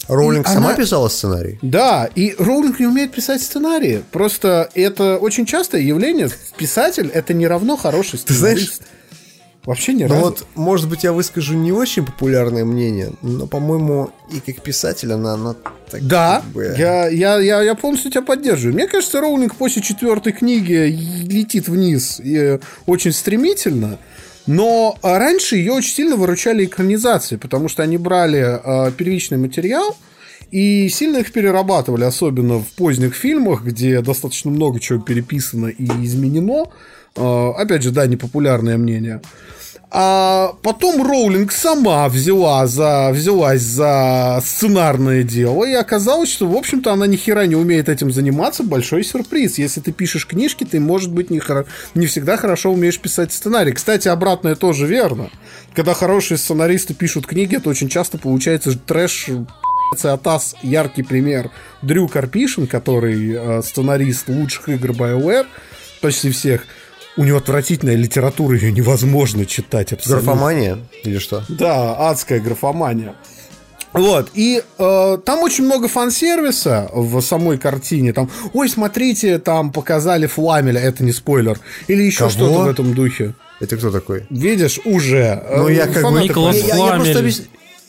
Роулинг и сама она... писала сценарий? Да, и Роулинг не умеет писать сценарии. Просто это очень частое явление. Писатель — это не равно хороший сценарист. Ты знаешь, Вообще ни Ну вот, может быть, я выскажу не очень популярное мнение, но, по-моему, и как писатель она, она так Да, как бы- я, я, я, я полностью тебя поддерживаю. Мне кажется, Роулинг после четвертой книги летит вниз и очень стремительно. Но а, раньше ее очень сильно выручали экранизации, потому что они брали а, первичный материал и сильно их перерабатывали, особенно в поздних фильмах, где достаточно много чего переписано и изменено. А, опять же, да, непопулярное мнение. А потом Роулинг сама взяла за, взялась за сценарное дело, и оказалось, что, в общем-то, она ни хера не умеет этим заниматься. Большой сюрприз. Если ты пишешь книжки, ты, может быть, не, хоро- не всегда хорошо умеешь писать сценарий. Кстати, обратное тоже верно. Когда хорошие сценаристы пишут книги, это очень часто получается трэш Атас яркий пример. Дрю Карпишин, который э, сценарист лучших игр BioWare, почти всех, у него отвратительная литература, ее невозможно читать абсолютно. Графомания или что? Да, адская графомания. Вот, и э, там очень много фан-сервиса в самой картине. Там, ой, смотрите, там показали Фламеля, это не спойлер. Или еще Кого? что-то в этом духе. Это кто такой? Видишь, уже. Ну, Э, я как бы... Николас Я- я, я просто Фламель. объяс-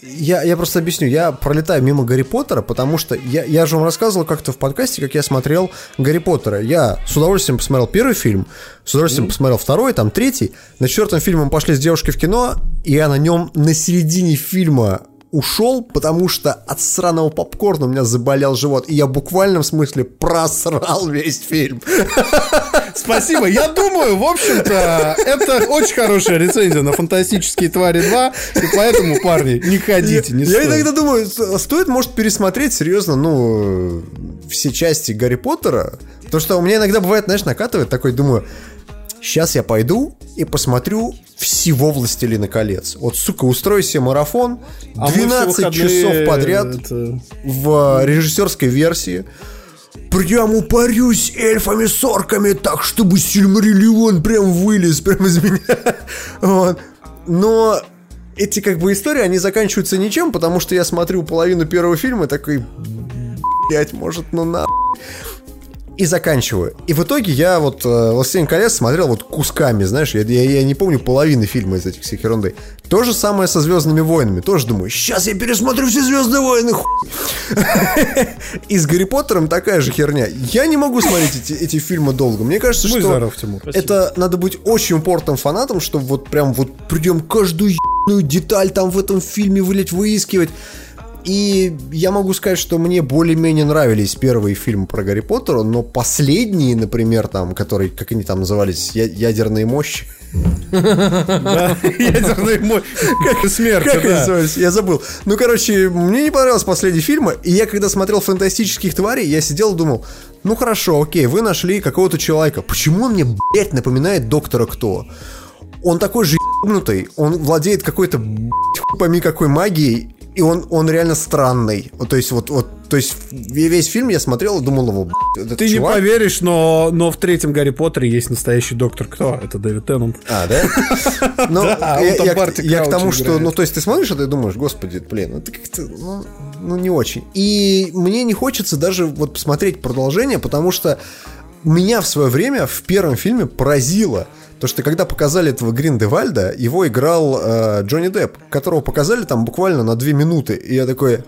Я, я просто объясню, я пролетаю мимо Гарри Поттера, потому что я, я же вам рассказывал как-то в подкасте, как я смотрел Гарри Поттера. Я с удовольствием посмотрел первый фильм, с удовольствием посмотрел второй, там третий. На четвертом фильме мы пошли с девушкой в кино, и я на нем на середине фильма ушел, потому что от сраного попкорна у меня заболел живот, и я в буквальном смысле просрал весь фильм. Спасибо. Я думаю, в общем-то, это очень хорошая рецензия на «Фантастические твари 2», и поэтому, парни, не ходите, не я стоит. иногда думаю, стоит, может, пересмотреть серьезно, ну, все части Гарри Поттера. Потому что у меня иногда бывает, знаешь, накатывает такой, думаю, сейчас я пойду и посмотрю всего «Властелина колец». Вот, сука, устрою себе марафон, А мы все 12 выходные, часов подряд это, в режиссерской версии. Прям упарюсь эльфами с орками так, чтобы Сильмариллион прям вылез прям из меня. Вот. Но эти как бы истории, они заканчиваются ничем, потому что я смотрю половину первого фильма такой, блять, может, ну на и заканчиваю. И в итоге я вот э, «Властелин колец» смотрел вот кусками, знаешь, я, я, я не помню половины фильма из этих всех ерунды. То же самое со «Звездными войнами». Тоже думаю, сейчас я пересмотрю все «Звездные войны». И с «Гарри Поттером» такая же херня. Я не могу смотреть эти, эти фильмы долго. Мне кажется, Будь что здоров, Тимур. это надо быть очень упортым фанатом, чтобы вот прям вот придем каждую ебаную деталь там в этом фильме вылить, выискивать. И я могу сказать, что мне более-менее нравились первые фильмы про Гарри Поттера, но последние, например, там, которые, как они там назывались, я- ядерные мощи. Ядерный мой. Как смерть, Как? Я забыл. Ну, короче, мне не понравился последний фильм, и я, когда смотрел «Фантастических тварей», я сидел и думал, ну, хорошо, окей, вы нашли какого-то человека. Почему он мне, блядь, напоминает доктора Кто? Он такой же ебнутый, он владеет какой-то, пойми какой магией, и он, он реально странный. Вот, то есть, вот, вот, то есть, весь фильм я смотрел и думал, его, Ты не чувак- поверишь, но, но в третьем Гарри Поттере есть настоящий доктор Кто? Это Дэвид Теннант. А, да? Ну, я, к- тому, что, ну, то есть ты смотришь это и думаешь, господи, блин, это как-то, ну, ну, не очень. И мне не хочется даже вот посмотреть продолжение, потому что меня в свое время в первом фильме поразило то, что когда показали этого Гриндевальда, его играл э, Джонни Депп, которого показали там буквально на две минуты, и я такой,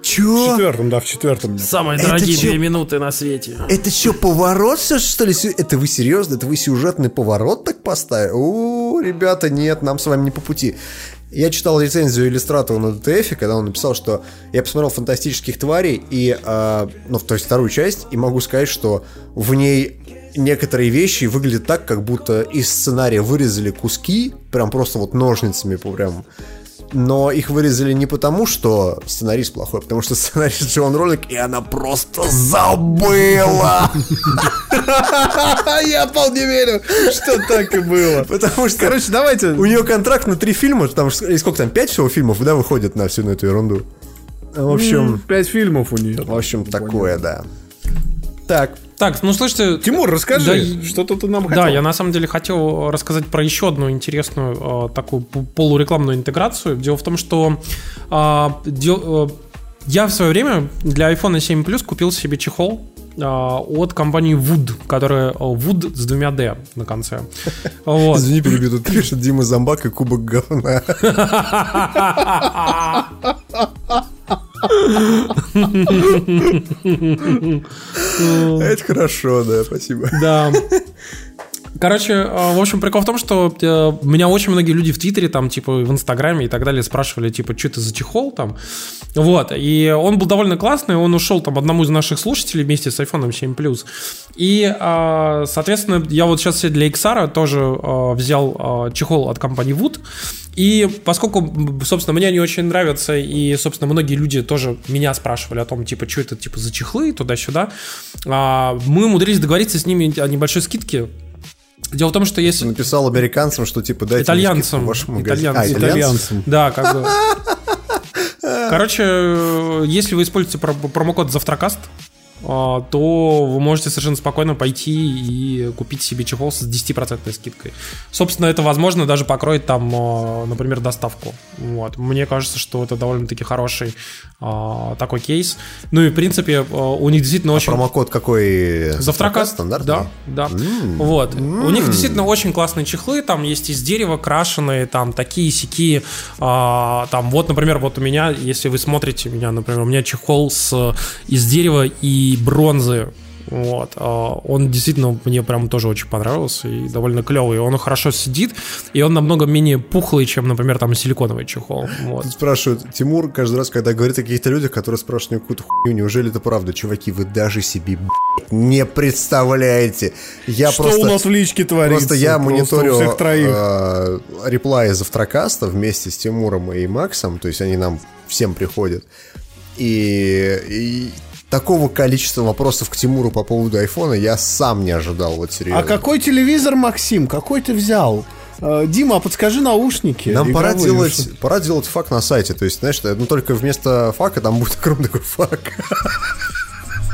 В чё? четвертом, да, в четвертом. Самые Это дорогие чё? две минуты на свете. Это что, поворот все, что ли? Это вы серьезно? Это вы сюжетный поворот так поставили? У, ребята, нет, нам с вами не по пути. Я читал рецензию иллюстратора на ДТФ, когда он написал, что я посмотрел «Фантастических тварей», и, э, ну, то есть вторую часть, и могу сказать, что в ней некоторые вещи выглядят так, как будто из сценария вырезали куски, прям просто вот ножницами, прям но их вырезали не потому, что сценарист плохой, а потому что сценарист Джон Ролик, и она просто забыла. Я вполне верю, что так и было. Потому что Короче, давайте... у нее контракт на три фильма, там, сколько там, пять всего фильмов, да, выходит на всю эту ерунду. В общем, Пять фильмов у нее. в общем, такое, да. Так, Так, ну слушайте, Тимур, расскажи, Да, и- что-то ты нам хотел. Да, я на самом деле хотел рассказать про еще одну интересную э, такую полурекламную интеграцию. Дело в том, что а, дел- э, я в свое время для iPhone 7 Plus купил себе чехол а, от компании Wood, которая а, Wood с двумя D на конце. Вот. Извини, перебью, тут пишет Дима Зомбак и Кубок говна. Это хорошо, да, спасибо. Да. Короче, э, в общем, прикол в том, что э, меня очень многие люди в Твиттере, там, типа, в Инстаграме и так далее спрашивали, типа, что это за чехол там. Вот. И он был довольно классный, он ушел там одному из наших слушателей вместе с iPhone 7 Plus. И, э, соответственно, я вот сейчас для XR тоже взял чехол от компании Wood. И поскольку, собственно, мне они очень нравятся, и, собственно, многие люди тоже меня спрашивали о том, типа, что это, типа, за чехлы, туда-сюда, а, мы умудрились договориться с ними о небольшой скидке Дело в том, что если... Написал американцам, что типа дайте итальянцам, вашему итальянцам, а, итальянцам. Да, как бы. Короче, если вы используете промокод Завтракаст, то вы можете совершенно спокойно пойти и купить себе чехол с 10% скидкой. Собственно, это, возможно, даже покроет там, а, например, доставку. Вот. Мне кажется, что это довольно-таки хороший а, такой кейс. Ну и, в принципе, у них действительно очень... промокод какой? Завтракаст. Стандартный? Да, да. Mm. Вот. Mm. У них действительно очень классные чехлы, там есть из дерева крашеные, там такие сики, там вот, например, вот у меня, если вы смотрите меня, например, у меня чехол с, из дерева и бронзы. Вот. А он действительно мне прям тоже очень понравился и довольно клевый. Он хорошо сидит, и он намного менее пухлый, чем, например, там силиконовый чехол. Вот. Тут спрашивают, Тимур каждый раз, когда говорит о каких-то людях, которые спрашивают какую-то хуйню, неужели это правда? Чуваки, вы даже себе блядь, не представляете. Я Что просто, у нас в личке творится? Просто я мониторю э, реплаи завтракаста вместе с Тимуром и Максом, то есть они нам всем приходят. И, и такого количества вопросов к Тимуру по поводу айфона я сам не ожидал, вот серьезно. А какой телевизор, Максим? Какой ты взял? Э, Дима, а подскажи наушники. Нам пора делать, пора делать фак на сайте. То есть, знаешь, ну только вместо фака там будет огромный такой фак.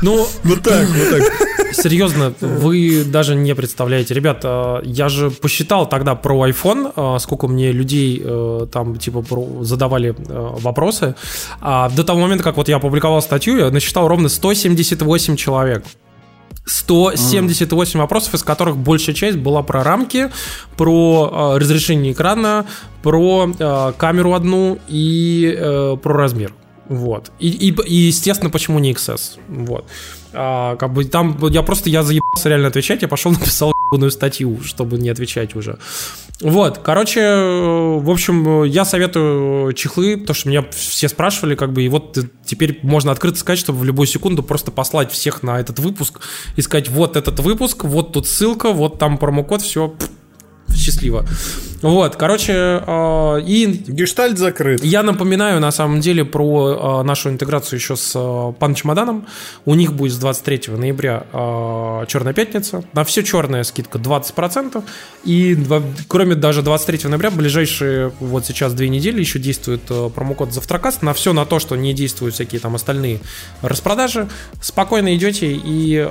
Ну, вот так, вот так. Серьезно, вы даже не представляете. Ребят, я же посчитал тогда про iPhone, а, сколько мне людей э, там, типа, задавали э, вопросы. А до того момента, как вот я опубликовал статью, я насчитал ровно 178 человек. 178 mm. вопросов, из которых большая часть была про рамки, про э, разрешение экрана, про э, камеру одну и э, про размер. Вот. И, и, и, естественно, почему не XS. Вот. А, как бы там я просто я заебался реально отвечать, я пошел написал ебаную статью, чтобы не отвечать уже. Вот, короче, в общем, я советую чехлы, то что меня все спрашивали, как бы, и вот теперь можно открыто сказать, чтобы в любую секунду просто послать всех на этот выпуск и сказать, вот этот выпуск, вот тут ссылка, вот там промокод, все, счастливо. Вот, короче, э, и... Гештальт закрыт. Я напоминаю, на самом деле, про э, нашу интеграцию еще с э, Пан Чемоданом. У них будет с 23 ноября Черная пятница. На все черная скидка 20%. И кроме даже 23 ноября, ближайшие вот сейчас две недели еще действует промокод Завтракаст. На все на то, что не действуют всякие там остальные распродажи. Спокойно идете и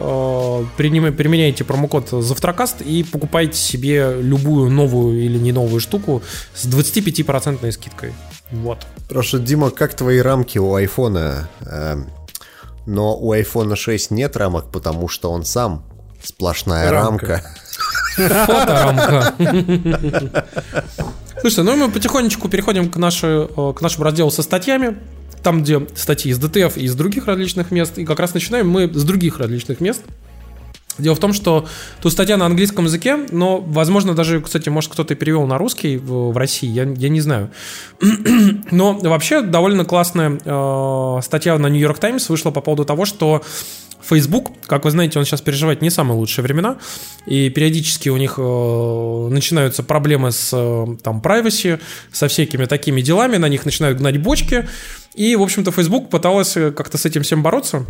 применяете промокод Завтракаст и покупаете себе любую новую или не новую штуку с 25% скидкой. Вот. Прошу, Дима, как твои рамки у айфона? Эм, но у iPhone 6 нет рамок, потому что он сам сплошная рамка. Фоторамка. Слушай, ну мы потихонечку переходим к, нашей, э, к нашему разделу со статьями. Там, где статьи из DTF и из других различных мест. И как раз начинаем мы с других различных мест. Дело в том, что тут статья на английском языке, но, возможно, даже, кстати, может, кто-то перевел на русский в, в России, я, я не знаю. но вообще довольно классная э, статья на New York Times вышла по поводу того, что Facebook, как вы знаете, он сейчас переживает не самые лучшие времена, и периодически у них э, начинаются проблемы с э, там privacy, со всякими такими делами, на них начинают гнать бочки, и, в общем-то, Facebook пыталась э, как-то с этим всем бороться,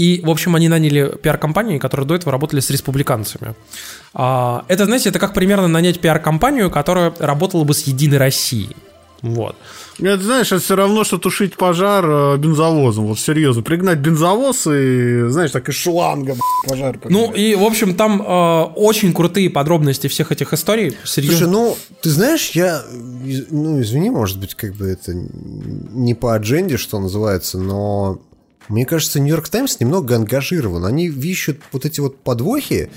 и, в общем, они наняли пиар-компанию, которые до этого работали с республиканцами. А, это, знаете, это как примерно нанять пиар-компанию, которая работала бы с Единой Россией. Вот. Это, знаешь, это все равно, что тушить пожар э, бензовозом. Вот серьезно. Пригнать бензовоз и, знаешь, так и шлангом пожар. Ну, и, в общем, там э, очень крутые подробности всех этих историй. Серьезно. Слушай, ну, ты знаешь, я, ну, извини, может быть, как бы это не по адженде, что называется, но Мне кажется, Нью-Йорк Таймс немного ангажирован. Они ищут вот эти вот подвохи,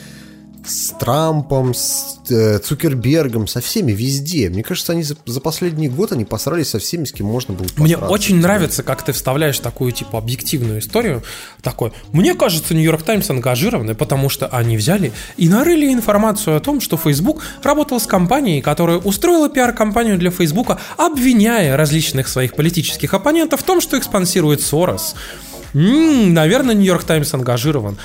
с Трампом, с э, Цукербергом, со всеми везде. Мне кажется, они за, за последний год они посрались со всеми, с кем можно было Мне очень нравится, как ты вставляешь такую, типа, объективную историю. Такой, мне кажется, Нью-Йорк Таймс ангажированы, потому что они взяли и нарыли информацию о том, что Facebook работал с компанией, которая устроила пиар-компанию для Facebook, обвиняя различных своих политических оппонентов в том, что их спонсирует Сорос. М-м, наверное, Нью-Йорк Таймс ангажирован.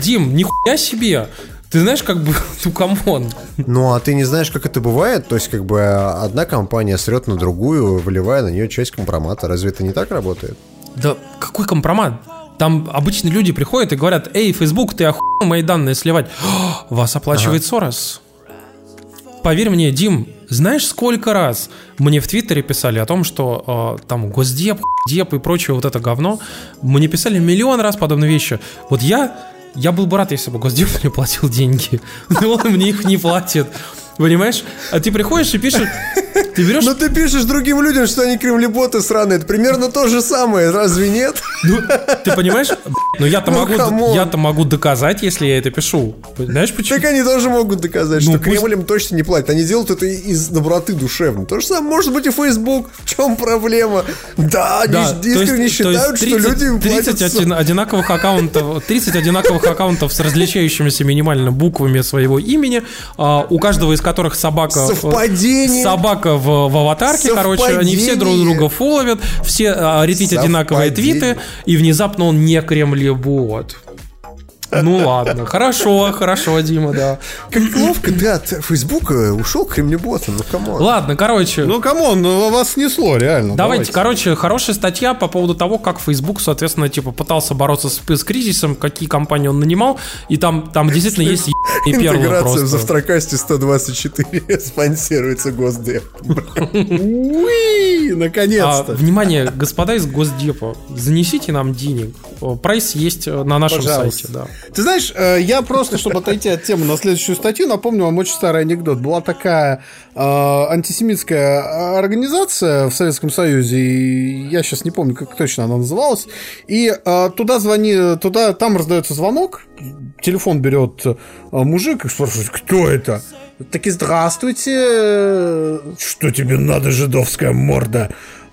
Дим, нихуя себе! Ты знаешь, как бы, ну, come on. Ну, а ты не знаешь, как это бывает? То есть, как бы, одна компания срет на другую, выливая на нее часть компромата. Разве это не так работает? Да какой компромат? Там обычные люди приходят и говорят, эй, Facebook, ты охуел мои данные сливать. Вас оплачивает ага. Сорос. Поверь мне, Дим, знаешь, сколько раз мне в Твиттере писали о том, что э, там Госдеп, Деп и прочее вот это говно. Мне писали миллион раз подобные вещи. Вот я я был бы рад, если бы Госдеп мне платил деньги, но он мне их не платит. Понимаешь? А ты приходишь и пишешь... Ты берешь... Но ты пишешь другим людям, что они кремлеботы сраные. Это примерно то же самое, разве нет? Ну, ты понимаешь? Но я-то ну, могу, я-то могу доказать, если я это пишу. Знаешь почему? Так они тоже могут доказать, ну, что пусть... Кремль им точно не платит. Они делают это из доброты душевной. То же самое может быть и Facebook. В чем проблема? Да, да они искренне есть, считают, 30, что люди им 30 один, одинаковых аккаунтов, 30 одинаковых аккаунтов с различающимися минимально буквами своего имени, а, у каждого из которых собака... Совпадение. Собака в, в аватарке, короче, они все друг друга фоловят, все а, ретвитят одинаковые твиты, и внезапно он не кремлебот. Ну ладно, хорошо, хорошо, Дима, да. Как ловко ты от Фейсбука ушел к кремлеботам, ну come on. Ладно, короче. Ну come on, ну вас снесло, реально. Давайте, давайте, короче, хорошая статья по поводу того, как Facebook, соответственно, типа пытался бороться с, с кризисом, какие компании он нанимал, и там, там действительно есть и первый Интеграция в Завтракасте 124 спонсируется Госдеп. Уи, наконец-то. А, внимание, господа из Госдепа, занесите нам денег. Прайс есть на нашем сайте, да. Ты знаешь, э, я просто, чтобы отойти от темы на следующую статью, напомню вам очень старый анекдот. Была такая э, антисемитская организация в Советском Союзе, и я сейчас не помню, как точно она называлась, и э, туда звони, туда, там раздается звонок, телефон берет мужик и спрашивает, кто это? Таки здравствуйте, что тебе надо, жидовская морда?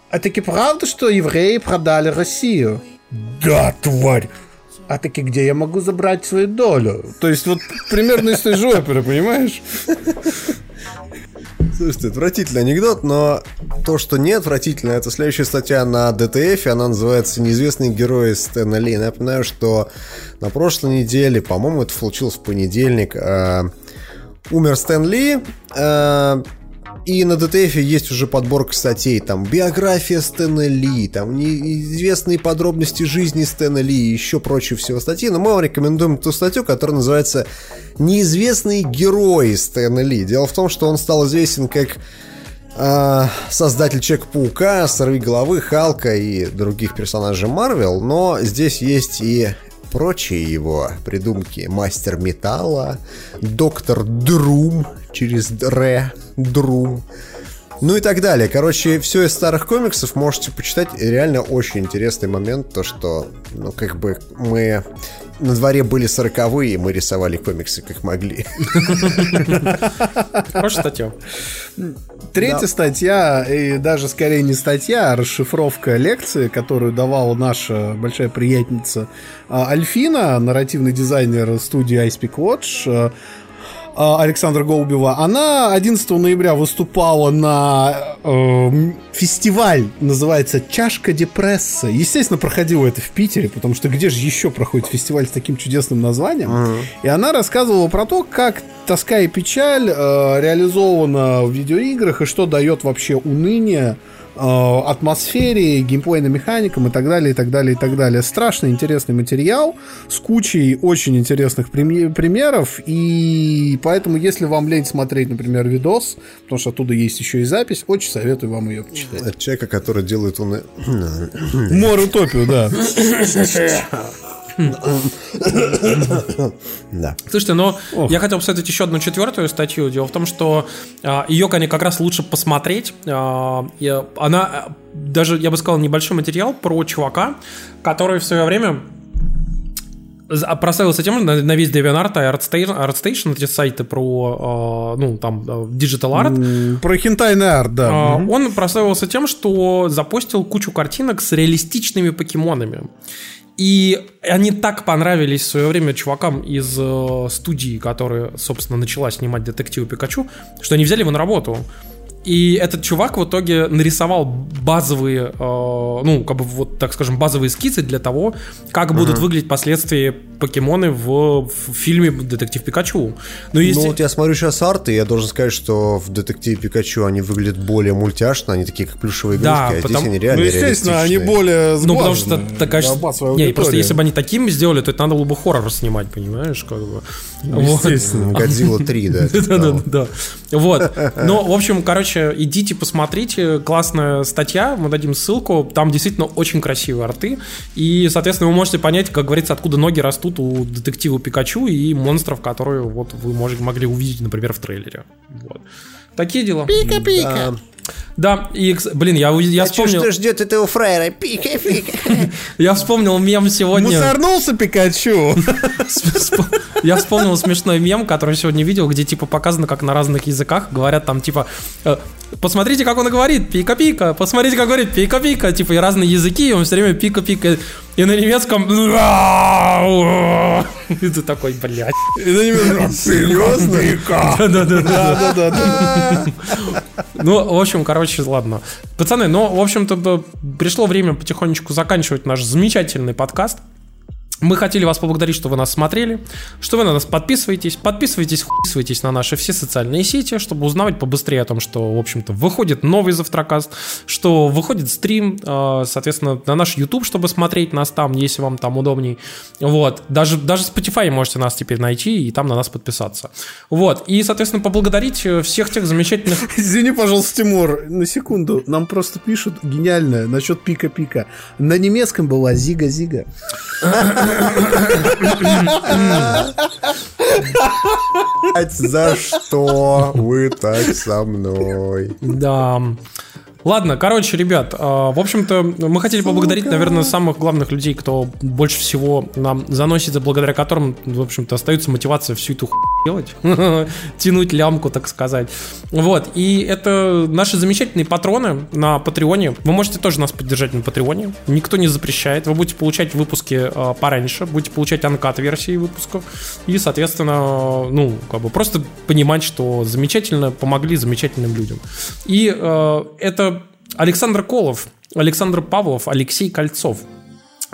А таки правда, что евреи продали Россию? Да, тварь а таки где я могу забрать свою долю? То есть вот примерно из той же оперы, понимаешь? Слушайте, отвратительный анекдот, но то, что не отвратительно, это следующая статья на ДТФ, она называется «Неизвестные герои Стэна Ли». Напоминаю, что на прошлой неделе, по-моему, это случилось в понедельник, э, умер Стэн Ли, э, и на ДТФ есть уже подборка статей, там, биография Стэна Ли, там, неизвестные подробности жизни Стэна Ли и еще прочие всего статьи, но мы вам рекомендуем ту статью, которая называется «Неизвестные герои Стэна Ли». Дело в том, что он стал известен как э, создатель Человека-паука, Сорви головы, Халка и других персонажей Марвел, но здесь есть и прочие его придумки. Мастер металла, доктор Друм через Ре, Друм. Ну и так далее. Короче, все из старых комиксов можете почитать. Реально очень интересный момент, то что, ну, как бы мы на дворе были сороковые, и мы рисовали комиксы как могли. Хорошая статья. Третья статья, и даже скорее не статья, а расшифровка лекции, которую давала наша большая приятница а, Альфина, нарративный дизайнер студии iSpeak Watch, а, Александра Голубева, она 11 ноября выступала на э, фестиваль, называется «Чашка депресса». Естественно, проходила это в Питере, потому что где же еще проходит фестиваль с таким чудесным названием? Uh-huh. И она рассказывала про то, как тоска и печаль э, реализована в видеоиграх и что дает вообще уныние Э, атмосфере, геймплейным механикам и так далее, и так далее, и так далее. Страшно интересный материал с кучей очень интересных примеров, и поэтому, если вам лень смотреть, например, видос, потому что оттуда есть еще и запись, очень советую вам ее почитать. От человека, который делает он... Мор утопию, да. Да. Слушайте, но я хотел посмотреть еще одну четвертую статью. Дело в том, что а, ее, конечно, как раз лучше посмотреть. А, она а, даже, я бы сказал, небольшой материал про чувака, который в свое время прославился тем, что на, на весь DeviantArt и ArtStation, ArtStation, эти сайты про, ну, там, Digital Art, Про хентайный арт, да. Он прославился тем, что запостил кучу картинок с реалистичными покемонами. И они так понравились в свое время чувакам из э, студии, которая, собственно, начала снимать детективы Пикачу, что они взяли его на работу. И этот чувак в итоге нарисовал базовые, э, ну, как бы вот, так скажем, базовые скизы для того, как будут выглядеть последствия покемоны в, в фильме «Детектив Пикачу». Ну, если... Ну вот я смотрю сейчас арты, и я должен сказать, что в «Детективе Пикачу» они выглядят более мультяшно, они такие как плюшевые Да, игрушки, а потому- здесь они Ну, реально естественно, они более Ну, потому что. Да, массовая Не, просто если бы они такими сделали, то это надо было бы хоррор снимать, понимаешь, как бы. Вот. Естественно. Годзилла 3, да. ты Да, да, сказал. да. Вот. Ну, в общем, короче, идите посмотрите. Классная статья. Мы дадим ссылку. Там действительно очень красивые арты. И, соответственно, вы можете понять, как говорится, откуда ноги растут у детектива Пикачу и монстров, которые вот вы можете, могли увидеть, например, в трейлере. Вот. Такие дела. Да. Да, и, блин, я, я А вспомнил, что ждет этого фраера? Пика-пика. я вспомнил мем сегодня. Мусорнулся Пикачу. Я вспомнил смешной мем, который сегодня видел, где типа показано, как на разных языках говорят там типа э, Посмотрите, как он говорит, пика-пика, посмотрите, как говорит, пика-пика, типа, и разные языки, и он все время пика-пика, и на немецком... И ты такой, блядь. Серьезно? Да-да-да. Ну, в общем, короче, ладно. Пацаны, ну, в общем-то, пришло время потихонечку заканчивать наш замечательный подкаст. Мы хотели вас поблагодарить, что вы нас смотрели, что вы на нас подписываетесь, подписывайтесь, хуйсывайтесь на наши все социальные сети, чтобы узнавать побыстрее о том, что, в общем-то, выходит новый завтракаст, что выходит стрим, э, соответственно, на наш YouTube, чтобы смотреть нас там, если вам там удобней. Вот. Даже, даже Spotify можете нас теперь найти и там на нас подписаться. Вот. И, соответственно, поблагодарить э, всех тех замечательных Извини, пожалуйста, Тимур, на секунду. Нам просто пишут гениально насчет пика-пика. На немецком была зига-зига. За что вы так со мной? Да. Ладно, короче, ребят, э, в общем-то, мы хотели поблагодарить, наверное, самых главных людей, кто больше всего нам заносит, и благодаря которым, в общем-то, остается мотивация всю эту хуйню делать, тянуть лямку, так сказать. Вот, и это наши замечательные патроны на Патреоне. Вы можете тоже нас поддержать на Патреоне. Никто не запрещает. Вы будете получать выпуски э, пораньше, будете получать анкат-версии выпусков. И, соответственно, ну, как бы просто понимать, что замечательно помогли замечательным людям. И э, это Александр Колов, Александр Павлов, Алексей Кольцов,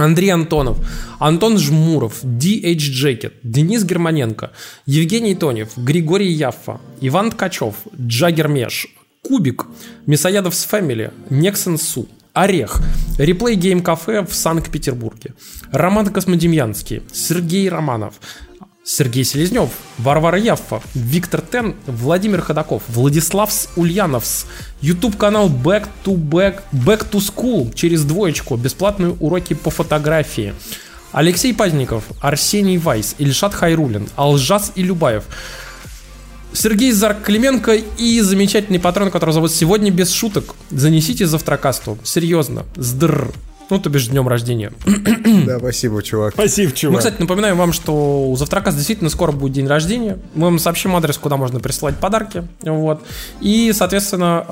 Андрей Антонов, Антон Жмуров, DH Джекет, Денис Германенко, Евгений Тонев, Григорий Яффа, Иван Ткачев, Джаггер Меш, Кубик, Мясоядовс Фэмили, Нексен Су, Орех, Реплей Гейм Кафе в Санкт-Петербурге, Роман Космодемьянский, Сергей Романов, Сергей Селезнев, Варвара Яффа, Виктор Тен, Владимир Ходаков, Владислав Ульяновс, YouTube канал Back to Back, Back to School через двоечку, бесплатные уроки по фотографии. Алексей Пазников, Арсений Вайс, Ильшат Хайрулин, Алжас Илюбаев, Сергей Зарк Клименко и замечательный патрон, который зовут «Сегодня без шуток». Занесите завтракасту. Серьезно. Сдр. Ну, то бишь, днем рождения. Да, спасибо, чувак. Спасибо, Мы, чувак. кстати, напоминаем вам, что у Завтрака действительно скоро будет день рождения. Мы вам сообщим адрес, куда можно присылать подарки. Вот. И, соответственно,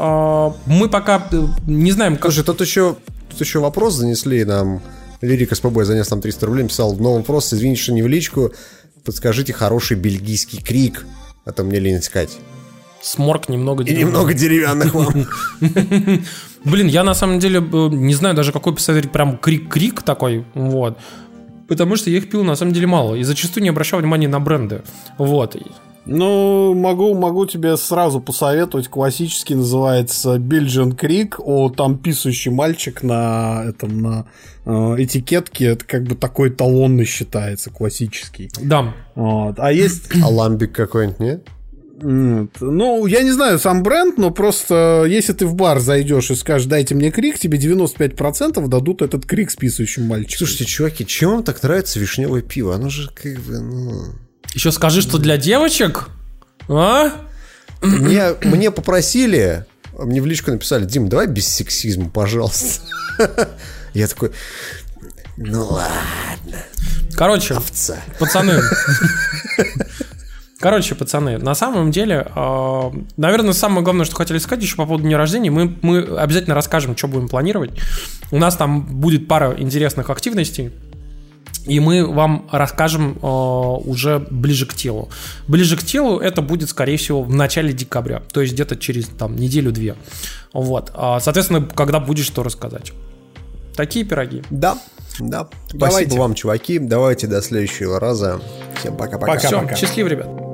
э, мы пока э, не знаем, как... Слушай, тут еще, тут еще вопрос занесли нам. Лирика с ПБ занес нам 300 рублей, писал в новом вопрос, извините, что не в личку, подскажите хороший бельгийский крик, а то мне лень искать. Сморк немного... И немного деревянных вам. Блин, я на самом деле э, не знаю даже, какой посмотреть прям крик-крик такой, вот. Потому что я их пил на самом деле мало. И зачастую не обращал внимания на бренды. Вот. Ну, могу, могу тебе сразу посоветовать. Классический называется Belgian Creek. О, там писающий мальчик на этом на э, этикетке. Это как бы такой талонный считается, классический. Да. Вот. А есть А ламбик какой-нибудь, нет? Ну, я не знаю сам бренд, но просто если ты в бар зайдешь и скажешь, дайте мне крик, тебе 95% дадут этот крик с писающим мальчиком. Слушайте, чуваки, чем вам так нравится вишневое пиво? Оно же как бы, ну... Еще скажи, что для девочек? А? Мне, мне попросили, мне в личку написали, Дим, давай без сексизма, пожалуйста. Я такой, ну ладно, Короче, овца. пацаны. Короче, пацаны, на самом деле, э, наверное, самое главное, что хотели сказать еще по поводу дня рождения, мы, мы обязательно расскажем, что будем планировать. У нас там будет пара интересных активностей. И мы вам расскажем э, уже ближе к телу. Ближе к телу это будет, скорее всего, в начале декабря. То есть где-то через там неделю-две. Вот. А, соответственно, когда будет что рассказать. Такие пироги. Да, да. Давайте. Спасибо вам, чуваки. Давайте до следующего раза. Всем пока-пока. Пока. Все, счастливо, ребят.